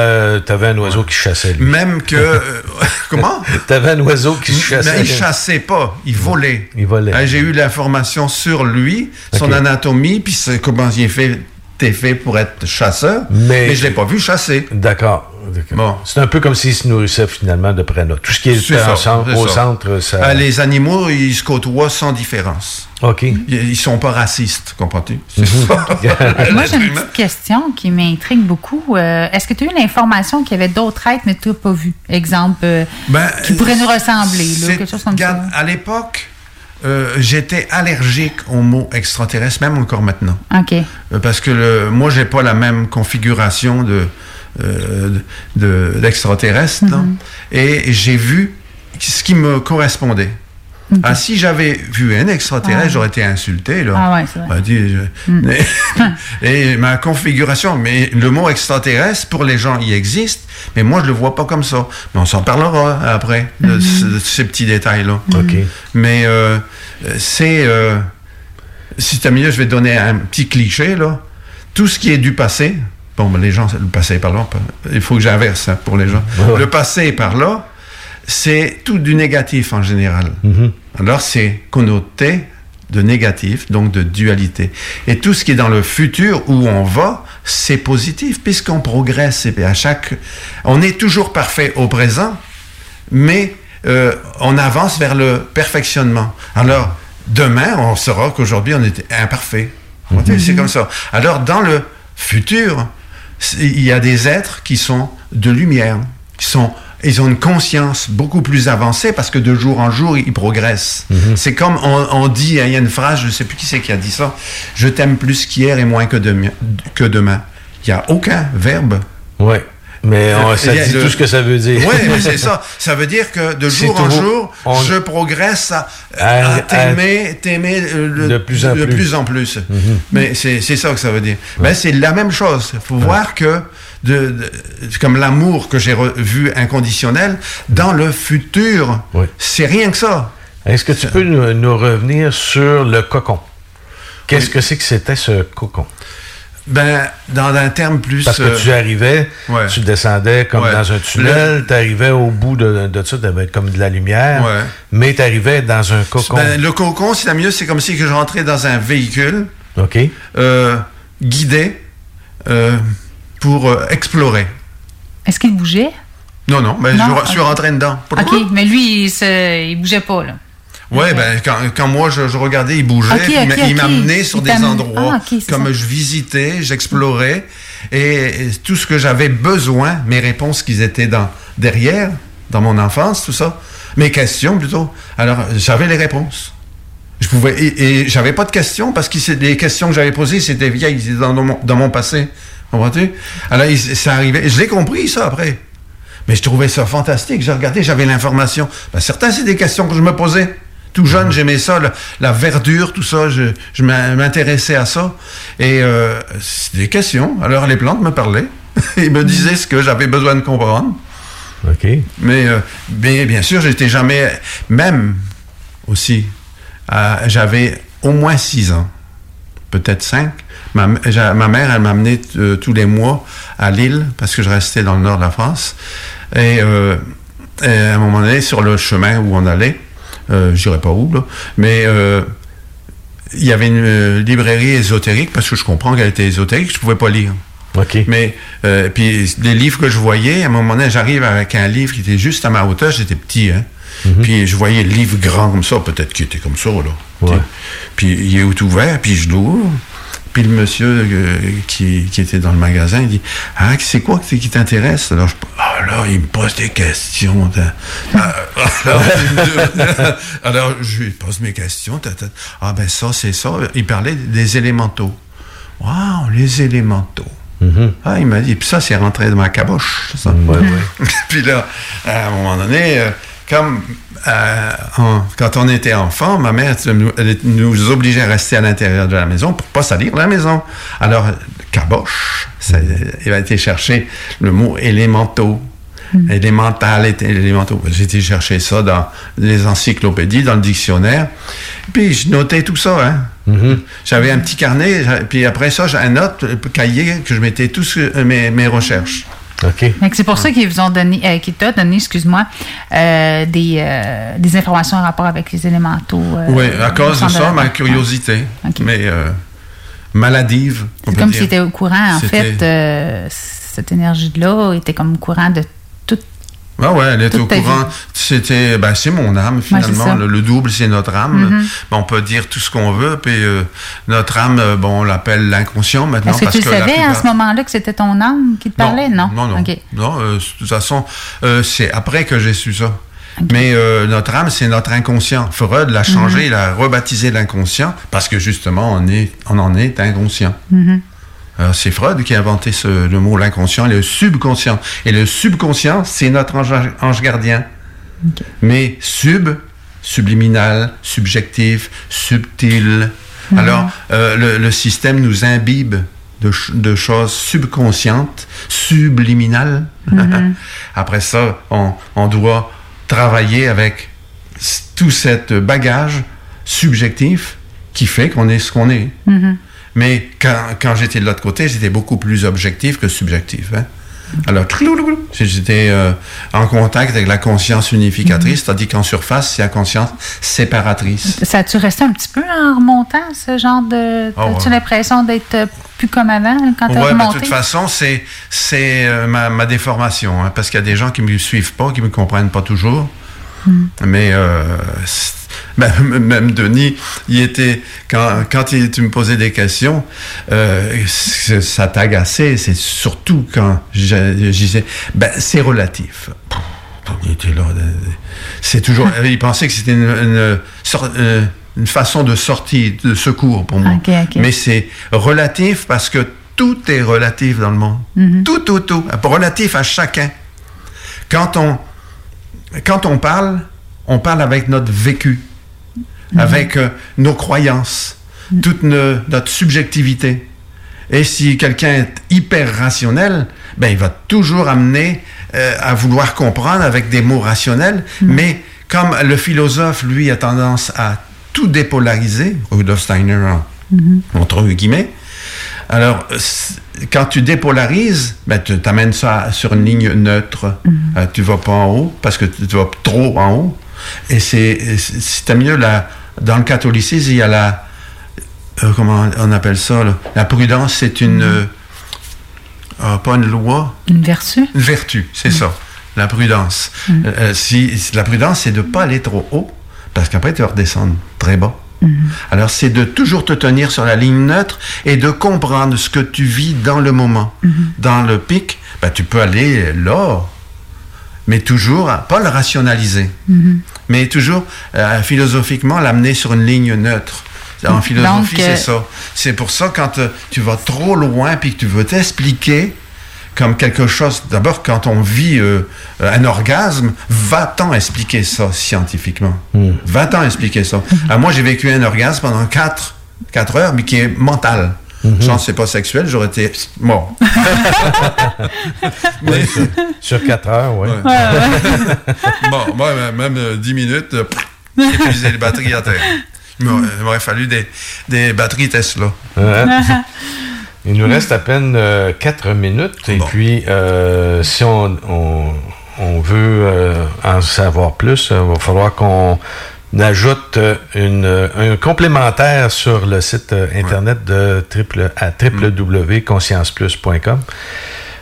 tu avais un oiseau qui chassait, lui. Même que. euh, comment? Tu avais un oiseau qui chassait. Mais il chassait pas, il volait. Il volait. Hein, J'ai eu l'information sur lui, son anatomie, puis comment il est fait, t'es fait pour être chasseur. Mais- Mais, je l'ai pas vu chasser. D'accord. Bon. C'est un peu comme s'il se nourrissait finalement de prana. Tout ce qui est, C'est en ça, centre- au ça. centre, ça. Ah, les animaux, ils se côtoient sans différence. OK. Ils, ils sont pas racistes, comprends-tu? Mhm. C'est ça. Moi, j'ai une petite question qui m'intrigue beaucoup. Euh, Est-ce que tu as eu l'information qu'il y avait d'autres êtres, mais tu n'as pas vu? Exemple, euh, Ben, qui pourraient nous ressembler, là, quelque chose comme regarde, à l'époque, euh, j'étais allergique au mot extraterrestre, même encore maintenant. OK. Euh, Parce que le, moi, j'ai pas la même configuration de, euh, de- d'extraterrestre. là. Mhm. Et j'ai vu ce qui me correspondait. Ah, si j'avais vu un extraterrestre, Ah. j'aurais été insulté. Là. Ah ouais, c'est vrai. On m'a dit, je- Mm. mais- et ma configuration, mais le mot extraterrestre, pour les gens, il existe, mais moi, je le vois pas comme ça. Mais on s'en parlera après, de, ce- de ces petits détails-là. OK. Mais euh, c'est... euh, si t'as mieux, je vais te donner un petit cliché, là. Tout ce qui est du passé, bon, ben, les gens, le passé est par là, il faut que j'inverse hein, pour les gens. Ouais. Le passé est par là, c'est tout du négatif en général. Mm-hmm. Alors, c'est connoté de négatif, donc de dualité. Et tout ce qui est dans le futur où on va, c'est positif, puisqu'on progresse. Et à chaque, on est toujours parfait au présent, mais euh, on avance vers le perfectionnement. Alors, demain, on saura qu'aujourd'hui, on était imparfait. C'est comme ça. Alors, dans le futur, il y a des êtres qui sont de lumière, qui sont ils ont une conscience beaucoup plus avancée parce que de jour en jour, ils progressent. C'est comme on, on dit, il y a une phrase, je ne sais plus qui c'est qui a dit ça, je t'aime plus qu'hier et moins que demain. Que demain. Il n'y a aucun verbe. Oui. Mais on- ça Il y a dit le- tout ce que ça veut dire. Oui, mais c'est ça. Ça veut dire que de jour en jour, on- je progresse à, À- à t'aimer, t'aimer euh, le- De plus en de plus. plus en plus. Mhm. Mais c'est c'est ça que ça veut dire. Ben, c'est la même chose. Il faut voir que, de, de- comme l'amour que j'ai re- vu inconditionnel, dans le futur, c'est rien que ça. Est-ce que tu peux nous, nous revenir sur le cocon? Qu'est-ce que c'est que c'était ce cocon? Ben, dans un terme plus... Parce que euh, tu arrivais, ouais. tu descendais comme Ouais. dans un tunnel, tu arrivais au bout de, de ça, tu avais comme de la lumière, Ouais. mais tu arrivais dans un cocon. Ben, le cocon, c'est la mieux, c'est comme si je rentrais dans un véhicule OK. euh, guidé euh, pour euh, explorer. Est-ce qu'il bougeait? Non, non, ben, Non, je suis ok. rentré dedans. OK, mais lui, il, se, il bougeait pas, là. Ouais, ben, quand, quand moi je, je regardais, il bougeait, Ok, puis il m'amenait sur Il des endroits. Ah, comme ça. je visitais, j'explorais, et, et tout ce que j'avais besoin, mes réponses qui étaient dans, derrière, dans mon enfance, tout ça, mes questions plutôt. Alors, j'avais les réponses. Je pouvais, et, et j'avais pas de questions parce que c'est- les questions que j'avais posées, c'était vieilles, c'était dans, mon, dans mon passé. Comprends-tu? Alors, il- ça arrivait. Je l'ai compris, ça, après. Mais je trouvais ça fantastique. J'ai regardé, j'avais l'information. Ben, certains, c'est des questions que je me posais. Tout jeune, j'aimais ça, la, la verdure, tout ça. Je, je m'in- m'intéressais à ça. Et euh, c'est des questions. Alors, les plantes me parlaient. Ils me disaient ce que j'avais besoin de comprendre. OK. Mais euh, bien, bien sûr, j'étais jamais... Même aussi, euh, j'avais au moins six ans, peut-être cinq. Ma, ma mère, elle m'amenait euh, tous les mois à Lille, parce que je restais dans le nord de la France. Et, euh, et à un moment donné, sur le chemin où on allait, euh, je dirais pas où, là, mais euh, il y avait une librairie ésotérique, parce que je comprends qu'elle était ésotérique, je pouvais pas lire. Mais, euh, puis les livres que je voyais, à un moment donné, j'arrive avec un livre qui était juste à ma hauteur, j'étais petit, hein. Puis je voyais le livre grand comme ça, peut-être qu'il était comme ça, là. Puis il est tout ouvert, puis je l'ouvre. Puis le monsieur euh, qui, qui était dans le magasin, il dit Ah, c'est quoi qui t'intéresse Alors, je, ah, là, il me pose des questions. Ah, alors, je lui pose mes questions. Ah, ben ça, c'est ça. Il parlait des élémentaux. Waouh, les élémentaux. Ah, il m'a dit, puis ça, c'est rentré dans ma caboche. Ça. puis là, à un moment donné, euh, comme euh, en- quand on était enfant, ma mère nous, elle nous obligeait à rester à l'intérieur de la maison pour pas salir la maison. Alors, caboche, ça, il a été chercher le mot élémentaux. Élémental et élémentaux. J'ai été chercher ça dans les encyclopédies, dans le dictionnaire. Puis je notais tout ça. Hein. J'avais un petit carnet, puis après ça, j'ai un autre cahier que je mettais tous euh, mes, mes recherches. OK. C'est pour ça qu'ils vous ont donné, euh, qu'ils t'ont donné, excuse-moi, euh, des, euh, des informations en rapport avec les élémentaux. euh, oui, à au cause de ça, ma curiosité. Mais euh, maladive. C'est comme dire. s'il était au courant, en fait, cette énergie-là était comme au courant de. Ah ouais, elle était toute au courant. C'était, ben, c'est mon âme finalement. le, le double, c'est notre âme. Mhm. Ben, on peut dire tout ce qu'on veut. Puis euh, notre âme, euh, bon, on l'appelle l'inconscient maintenant Est-ce que tu savais à ce moment-là que c'était ton âme qui te parlait? Non? Non, non. Non, euh, de toute façon, euh, c'est après que j'ai su ça. Mais euh, notre âme, c'est notre inconscient. Freud l'a changé, Mhm. il a rebaptisé l'inconscient parce que justement, on, est, on en est inconscient. Mhm. Alors, c'est Freud qui a inventé ce- le mot l'inconscient et le subconscient. Et le subconscient, c'est notre ange, ange gardien. Mais sub, subliminal, subjectif, subtil. Mhm. Alors, euh, le, le système nous imbibe de, ch- de choses subconscientes, subliminales. Mhm. Après ça, on, on doit travailler avec tout cet bagage subjectif qui fait qu'on est ce qu'on est. Mhm. Mais quand, quand j'étais de l'autre côté, j'étais beaucoup plus objectif que subjectif. hein. Alors, j'étais euh, en contact avec la conscience unificatrice, tandis qu'en surface, c'est la conscience séparatrice. Ça a-tu resté un petit peu en remontant, ce genre de. Oh, As-tu ouais. l'impression d'être plus comme avant quand tu as Ouais, de toute façon, c'est euh, ma, ma déformation, hein, parce qu'il y a des gens qui me suivent pas, qui me comprennent pas toujours. Hmm. Mais euh, ben, même Denis, il était quand, quand il- tu me posais des questions, euh, ça t'agaçait. C'est surtout quand je, je disais, ben c'est relatif. Il était là. euh, C'est toujours. il pensait que c'était une, une façon de sortie, de secours pour moi. Mais c'est relatif parce que tout est relatif dans le monde. Mhm. Tout, tout, tout. Relatif à chacun. Quand on, quand on parle, on parle avec notre vécu, avec euh, nos croyances, toute ne- notre subjectivité. Et si quelqu'un est hyper rationnel, ben, il va toujours amener euh, à vouloir comprendre avec des mots rationnels. Mais comme le philosophe, lui, a tendance à tout dépolariser, Rudolf Steiner en- entre guillemets, alors, quand tu dépolarises, ben, tu amènes ça sur une ligne neutre. Euh, tu vas pas en haut parce que tu vas trop en haut. Et c'est, c'est- mieux la, dans le catholicisme, il y a la, euh, comment on appelle ça, là? la prudence, c'est une, euh, ah, pas une loi, Une vertu? une vertu, c'est ça, la prudence. Si, si la prudence, c'est de pas aller trop haut, parce qu'après, tu vas redescendre très bas. Alors, c'est de toujours te tenir sur la ligne neutre et de comprendre ce que tu vis dans le moment. Dans le pic, ben, tu peux aller là, mais toujours, pas le rationaliser, mais toujours euh, philosophiquement l'amener sur une ligne neutre. En philosophie, euh, c'est ça. C'est pour ça, quand euh, tu vas trop loin puis que tu veux t'expliquer comme quelque chose, d'abord, quand on vit euh, un orgasme, va-t'en expliquer ça scientifiquement? Va-t'en expliquer ça? Ah, moi, j'ai vécu un orgasme pendant 4, quatre heures, mais qui est mental. Que c'est pas sexuel, j'aurais été mort. Mais- Sur 4 heures, oui. bon, moi, même euh, 10 minutes, euh, pff, j'ai épuisé les batteries à terre. Il m'aurait il m'aurait fallu des, des batteries Tesla. Il nous reste à peine 4 minutes. Et puis, euh, si on, on- on veut euh, en savoir plus, il va falloir qu'on ajoute euh, une, un complémentaire sur le site euh, internet de triple, à www.conscienceplus.com.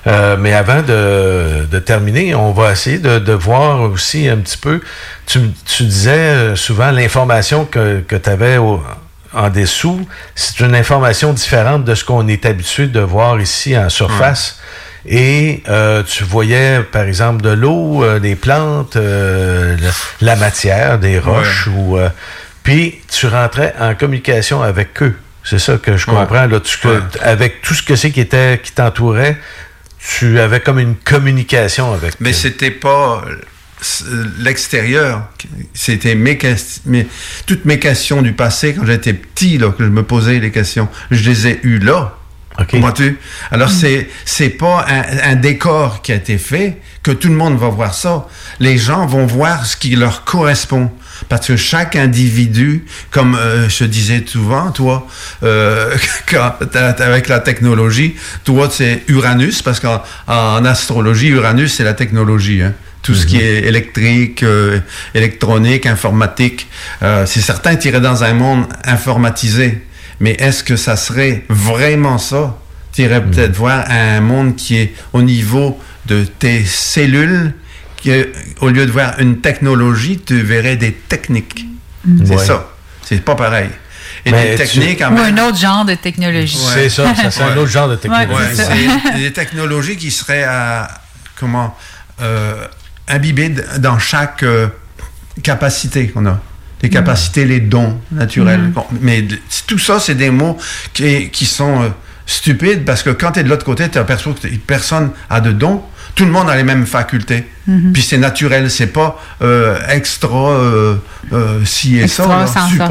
Euh, mais avant de, de terminer, on va essayer de, de voir aussi un petit peu. Tu, tu disais euh, souvent l'information que, que tu avais en dessous, c'est une information différente de ce qu'on est habitué de voir ici en surface. Et euh, tu voyais, par exemple, de l'eau, euh, des plantes, euh, la, la matière, des roches, ou puis tu rentrais en communication avec eux. C'est ça que je Ouais. comprends. Là, tu- Avec tout ce que c'est qui était qui t'entourait, tu avais comme une communication avec. Mais c'était pas l'extérieur. C'était mes mes- toutes mes questions du passé quand j'étais petit, là, que je me posais les questions. Je les ai eues là. Comprends-tu? Alors, c'est, c'est pas un, un décor qui a été fait que tout le monde va voir ça. Les gens vont voir ce qui leur correspond. Parce que chaque individu, comme euh, je disais souvent, toi, euh, quand avec la technologie, toi, c'est Uranus, parce qu'en en astrologie, Uranus, c'est la technologie. Hein. Tout ce qui est électrique, euh, électronique, informatique. Euh, c'est certain, tu irais dans un monde informatisé. Mais est-ce que ça serait vraiment ça? Tu irais peut-être voir un monde qui est au niveau de tes cellules, que, au lieu de voir une technologie, tu verrais des techniques? C'est Ouais. ça. C'est pas pareil. Et Mais des tu- techniques en Ou un autre genre de technologie. C'est ça, ça, c'est un autre genre de technologie. Ouais, c'est des technologies qui seraient à, comment, euh, imbibées d- dans chaque euh, capacité qu'on a. Les capacités, les dons naturels. Bon, Mais tout ça, c'est des mots qui, qui sont euh, stupides parce que quand tu es de l'autre côté, tu aperçois que personne a de dons. Tout le monde a les mêmes facultés. Mhm. Puis c'est naturel, c'est pas euh, extra euh, euh, ci et ça. supra-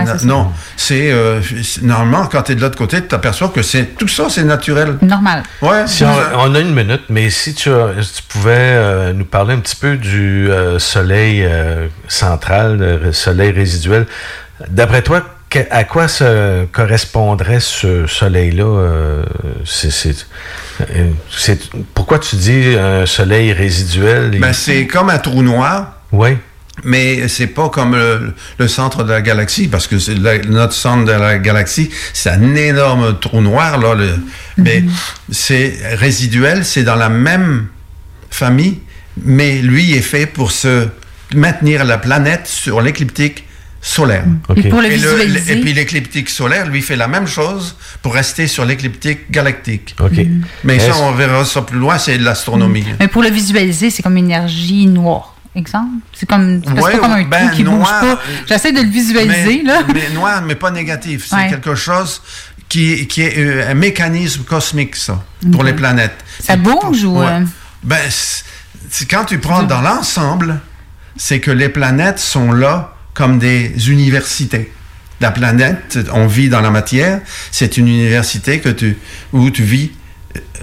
Ouais, ça. non, c'est euh, c'est- normalement quand tu es de l'autre côté, tu t'aperçois que c'est tout ça, c'est naturel. Normal. Ouais. Si on, on a une minute, mais si tu, as- si tu pouvais euh, nous parler un petit peu du euh, soleil euh, central, le soleil résiduel, d'après toi, que- à quoi se correspondrait ce soleil-là? Euh, c'est- euh, pourquoi tu dis un soleil résiduel? Ben, c'est comme un trou noir. Oui. Mais c'est pas comme le, le centre de la galaxie, parce que c'est la- notre centre de la galaxie, c'est un énorme trou noir, là. le- mais c'est résiduel, c'est dans la même famille, mais lui est fait pour se maintenir la planète sur l'écliptique solaire. Et pour le et, puis l'écliptique solaire, lui, fait la même chose pour rester sur l'écliptique galactique. OK. Mais ça, on verra ça plus loin, c'est de l'astronomie. Mais pour le visualiser, c'est comme une énergie noire. Exemple? C'est comme, Ouais, pas comme un ben, trou qui noir, bouge pas. J'essaie de le visualiser, mais, là. mais noir, mais pas négatif. C'est Ouais. quelque chose qui, qui est euh, un mécanisme cosmique, ça, pour les planètes. Ça bouge ou. Ouais. euh, Ben, quand tu prends dans l'ensemble, c'est que les planètes sont là comme des universités. La planète, on vit dans la matière, c'est une université que tu, où tu vis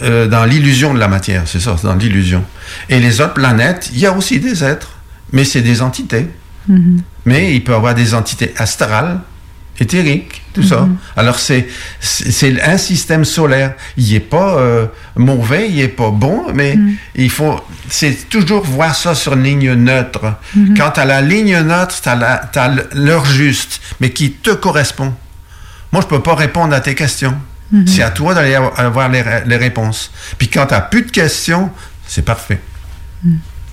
euh, dans l'illusion de la matière, c'est ça, c'est dans l'illusion. Et les autres planètes, il y a aussi des êtres, mais c'est des entités. Mais il peut y avoir des entités astrales, éthériques, tout ça. Alors c'est un système solaire. Il n'est pas euh, mauvais, il n'est pas bon, mais il faut c'est toujours voir ça sur une ligne neutre. Mhm. Quand tu as la ligne neutre, tu as l'heure juste, mais qui te correspond. Moi, je peux pas répondre à tes questions. Mhm. C'est à toi d'aller avoir- les, les réponses. Puis quand tu n'as plus de questions, c'est parfait.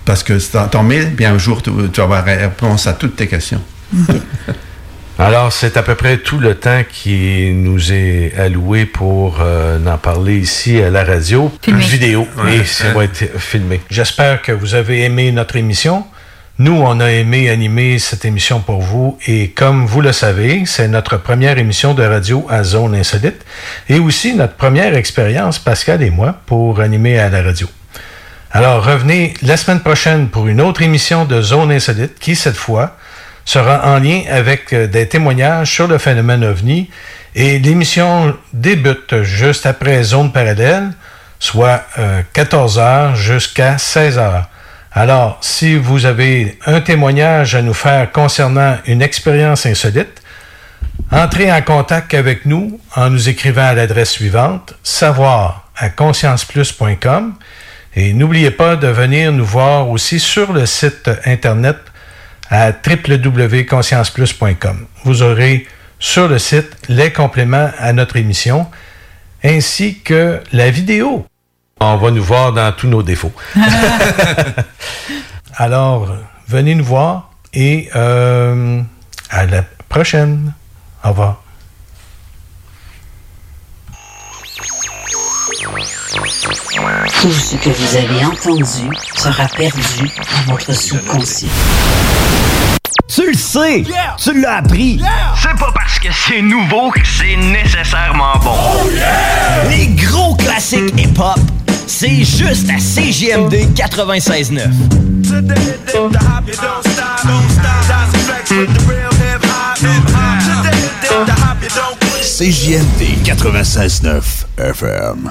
Parce que tant tant mieux, bien un jour, tu, tu vas avoir réponse à toutes tes questions. Alors, c'est à peu près tout le temps qui nous est alloué pour euh, en parler ici à la radio. Filmé. Vidéo. Ouais. Et ça va être filmé. J'espère que vous avez aimé notre émission. Nous, on a aimé animer cette émission pour vous. Et comme vous le savez, c'est notre première émission de radio à Zone Insolite. Et aussi notre première expérience, Pascal et moi, pour animer à la radio. Alors, revenez la semaine prochaine pour une autre émission de Zone Insolite qui, cette fois, sera en lien avec euh, des témoignages sur le phénomène OVNI. Et l'émission débute juste après Zone Parallèle, soit 14h jusqu'à 16h. Alors, si vous avez un témoignage à nous faire concernant une expérience insolite, entrez en contact avec nous en nous écrivant à l'adresse suivante, savoir à conscienceplus.com et n'oubliez pas de venir nous voir aussi sur le site internet à www.conscienceplus.com. Vous aurez sur le site les compléments à notre émission ainsi que la vidéo. On va nous voir dans tous nos défauts. Alors, venez nous voir et euh, à la prochaine. Au revoir. Tout ce que vous avez entendu sera perdu dans votre subconscient. Tu le sais! Tu l'as appris! C'est pas parce que c'est nouveau que c'est nécessairement bon. Les gros classiques hip-hop, c'est juste à CGMD 96.9. CJMD 96.9 FM.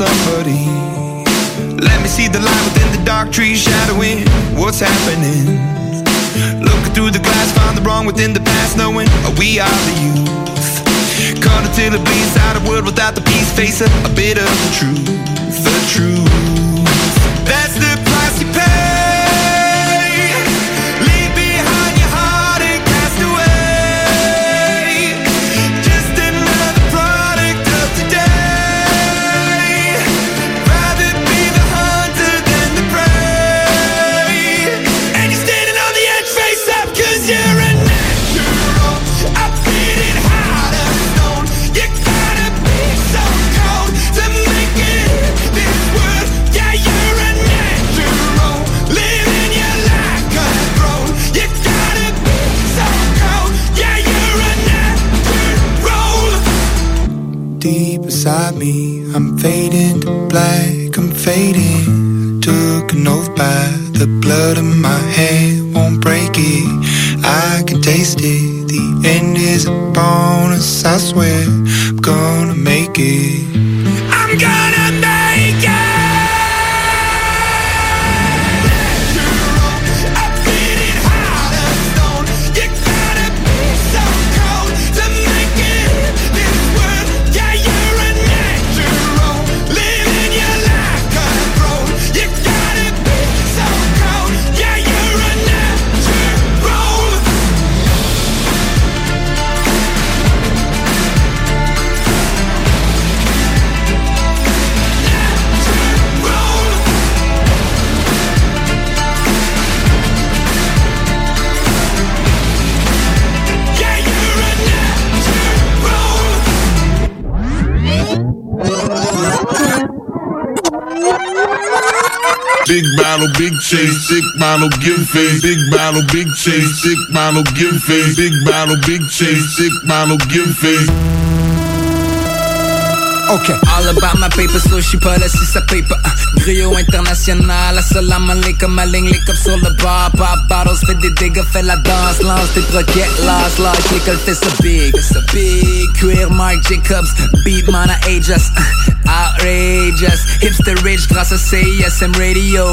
Somebody. Let me see the light within the dark trees shadowing what's happening. Looking through the glass, find the wrong within the past, knowing we are the youth. Caught until it bleeds out of a world without the peace, face a, a bit of the truth, the truth. Blood in my hand. Won't break it. I can taste it. The end is a bonus. I swear Big bottle, big chase, thick bottle, give face. Big bottle, big chase, thick bottle, give face. Big bottle, big chase, thick bottle, give face. Ok. All about my paper, so j'suis pas là si ça paye pas. Uh, Griot international, assalam alaikum, ma ligne, les cups sur le bar. Pop bottles, fait des dégâts, fait la danse, lance des croquettes, lance, lâche, l'école fait ça big. Fait ça big, cuir, Mark Jacobs, beat man, I age us. Uh, outrageous, hipster rich grâce à CSM Radio.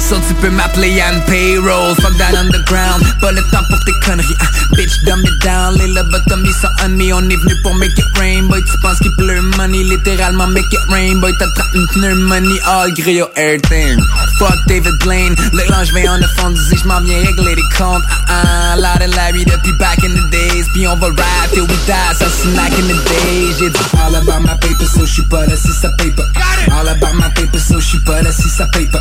So tu peux m'appeler Yann Payroll, fuck that underground, pas le temps pour tes conneries. Uh, bitch, dumb it down, les lobotomies sont on me, on est venu pour make it rain, boy, tu penses qu'il pleut money, littéralement make it rain, boy, t'attrapes une pneumonie, all griot everything. Fuck David Blaine, le linge vient en fond, dis j'm'en viens régler des comptes, ah ah, Loud and Larry depuis back in the days, puis on va rap till we die, ça c'est back in the days, j'ai dit all about my paper, so j'suis pas là si ça paye. All about my paper, so j'suis pas là si ça paye pas.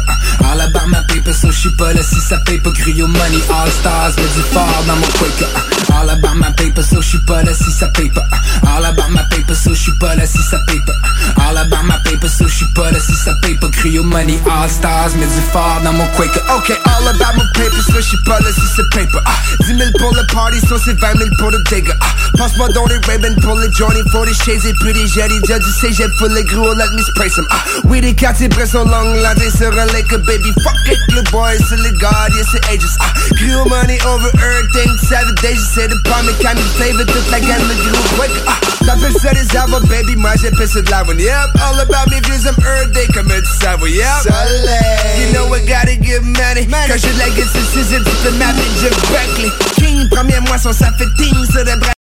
All about my paper, so j'suis pas là si ça paye pas. Griot money, all stars, mais du fort dans mon quaker. Uh, All about my paper, so j'suis pas là si ça paye pas. All about my paper, so j'suis pas là si ça paye pas. All about my paper, so j'suis pas là si ça paye pas. Griot money, all stars, mais du fort dans mon quaker. Ok, all about my paper, so j'suis pas là si ça paye pas. Uh, 10 000 pour le party, so c'est 20 000 pour le dégât. Uh, Passe-moi dans les Ray-Ban pour les Johnny, pour les shades et puis les jetty. Déjà du cégep pour les gros, let me spray some. Ah, oui, les quartiers prennent son long, là, t'es sur un lake, baby. Fuck it, le boy, c'est le god, yeah, c'est ages. Ah, gros money over everything, seven days, j'essaie de pas me calmer, flavor toute la gamme, le gros quick. Ah, t'appelles ça des arbres, baby, moi j'appelle ça de la one. Yep, all about me views, I'm every day, comme tu savais, yep. Soleil. You know I gotta get money. Quand j'ai de la gueule, c'est tu peux m'appeler Jeff Buckley. King, premier moisson, ça fait ting sur le bras.